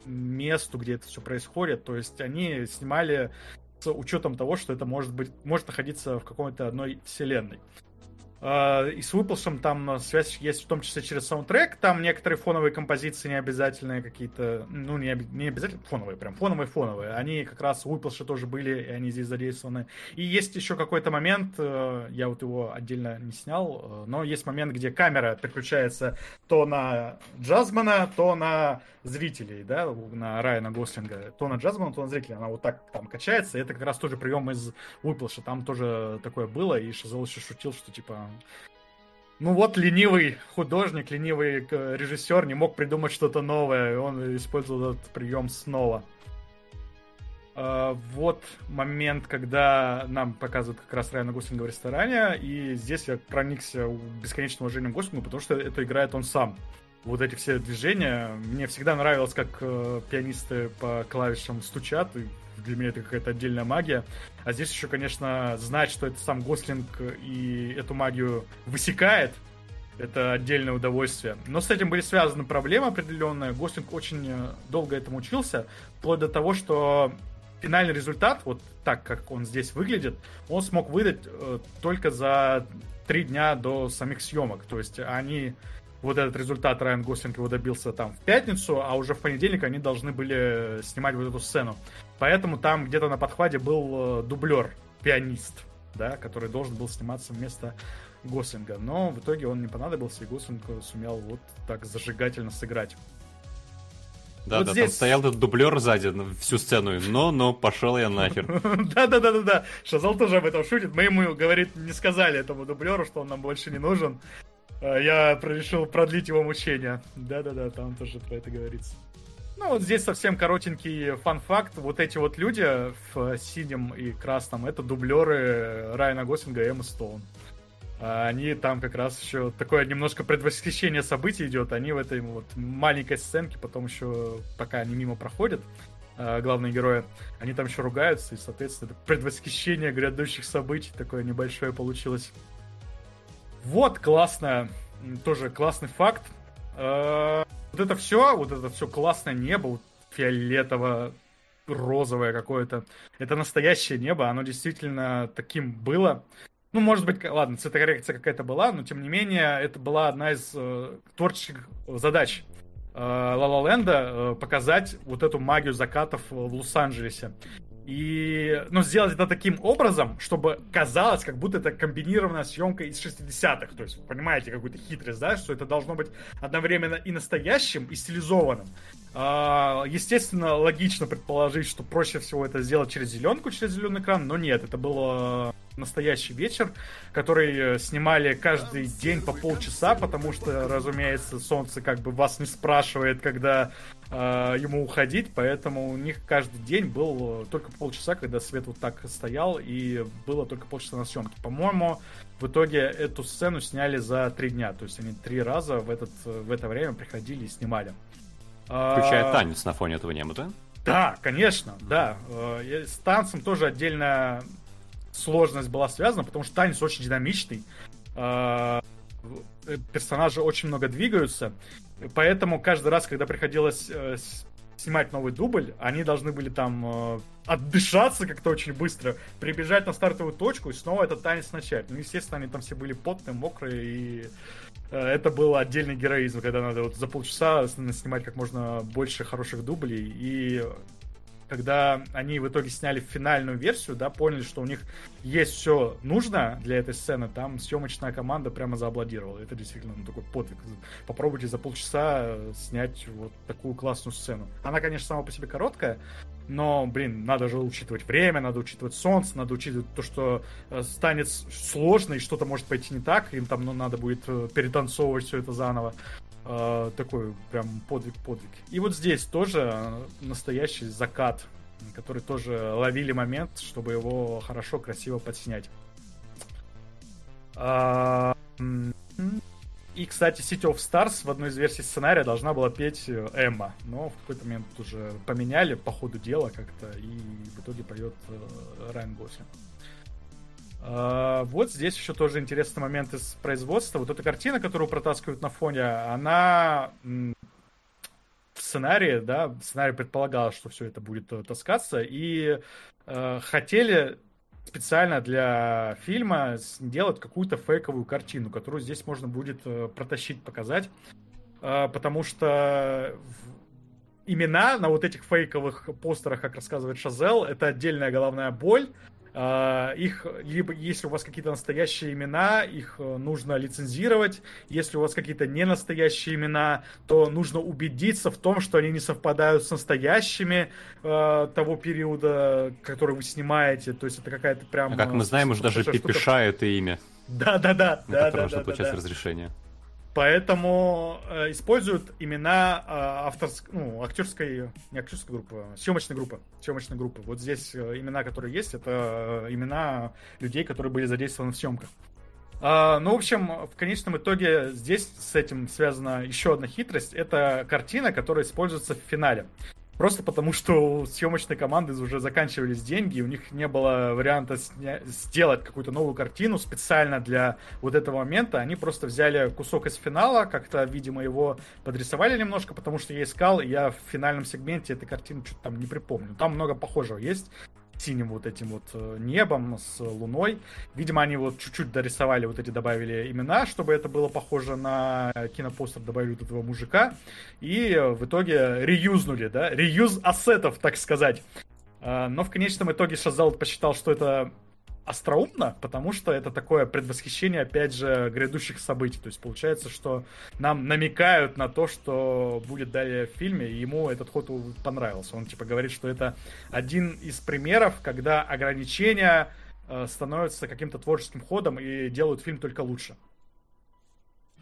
месту, где это все происходит. То есть они снимали с учетом того, что это может быть, может находиться в какой-то одной вселенной. А, И с выпуском там связь есть в том числе через саундтрек. Там некоторые фоновые композиции не обязательные какие-то, ну не, не обязательно фоновые, прям фоновые-фоновые. Они как раз в выпуше тоже были, и они здесь задействованы. И есть еще какой-то момент, э, я вот его отдельно не снял, э, но есть момент, где камера переключается то на Джазмана, то на зрителей, да, на Райана Гослинга, то на Джазмана, то на зрителей. Она вот так там качается. И это как раз тоже прием из Выплыша. Там тоже такое было, и Шазел еще шутил, что типа ну вот ленивый художник, ленивый э, режиссер не мог придумать что-то новое, и он использовал этот прием снова. А, Вот момент, когда нам показывают как раз Райана Гослинга в ресторане, и здесь я проникся бесконечным уважением Гослингу, потому что это играет он сам. Вот эти все движения. Мне всегда нравилось, как э, пианисты по клавишам стучат, и для меня это какая-то отдельная магия. А здесь еще, конечно, знать, что это сам Гослинг и эту магию высекает, это отдельное удовольствие. Но с этим были связаны проблемы определенные. Гослинг очень э, долго этому учился, вплоть до того, что финальный результат, вот так, как он здесь выглядит, он смог выдать э, только за три дня до самих съемок. То есть они вот этот результат Райан Гослинг его добился там в пятницу, а уже в понедельник они должны были снимать вот эту сцену. Поэтому там где-то на подхвате был э, дублер, пианист, да, который должен был сниматься вместо Гослинга. Но в итоге он не понадобился, и Гослинг сумел вот так зажигательно сыграть. Да, Вот да, здесь- там стоял этот дублер сзади всю сцену. Но, но, пошел я нахер. Да-да-да-да-да. Шазал тоже об этом шутит. Мы ему, говорит, не сказали этому дублеру, что он нам больше не нужен. А Я решил продлить его мучения. Да-да-да, там тоже про это говорится. Ну, вот здесь совсем коротенький фан-факт. Вот эти вот люди в синем и красном, это дублеры Райана Гослинга и Эммы Стоун. А Они там как раз еще такое немножко предвосхищение событий идет. Они в этой вот маленькой сценке, потом еще, пока они мимо проходят, а, главные герои, они там еще ругаются, и, соответственно, это предвосхищение грядущих событий такое небольшое получилось. Вот, классно, м, тоже классный факт. А, Вот это все, вот это все классное небо, вот фиолетово-розовое какое-то, это настоящее небо, оно действительно таким было. Ну, может быть, ладно, цветокоррекция какая-то была, но тем не менее, это была одна из э, творческих задач Ла Ла Ленда показать вот эту магию закатов в Лос-Анджелесе. И, ну, сделать это таким образом, чтобы казалось, как будто это комбинированная съемка из 60-х. То есть, понимаете, какую-то хитрость, да, что это должно быть одновременно и настоящим, и стилизованным. А, Естественно, логично предположить, что проще всего это сделать через зеленку, через зеленый экран, но нет, это было настоящий вечер, который э, снимали каждый день по полчаса, потому что, разумеется, солнце как бы вас не спрашивает, когда э, ему уходить, поэтому у них каждый день был э, только полчаса, когда свет вот так стоял, и было только полчаса на съемке. По-моему, в итоге эту сцену сняли за три дня, то есть они три раза в, этот, в это время приходили и снимали. Включая а... танец на фоне этого неба, да? Да, конечно, да. Э, с танцем тоже отдельная сложность была связана, потому что танец очень динамичный. Э, персонажи очень много двигаются. Поэтому каждый раз, когда приходилось э, снимать новый дубль, они должны были там отдышаться как-то очень быстро, прибежать на стартовую точку и снова этот танец начать. Ну, естественно, они там все были потные, мокрые, и это был отдельный героизм, когда надо вот за полчаса снимать как можно больше хороших дублей, и когда они в итоге сняли финальную версию, да, поняли, что у них есть все нужно для этой сцены, там съемочная команда прямо зааплодировала. Это действительно ну, такой подвиг. Попробуйте за полчаса снять вот такую классную сцену. Она, конечно, сама по себе короткая, но, блин, надо же учитывать время, надо учитывать солнце, надо учитывать то, что э, станет сложно и что-то может пойти не так, им там ну, надо будет э, перетанцовывать все это заново. Э, такой прям подвиг-подвиг. И вот здесь тоже настоящий закат, который тоже ловили момент, чтобы его хорошо, красиво подснять. А, и, кстати, City of Stars в одной из версий сценария должна была петь э, Эмма, но в какой-то момент уже поменяли по ходу дела как-то, и в итоге поет э, Райан Гослинг. А, вот здесь еще тоже интересный момент из производства. Вот эта картина, которую протаскивают на фоне, она в сценарии, да, сценарий предполагал, что все это будет э, таскаться, и э, хотели специально для фильма сделать какую-то фейковую картину, которую здесь можно будет э, протащить, показать, э, потому что имена на вот этих фейковых постерах, как рассказывает Шазел, это отдельная головная боль, их, либо если у вас какие-то настоящие имена, их э, нужно лицензировать. Если у вас какие-то не настоящие имена, то нужно убедиться в том, что они не совпадают с настоящими uh, того периода, который вы снимаете. То есть это какая-то прям... А как мы знаем, уже даже Пепеша это имя. Да-да-да. На которое нужно получать разрешение. Поэтому э, используют имена э, авторск... ну, актерской, не актерской группы, а съемочной группы. Съемочной группы. Вот здесь э, имена, которые есть, это э, имена людей, которые были задействованы в съемках. Uh, ну, в общем, в конечном итоге здесь с этим связана еще одна хитрость. Это картина, которая используется в финале. Просто потому, что у съемочной команды уже заканчивались деньги, и у них не было варианта сня- сделать какую-то новую картину специально для вот этого момента. Они просто взяли кусок из финала, как-то, видимо, его подрисовали немножко, потому что я искал, и я в финальном сегменте этой картины что-то там не припомню. Там много похожего есть синим вот этим вот э, небом, с луной. Видимо, они вот чуть-чуть дорисовали, вот эти добавили имена, чтобы это было похоже на кинопостер, добавили вот этого мужика. И в итоге реюзнули, да, реюз ассетов, так сказать. А, но в конечном итоге Шазал посчитал, что это остроумно, потому что это такое предвосхищение, опять же, грядущих событий. То есть получается, что нам намекают на то, что будет далее в фильме, и ему этот ход понравился. Он типа говорит, что это один из примеров, когда ограничения э, становятся каким-то творческим ходом и делают фильм только лучше.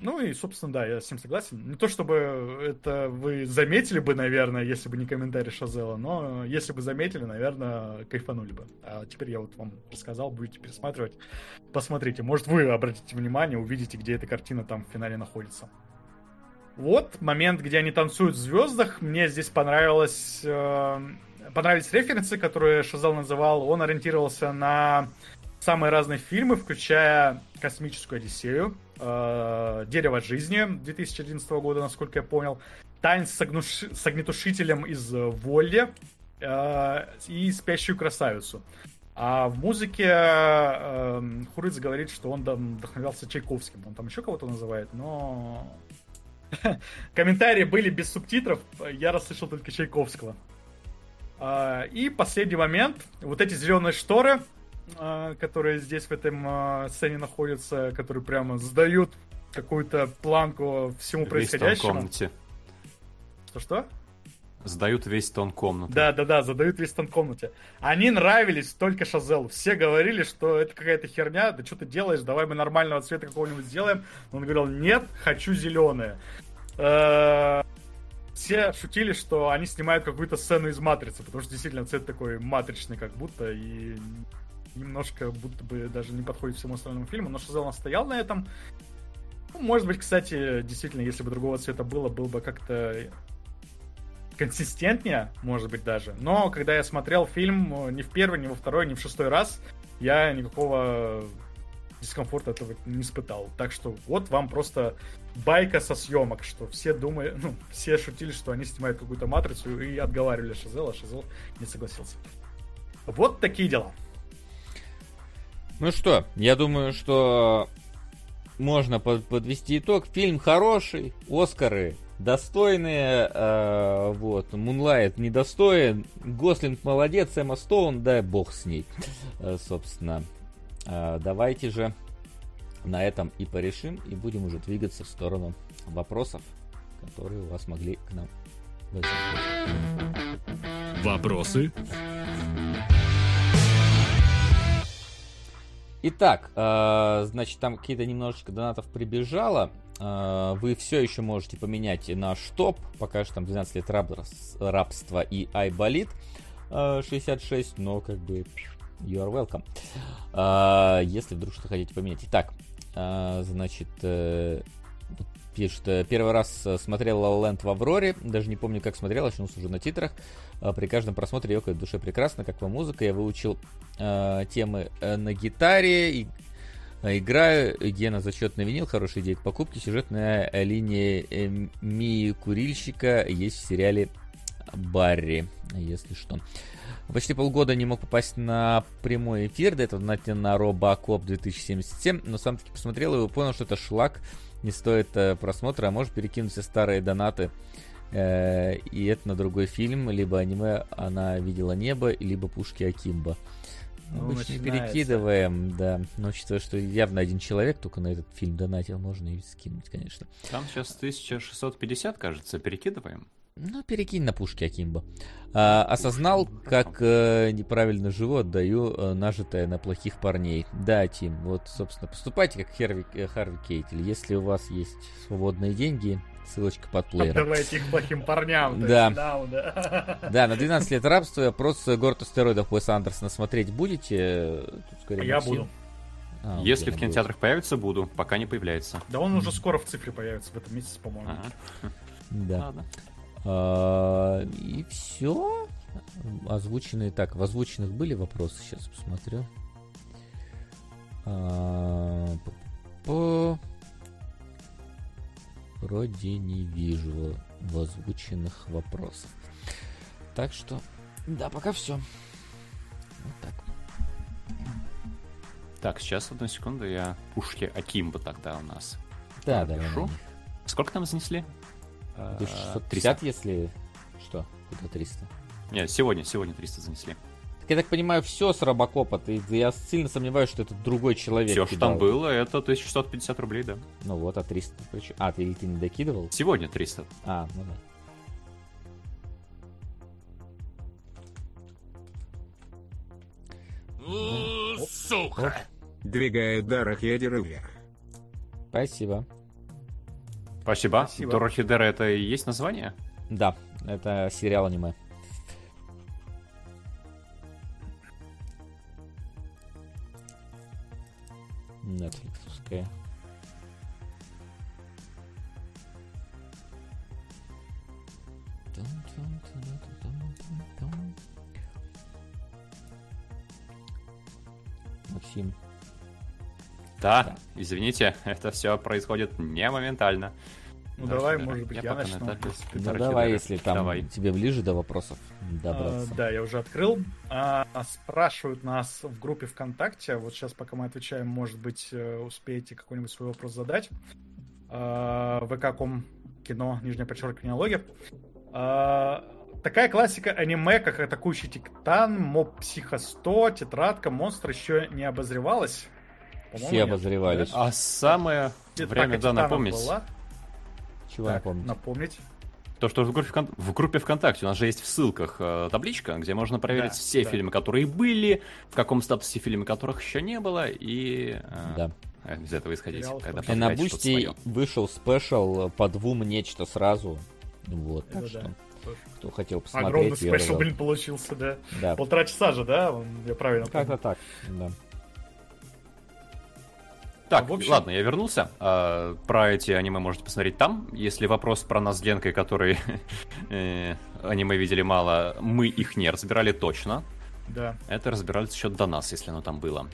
Ну и, собственно, да, я с ним согласен. Не то чтобы это вы заметили бы, наверное, если бы не комментарий Шазела, но если бы заметили, наверное, кайфанули бы. А теперь я вот вам рассказал, будете пересматривать. Посмотрите, может вы обратите внимание, увидите, где эта картина там в финале находится. Вот момент, где они танцуют в звездах. Мне здесь понравилось, э, понравились референсы, которые Шазел называл. Он ориентировался на самые разные фильмы, включая «Космическую Одиссею», э, «Дерево жизни» 2011 года, насколько я понял, «Танец с, огнуш... огнетушителем» из «Волли» э, и «Спящую красавицу». А в музыке э, Хурыц говорит, что он там вдохновлялся Чайковским. Он там еще кого-то называет, но... Комментарии были без субтитров, я расслышал только Чайковского. Uh, и последний момент. Вот эти зеленые шторы, а, которые здесь в этом а, сцене находятся, которые прямо сдают какую-то планку всему происходящему. комнате. Что-что? Сдают весь тон комнаты. Да, да, да, задают весь тон комнате. Они нравились только Шазелу. Все говорили, что это какая-то херня, да что ты делаешь, давай мы нормального цвета какого-нибудь сделаем. Он говорил, нет, хочу зеленые. Э, Все шутили, что они снимают какую-то сцену из Матрицы, потому что действительно цвет такой матричный, как будто, и немножко будто бы даже не подходит всему остальному фильму, но Шазел настоял на этом. Ну, может быть, кстати, действительно, если бы другого цвета было, был бы как-то консистентнее, может быть, даже. Но когда я смотрел фильм э, ни в первый, ни во второй, ни в шестой раз, я никакого дискомфорта этого не испытал. Так что вот вам просто байка со съемок, что все думали, ну, все шутили, что они снимают какую-то матрицу и отговаривали Шазела, а Шазел не согласился. Вот такие дела. Ну что, я думаю, что можно под- подвести итог. Фильм хороший, Оскары достойные, э, вот, Мунлайт недостоин, Гослинг молодец, Эмма Стоун, дай бог с ней, Э, собственно. Э, давайте же на этом и порешим, и будем уже двигаться в сторону вопросов, которые у вас могли к нам возникнуть. Вопросы? Итак, э, значит, там какие-то немножечко донатов прибежало. Э, вы все еще можете поменять наш топ. Пока что там 12 лет рабс- рабства и Айболит э, 66, но как бы you are welcome. Э, если вдруг что хотите поменять. Итак, значит, пишет, э, первый раз э, смотрел La La Land в Авроре, даже не помню, как смотрел, очнулся уже на титрах. Э, При каждом просмотре ёкает в душе прекрасно, как вам музыка. Я выучил э, темы на гитаре, и, играю, Гена зачетный винил, хорошая идея к покупке. Сюжетная линия э, Мии Курильщика есть в сериале Барри, если что. Почти полгода не мог попасть на прямой эфир, до этого на, на Робокоп 2077, но сам таки посмотрел и понял, что это шлак, не стоит э, просмотра, а может перекинуть все старые донаты Э, и это на другой фильм, либо аниме «Она видела небо», либо «Пушки Акимба». Ну, Обычно начинается. перекидываем, да. Но учитывая, что явно один человек только на этот фильм донатил, можно и скинуть, конечно. Там сейчас 1650, кажется, перекидываем. Ну, перекинь на пушки Акимба. А, осознал, как э, неправильно живу, отдаю э, нажитое на плохих парней. Да, Тим, вот, собственно, поступайте как Херви, э, Харви Кейтель. Если у вас есть свободные деньги, ссылочка под плеером. Отдавайте их плохим парням. Да. да, да. Да, на 12 лет рабства вопрос город астероидов Уэса Андерсона смотреть будете? Тут скорее Я Максим. буду. А, Если в будет. кинотеатрах появится, буду, пока не появляется. Да он уже скоро в цифре появится, в этом месяце, по-моему. Ага, Да. ладно. А, и все. Озвученные. Так, в озвученных были вопросы? Сейчас посмотрю. А, по- Вроде не вижу в озвученных вопросов. Так что, да, пока все. Вот так. Так, сейчас, одну секунду, я пушки Акимба тогда у нас. Да, да. Сколько там занесли? А, 1650, если... Что? Куда 300? Нет, сегодня, сегодня 300 занесли. Так я так понимаю, все с Робокопа. Ты, я сильно сомневаюсь, что это другой человек. Все, что там было, это 1650 рублей, да. Ну вот, а 300 причем. А, ты, ты не докидывал? Сегодня 300. А, ну да. Сука! Двигает Дарах ядеры вверх. Спасибо. Спасибо. Спасибо. Дорохи Дера это и есть название? Да, это сериал аниме. Netflixская. Максим. Да, извините, это все происходит не моментально. Ну Дорохи давай, может быть, я на начну. этапе Ну давай, если там Давай. тебе ближе до вопросов А, добраться. Да, я уже открыл. А, спрашивают нас в группе ВКонтакте. Вот сейчас, пока мы отвечаем, может быть, э, успеете какой-нибудь свой вопрос задать. А, vk.com кино, нижнее подчеркивание логи. А, Такая классика аниме, как Атакующий Титан, Моб Психо 100, Тетрадка, Монстр еще не обозревалась. Все нет. обозревались. А самое время, да, напомнить. была. Чего Так, напомнить? напомнить. То, что в группе, Вкон- в группе ВКонтакте у нас же есть в ссылках э, табличка, где можно проверить Да, все да. фильмы, которые были, в каком статусе фильмы, которых еще не было, и э, Да. э, из этого исходить, Сериал когда. И на Бусти вышел special по двум нечто сразу. Вот, так Это что, да. Кто хотел Огромный посмотреть, я special, блин, получился, да. Да, Полтора часа же, да? Я правильно как-то так, да. Так, в общем- ладно, я вернулся. А, про эти аниме можете посмотреть там. Если вопрос про нас с Ленкой, которые э, аниме видели мало, мы их не разбирали точно. Да. Это разбирались еще до нас, если оно там было.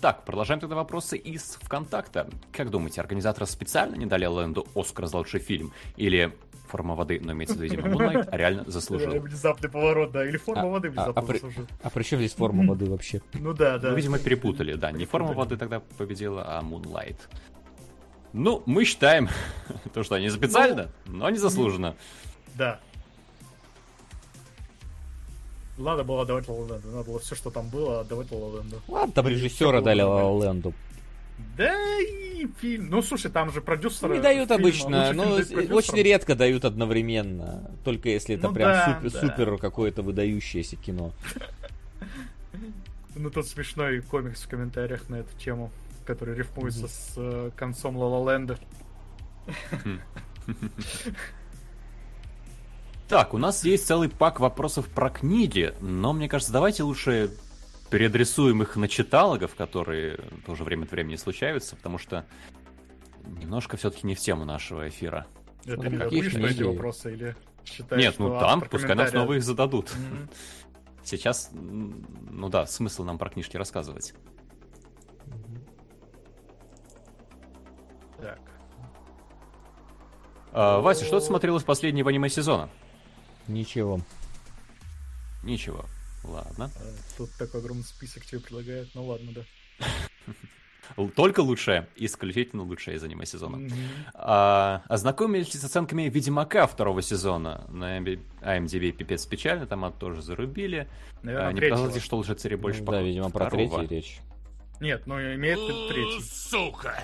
Так, продолжаем тогда вопросы из ВКонтакта. Как думаете, организаторы специально не дали Лэнду Оскар за лучший фильм? Или форма воды, но имеется в виду, видимо, Moonlight, реально заслужил? Внезапный поворот, да. Или форма А- воды а- внезапно а при- заслужил. А при чем здесь форма воды вообще? Ну да, да. Ну, видимо, перепутали, да. Не форма воды тогда победила, а Moonlight. Ну, мы считаем, то, что они специально, но не заслуженно. Да. Надо было отдавать Ла Ла Ленду. Надо было все, что там было, отдавать Ла Ла Ленду. Ладно, там режиссера дали Ла Ленду. Да и фильм. Ну, слушай, там же продюсеры... Не дают фильма, обычно, но дают продюсерам. очень редко дают одновременно. Только если это Ну прям да, супер, да. супер какое-то выдающееся кино. Ну, тут смешной комикс в комментариях на эту тему, который рифмуется с э, концом Ла Ленда. Так, у нас есть целый пак вопросов про книги, но мне кажется, давайте лучше переадресуем их на читалогов, которые тоже время от времени случаются, потому что немножко все-таки не в тему нашего эфира. Это какие будешь на эти вопросы или считаешь, Нет, ну там, пускай нам снова их зададут. Мгм. Сейчас, ну да, смысл нам про книжки рассказывать. Так. А, Вася, что ты смотрел из последнего аниме сезона? Ничего. Ничего. Ладно. э, Тут такой огромный список тебе предлагают. Ну ладно, да. Только лучшее, исключительно лучшее из аниме сезона. Мгм. А, ознакомились с оценками Ведьмака второго сезона на IMDb пипец печально, там от тоже зарубили. Наверное, А, не показалось, что лжецари больше Ну похож да, видимо, про второго. третий речь. Нет, ну имеет третий. Сука!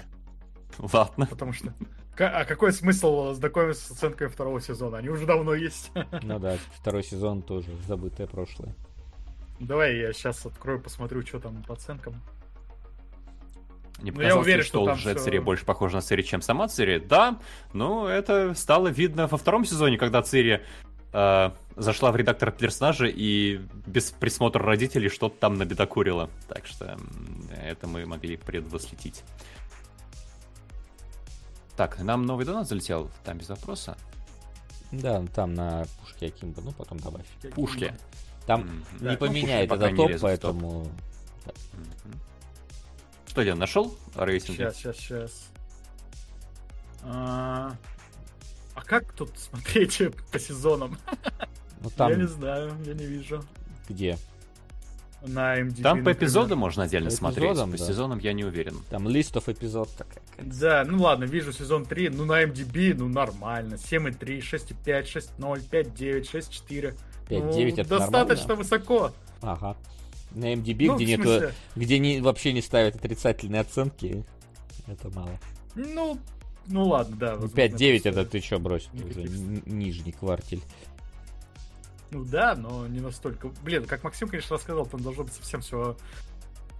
Ладно. Потому что... А какой смысл знакомиться с оценкой второго сезона? Они уже давно есть. Ну да, второй сезон тоже забытое прошлое. Давай я сейчас открою, посмотрю, что там по оценкам. Не Ну, я показалось, уверен, ли, что что там лжецари всё- больше похожа на Цири, чем сама Цири. Да, ну это стало видно во втором сезоне, когда Цири э, зашла в редактор персонажа и без присмотра родителей что-то там набедокурила. Так что это мы могли предвосхитить. Так, нам новый донат залетел, там без вопроса. Да, там на пушке Акимба, ну потом добавь. Пушки. Там. Да, не ну, поменяет пушки пока это не топ, в топ. поэтому... Мгм. Что, Ден, нашел рейтинг? Сейчас, сейчас, сейчас. А а как тут смотреть по сезонам? Ну Я не там знаю, я не вижу. где? На MDB, Там по эпизодам можно отдельно По смотреть, эпизодам, по да. сезонам я не уверен. Там листов эпизод такая. Да, ну ладно, вижу сезон 3, ну на MDB, ну нормально. 7,3, 6,5, 6,0, 5,9, 6,4. 5-9 ну, это достаточно нормально? высоко. Ага. На MDB, Ну, где нету, где не, вообще не ставят отрицательные оценки, это мало. Ну, ну ладно, да. Ну, возможно, 5-9 просто- это ты брось, это уже нижний квартель. Ну да, но не настолько. Блин, как Максим, конечно, рассказал, там должно быть совсем все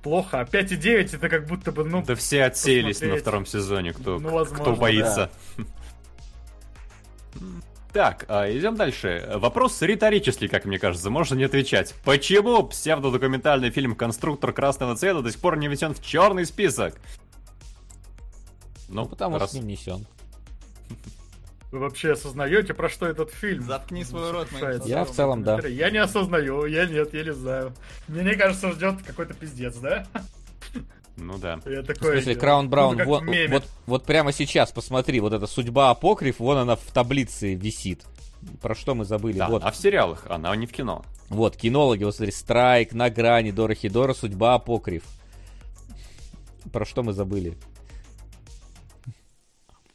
плохо. А 5,9 это как будто бы, ну, Да все отсеялись на посмотреть. втором сезоне, кто, Ну, возможно, кто боится. Так, а, идем дальше. Вопрос риторический, как мне кажется, можно не отвечать. Почему псевдодокументальный фильм «Конструктор красного цвета» до сих пор не внесен в черный список? Ну, Ну, потому раз- что не внесен. вы вообще осознаете, про что этот фильм? Заткни свой рот. Я в целом, да. Я не осознаю, я нет, я не знаю. Мне кажется, ждет какой-то пиздец, да? Ну да. Я В такой... смысле, э, Краун ну, Браун, как вот, в вот, вот прямо сейчас, посмотри, вот эта судьба апокриф, вон она в таблице висит. Про что мы забыли? Да, вот, а в сериалах, она не в кино. вот, кинологи, вот смотри, Страйк, На грани, Дора Хидора, судьба апокриф. Про что мы забыли?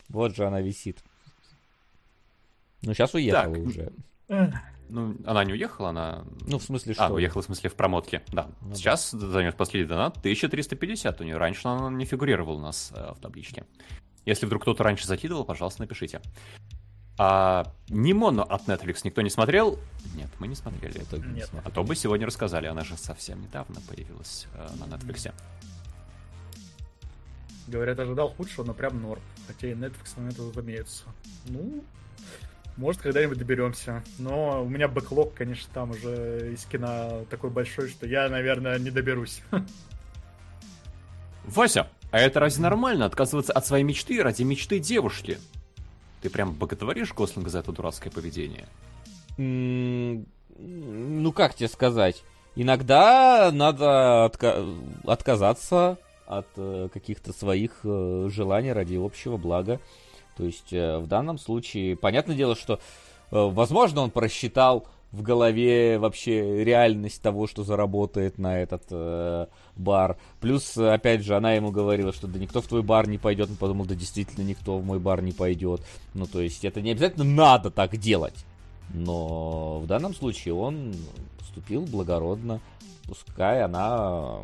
Вот же она висит. Ну, сейчас уехала Так. уже. Ну, она не уехала, она... Ну, в смысле, что? А, уехала в смысле в промотке, да. Ну да. Сейчас займет последний донат 1350 у нее. Раньше она не фигурировала у нас э, в табличке. Если вдруг кто-то раньше закидывал, пожалуйста, напишите. А Нимоно от Netflix никто не смотрел? Нет, мы не смотрели. Не Нет. А то бы сегодня рассказали, она же совсем недавно появилась э, на Netflix. Говорят, ожидал худшего, но прям норм. Хотя и Netflix на это тут имеются. Ну, может, когда-нибудь доберемся. Но у меня бэклог, конечно, там уже из кино такой большой, что я, наверное, не доберусь. Вася, а это разве нормально отказываться от своей мечты ради мечты девушки? Ты прям боготворишь Гослинга за это дурацкое поведение? Ну, как тебе сказать? Иногда надо отка- отказаться от э, каких-то своих э, желаний ради общего блага. То есть э, в данном случае, понятное дело, что, э, возможно, он просчитал в голове вообще реальность того, что заработает на этот э, бар. Плюс, опять же, она ему говорила, что да никто в твой бар не пойдет. Он подумал, да действительно никто в мой бар не пойдет. Ну, то есть это не обязательно надо так делать. Но в данном случае он поступил благородно. Пускай она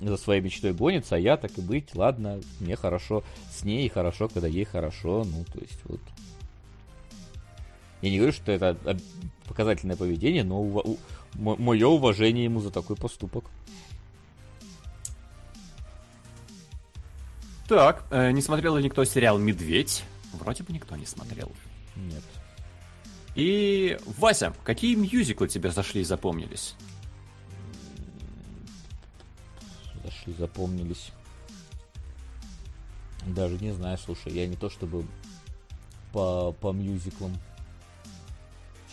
за своей мечтой гонится, а я так и быть, ладно, мне хорошо с ней, хорошо, когда ей хорошо. Ну, то есть вот. Я не говорю, что это показательное поведение, но мое уважение ему за такой поступок. Так, э, не смотрел ли никто сериал «Медведь»? Вроде бы никто не смотрел. Нет. И, Вася, какие мюзиклы тебе зашли и запомнились? Зашли, запомнились. Даже не знаю, слушай, я не то чтобы по, по мюзиклам.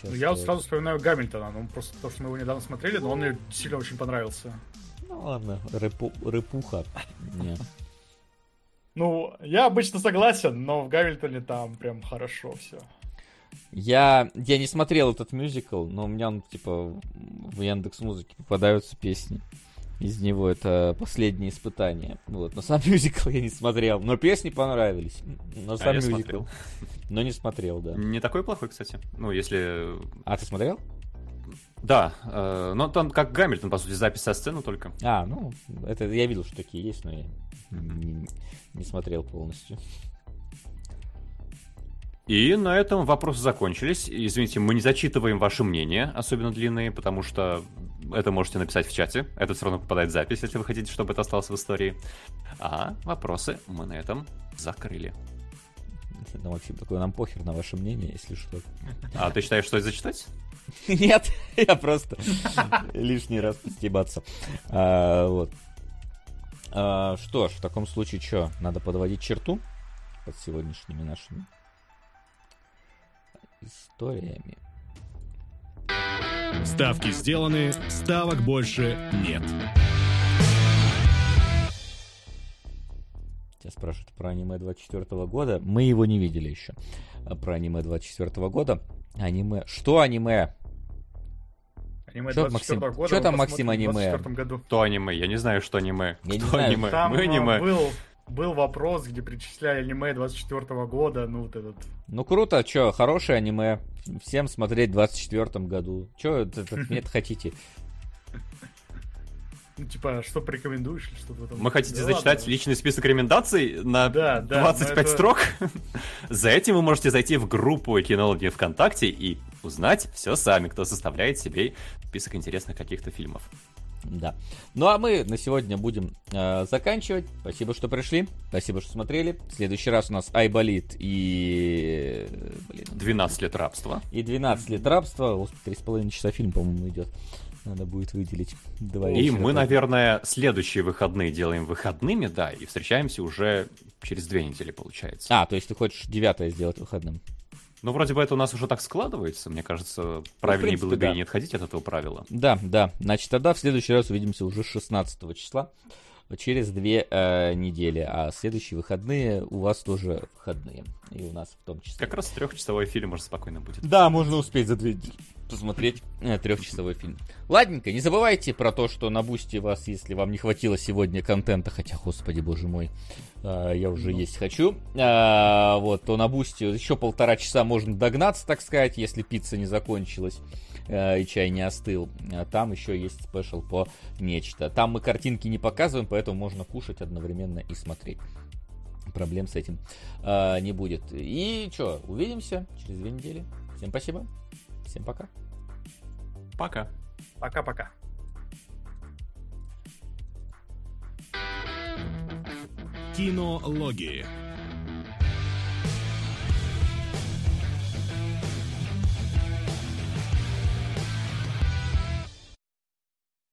Ну, я вот сразу вспоминаю Гамильтона. Ну, просто то, что мы его недавно смотрели, но он мне сильно очень понравился. Ну ладно, рэпу- рэпуха. Ну, я обычно согласен, но в Гамильтоне там прям хорошо все. Я, я не смотрел этот мюзикл, но у меня он, типа, в Яндекс Музыке попадаются песни. Из него это последнее испытание. Вот. Но сам мюзикл я не смотрел. Но песни понравились. Но сам я мюзикл. смотрел. Но не смотрел, да. Не такой плохой, кстати. Ну, если... А, ты смотрел? Да, э, но там как Гамильтон, по сути, запись со сцены только. А, ну, это я видел, что такие есть, но я не, не смотрел полностью. И на этом вопросы закончились. Извините, мы не зачитываем ваши мнения, особенно длинные, потому что это можете написать в чате. Это все равно попадает в запись, если вы хотите, чтобы это осталось в истории. А вопросы мы на этом закрыли. Ну, Максим, такой нам похер на ваше мнение, если что. А ты считаешь, стоит зачитать? Нет, я просто лишний раз постебаться. А, вот. А, что ж, в таком случае что, надо подводить черту под сегодняшними нашими историями. Ставки сделаны, ставок больше нет. Тебя спрашивают про аниме 24 года. Мы его не видели еще. А Про аниме 24 года. Аниме. Что аниме? Аниме 24 Максим, года. мы там, Максим, в аниме? 24 году. Кто аниме? Я не знаю, что аниме. Я не Кто знаю. аниме? Там Мы аниме. был, был вопрос, где перечисляли аниме 24 года, ну вот этот. Ну круто, что, хорошее аниме. Всем смотреть в 24 году. Че это, это, нет хотите? Ну, типа, что порекомендуешь или что-то этом? Вы хотите Да зачитать ладно. личный список рекомендаций на Да, да, 25 но это- строк? За этим вы можете зайти в группу кинологи ВКонтакте и узнать все сами, кто составляет себе список интересных каких-то фильмов. Да. Ну а мы на сегодня будем э, заканчивать. Спасибо, что пришли. Спасибо, что смотрели. В следующий раз у нас Айболит и... Блин, 12 лет рабства. и 12 лет рабства. Господи, 3,5 часа фильм, по-моему, идет. Надо будет выделить два И вечера. мы, наверное, следующие выходные делаем выходными, да, и встречаемся уже через две недели, получается. А, то есть ты хочешь девятое сделать выходным? Ну, вроде бы это у нас уже так складывается. Мне кажется, правильнее принципе, было бы да. и не отходить от этого правила. Да, да. Значит, тогда в следующий раз увидимся уже 16 числа. Через две э, недели. А следующие выходные у вас тоже выходные. И у нас в том числе. Как раз трехчасовой фильм уже спокойно будет. Да, можно успеть за две недели посмотреть э, трехчасовой фильм. Ладненько, не забывайте про то, что на бусте вас, если вам не хватило сегодня контента, хотя, господи, боже мой, э, я уже есть хочу, э, вот, то на бусте еще полтора часа можно догнаться, так сказать, если пицца не закончилась Э, и чай не остыл. А там еще есть спешл по нечто. Там мы картинки не показываем, поэтому можно кушать одновременно и смотреть. Проблем с этим э, не будет. И что, увидимся через две недели. Всем спасибо. Всем пока. Пока. Пока-пока. Кинологии.